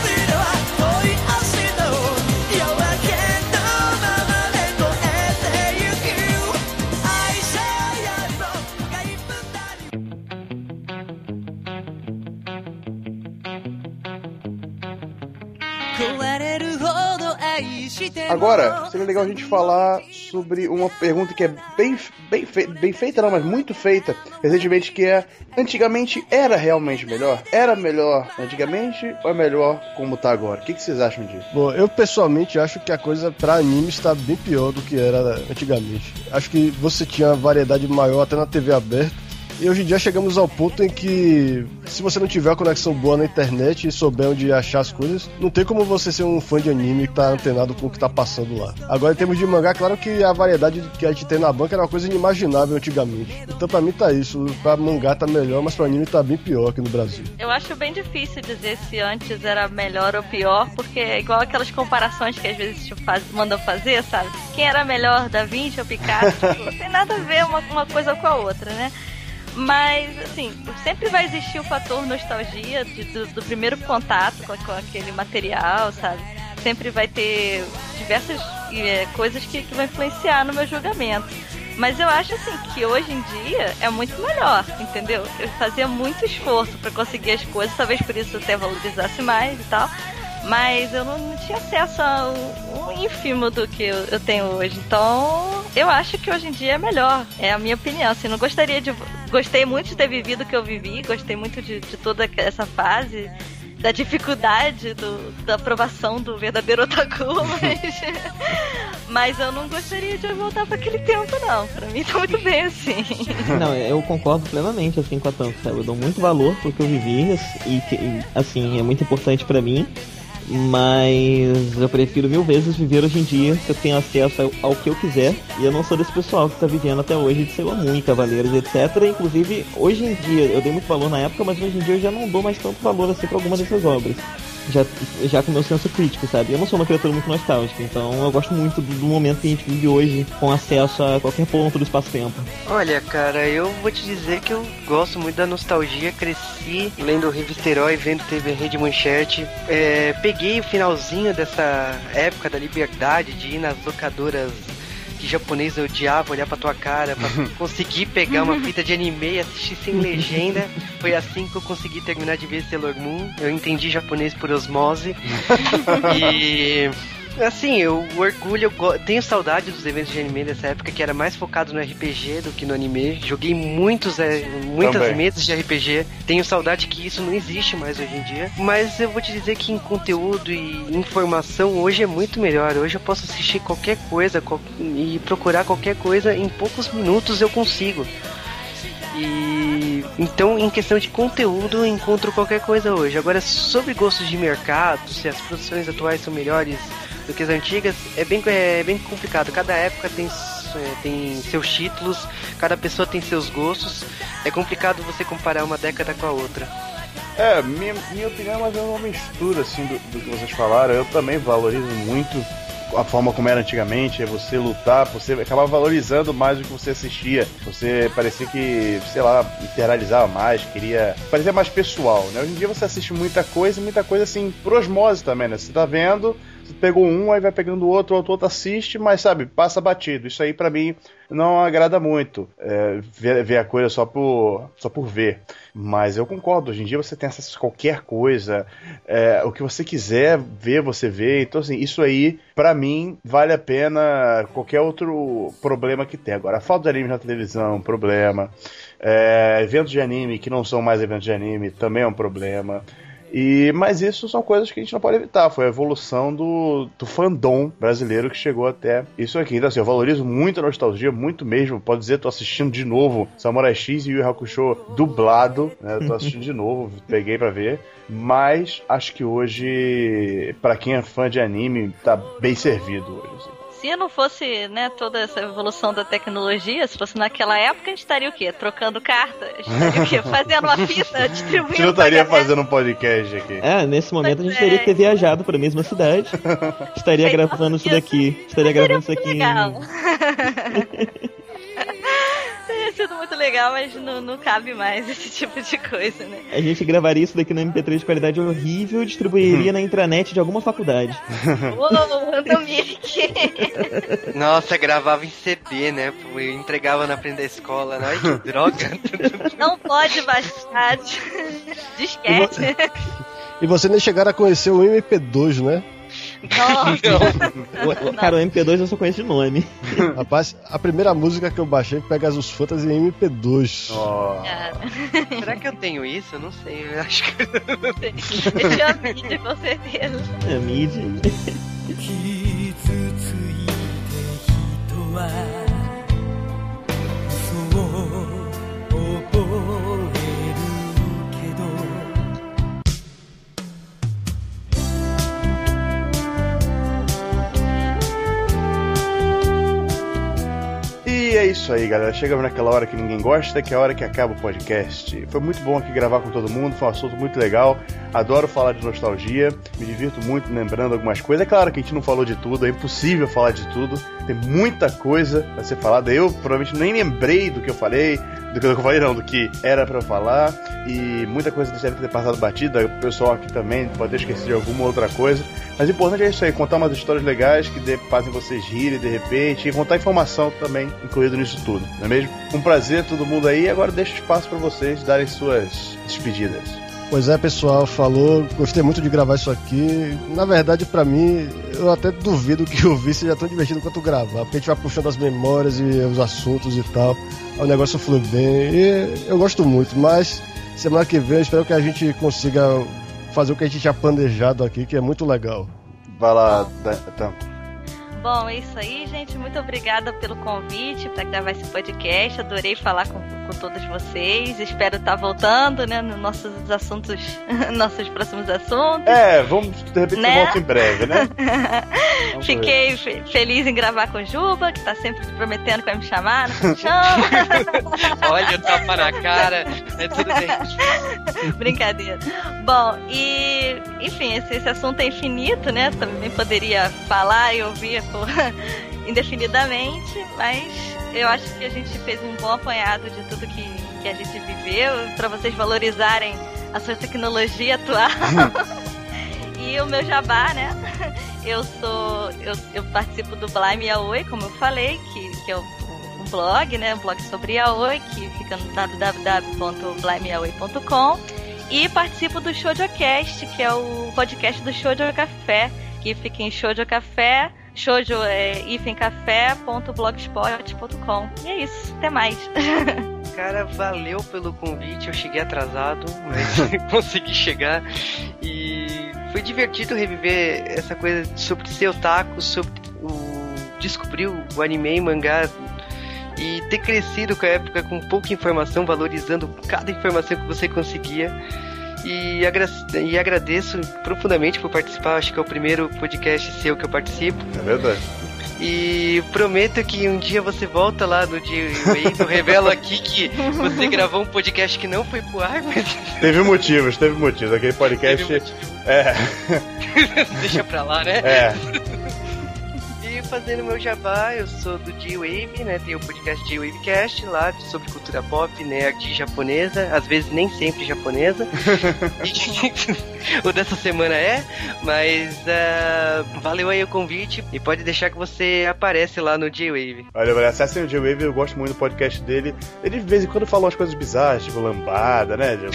Agora, seria legal a gente falar sobre uma pergunta que é bem, bem, bem feita, não, mas muito feita recentemente, que é: antigamente era realmente melhor? Era melhor antigamente ou é melhor como tá agora? O que, que vocês acham disso? Bom, eu pessoalmente acho que a coisa pra anime está bem pior do que era antigamente. Acho que você tinha variedade maior até na TV aberta. E hoje em dia chegamos ao ponto em que, se você não tiver uma conexão boa na internet e souber onde achar as coisas, não tem como você ser um fã de anime que tá antenado com o que tá passando lá. Agora, em termos de mangá, claro que a variedade que a gente tem na banca era uma coisa inimaginável antigamente. Então, pra mim, tá isso. Pra mangá tá melhor, mas pra anime tá bem pior aqui no Brasil. Eu acho bem difícil dizer se antes era melhor ou pior, porque é igual aquelas comparações que às vezes te faz, mandam fazer, sabe? Quem era melhor, Da Vinci ou Picasso? [LAUGHS] Tipo, não tem nada a ver uma, uma coisa com a outra, né? Mas, assim, sempre vai existir o fator nostalgia de- do, do primeiro contato com, com aquele material, sabe? Sempre vai ter diversas eh, coisas que, que vão influenciar no meu julgamento. Mas eu acho assim que hoje em dia é muito melhor, entendeu? Eu fazia muito esforço pra conseguir as coisas, talvez por isso eu até valorizasse mais e tal. Mas eu não, tinha acesso a um, ínfimo do que eu, tenho hoje. Então, eu acho que hoje em dia é melhor. É a minha opinião. Assim, não gostaria de. Gostei muito de ter vivido o que eu vivi, gostei muito de, de toda essa fase. Da dificuldade do, da aprovação do verdadeiro otaku, [LAUGHS] mas, mas eu não gostaria de voltar para aquele tempo, não. Pra mim tá muito bem assim. [LAUGHS] Não, eu concordo plenamente assim com a Tanto, sabe? Eu dou muito valor pro que eu vivi e assim, é muito importante pra mim. Mas eu prefiro mil vezes viver hoje em dia, que eu tenho acesso ao, que eu quiser. E eu não sou desse pessoal que tá vivendo até hoje de Sailor Moon, Cavaleiros, etc. Inclusive, hoje em dia, eu dei muito valor na época, mas hoje em dia eu já não dou mais tanto valor assim pra algumas dessas obras. Já, já com meu senso crítico, sabe? Eu não sou uma criatura muito nostálgica, então eu gosto muito do, do momento que a gente vive hoje, com acesso a qualquer ponto do espaço-tempo. Olha, cara, eu vou te dizer que eu gosto muito da nostalgia. Cresci lendo Revista Herói, vendo TV Rede Manchete. É, peguei o finalzinho dessa época da liberdade de ir nas locadoras que japonês odiava olhar pra tua cara pra [LAUGHS] conseguir pegar uma fita de anime e assistir sem legenda. Foi assim que eu consegui terminar de ver Sailor Moon. Eu entendi japonês por osmose. [LAUGHS] e Assim, eu orgulho, eu tenho saudade dos eventos de anime dessa época que era mais focado no RPG do que no anime. Joguei muitos, é, muitas Também. mesas de RPG. Tenho saudade que isso não existe mais hoje em dia. Mas eu vou te dizer que em conteúdo e informação hoje é muito melhor. Hoje eu posso assistir qualquer coisa qual- e procurar qualquer coisa em poucos minutos eu consigo. E então, em questão de conteúdo, eu encontro qualquer coisa hoje. Agora, sobre gostos de mercado, se as produções atuais são melhores do que as antigas, é bem, é bem complicado. Cada época tem, é, tem seus títulos, cada pessoa tem seus gostos. É complicado você comparar uma década com a outra. É, minha, minha opinião é mais uma mistura assim do, do que vocês falaram. Eu também valorizo muito a forma como era antigamente, é você lutar, você acabava valorizando mais o que você assistia. Você parecia que, sei lá, internalizava mais, queria. parecia mais pessoal, né? Hoje em dia você assiste muita coisa, muita coisa assim, por osmose também, né? Você tá vendo, pegou um, aí vai pegando outro, outro, outro assiste, mas sabe, passa batido. Isso aí pra mim não agrada muito. É, ver, ver a coisa só por, só por ver. Mas eu concordo, hoje em dia você tem acesso a qualquer coisa, é, o que você quiser ver, você vê. Então, assim, isso aí, pra mim, vale a pena qualquer outro problema que tem. Agora, falta de anime na televisão um problema. É, eventos de anime que não são mais eventos de anime também é um problema. E, mas isso são coisas que a gente não pode evitar. Foi a evolução do, do fandom brasileiro que chegou até isso aqui. Então, assim, eu valorizo muito a nostalgia, muito mesmo. Pode dizer, tô assistindo de novo Samurai X e Yu Hakusho dublado. Né? Tô assistindo de novo, [LAUGHS] peguei pra ver. Mas acho que hoje, pra quem é fã de anime, tá bem servido hoje. Assim. Se não fosse, né, toda essa evolução da tecnologia, se fosse naquela época, a gente estaria o quê? Trocando cartas? Estaria o quê? [LAUGHS] Fazendo uma fita, distribuindo. Você não estaria fazendo um podcast aqui. É, nesse momento a gente Pois teria é. que ter viajado pra mesma cidade. [LAUGHS] Estaria Feito gravando isso daqui. Estaria gravando isso aqui. legal. [LAUGHS] Legal, mas não, não cabe mais [LAUGHS] esse tipo de coisa, né? A gente gravaria isso daqui no MP3 de qualidade horrível e distribuiria na intranet de alguma faculdade. [LAUGHS] Ô, Dominique! Nossa, gravava em CD, né? Eu entregava na frente da escola, né? Ai, que [LAUGHS] droga. Não pode baixar disquete. E você nem chegaram a conhecer o MP2, né? Nossa. Cara, o MP2 eu só conheço de nome. [LAUGHS] Rapaz, a primeira música que eu baixei pega as Fantasy em MP2. Oh. Será que eu tenho isso? Eu não sei. Eu acho que. Esse é a mídia, com certeza. É a mídia. Isso aí, galera. Chegamos naquela hora que ninguém gosta, que é a hora que acaba o podcast. Foi muito bom aqui gravar com todo mundo, foi um assunto muito legal. Adoro falar de nostalgia, me divirto muito lembrando algumas coisas. É claro que a gente não falou de tudo, é impossível falar de tudo. Tem muita coisa a ser falada. Eu provavelmente nem lembrei do que eu falei, do que eu falei não, do que era pra falar. E muita coisa deve ter passado batida. O pessoal aqui também pode ter esquecido de alguma outra coisa. Mas o importante é isso aí, contar umas histórias legais que fazem vocês rirem de repente e contar informação também incluído nisso tudo, não é mesmo? Um prazer todo mundo aí. Agora deixo espaço pra vocês darem suas despedidas. Pois é, pessoal, falou. Gostei muito de gravar isso aqui. Na verdade, pra mim, eu até duvido que o ouvir seja tão divertido quanto gravar, porque a gente vai puxando as memórias e os assuntos e tal. O negócio flui bem. E eu gosto muito, mas semana que vem eu espero que a gente consiga fazer o que a gente tinha planejado aqui, que é muito legal. Vai lá, Tampo. Bom, é isso aí, gente. Muito obrigada pelo convite para gravar esse podcast. Adorei falar com, com todos vocês. Espero estar voltando, né, nos nossos assuntos, [LAUGHS] nossos próximos assuntos. É, vamos, de repente Né? volta em breve, né? [LAUGHS] Fiquei fe- feliz em gravar com o Juba, que tá sempre prometendo que vai me chamar, não me chama. Olha o tapa na cara. É tudo bem. [LAUGHS] Brincadeira. Bom, e enfim, esse, esse assunto é infinito, né? Também poderia falar e ouvir por indefinidamente, mas eu acho que a gente fez um bom apanhado de tudo que, que a gente viveu, para vocês valorizarem a sua tecnologia atual. [LAUGHS] e o meu jabá, né? Eu sou. Eu, eu participo do Blime Yaoi, como eu falei, que, que é o, um blog, né? Um blog sobre Yaoi, que fica no www.blimeyaoi.com. E participo do ShoujoCast, que é o podcast do Shoujo Café, que fica em Shoujo Café, shoujo é ifemcafé.blogspot.com. E é isso, até mais. [LAUGHS] Cara, valeu pelo convite. Eu cheguei atrasado, mas [LAUGHS] consegui chegar. E foi divertido reviver essa coisa sobre ser otaku, sobre o descobrir o anime e mangá e ter crescido com a época com pouca informação, valorizando cada informação que você conseguia. E, agra e agradeço profundamente por participar. Acho que é o primeiro podcast seu que eu participo. É verdade. E prometo que um dia você volta lá no dia e eu revelo aqui que você [LAUGHS] gravou um podcast que não foi pro ar, mas [LAUGHS] Teve motivos, teve motivos. Aquele podcast. teve motivo. É, [LAUGHS] Deixa pra lá, né? é. Fazendo meu jabá, eu sou do J-Wave, né? Tem o podcast J-Wavecast lá sobre cultura pop, nerd japonesa, às vezes nem sempre japonesa. [LAUGHS] o dessa semana é, mas ah, valeu aí o convite e pode deixar que você aparece lá no J-Wave. Olha, olha, acessem o J-Wave, eu gosto muito do podcast dele. Ele de vez em quando fala umas coisas bizarras, tipo lambada, né? [LAUGHS]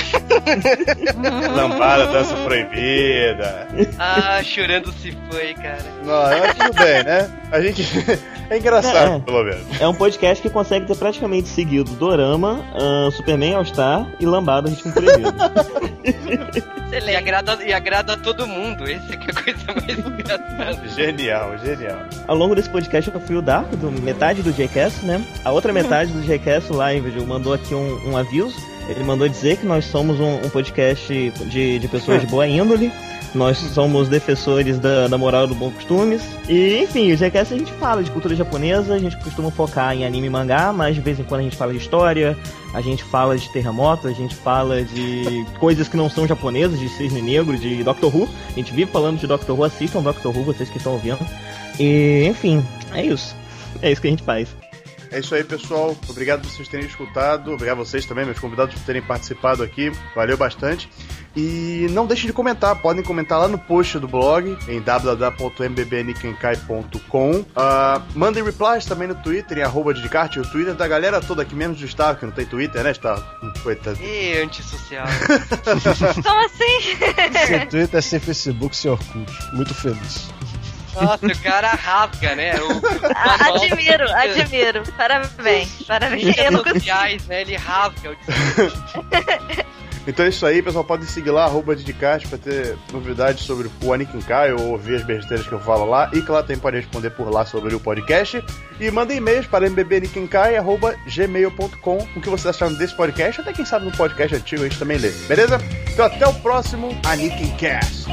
Lambada, dança proibida. Ah, chorando se foi, cara. Não, é tudo bem, né? A gente. [LAUGHS] É engraçado, É. pelo menos. É um podcast que consegue ter praticamente seguido Dorama, ahn, Superman All Star e Lambada Ritmo Proibido. [LAUGHS] E Excelente. agrada, e agrada a todo mundo, esse que é a coisa mais engraçada. Genial, genial. Ao longo desse podcast eu fui o Dark, do metade do JCast, né? A outra metade do JCast Live mandou aqui um, um aviso. Ele mandou dizer que nós somos um, um podcast de, de pessoas de boa índole. Nós somos defensores da, da moral do bom costumes. E, enfim, o JCast a gente fala de cultura japonesa, a gente costuma focar em anime e mangá, mas de vez em quando a gente fala de história, a gente fala de terremoto, a gente fala de coisas que não são japonesas, de Cisne Negro, de Doctor Who. A gente vive falando de Doctor Who, assistam Doctor Who, vocês que estão ouvindo. E, enfim, é isso. É isso que a gente faz. É isso aí, pessoal. Obrigado por vocês terem escutado. Obrigado a vocês também, meus convidados, por terem participado aqui. Valeu bastante. E não deixem de comentar. Podem comentar lá no post do blog, em www.mbbnikenkai.com. Ah, mandem replies também no Twitter, em arroba Didcart, o Twitter da galera toda aqui, menos do Gustavo, que não tem Twitter, né, Gustavo? Coitado. E antissocial. Como assim? [LAUGHS] Sem Twitter, sem Facebook, sem Orkut. Muito feliz. Nossa, o cara rasga, né? O, A- Admiro, admiro. Parabéns, parabéns. Eu não sociais, né? Ele rasga o [LAUGHS] Então é isso aí, pessoal. Podem seguir lá, arroba Didcast, pra ter novidades sobre o Anakin Kai ou ouvir as besteiras que eu falo lá. E claro, também pode responder por lá sobre o podcast. E mandem e-mails para mbbnikenkai.gmail.com o que vocês acharam desse podcast. Até quem sabe no podcast antigo a gente também lê. Beleza? Então até o próximo Anakin Cast.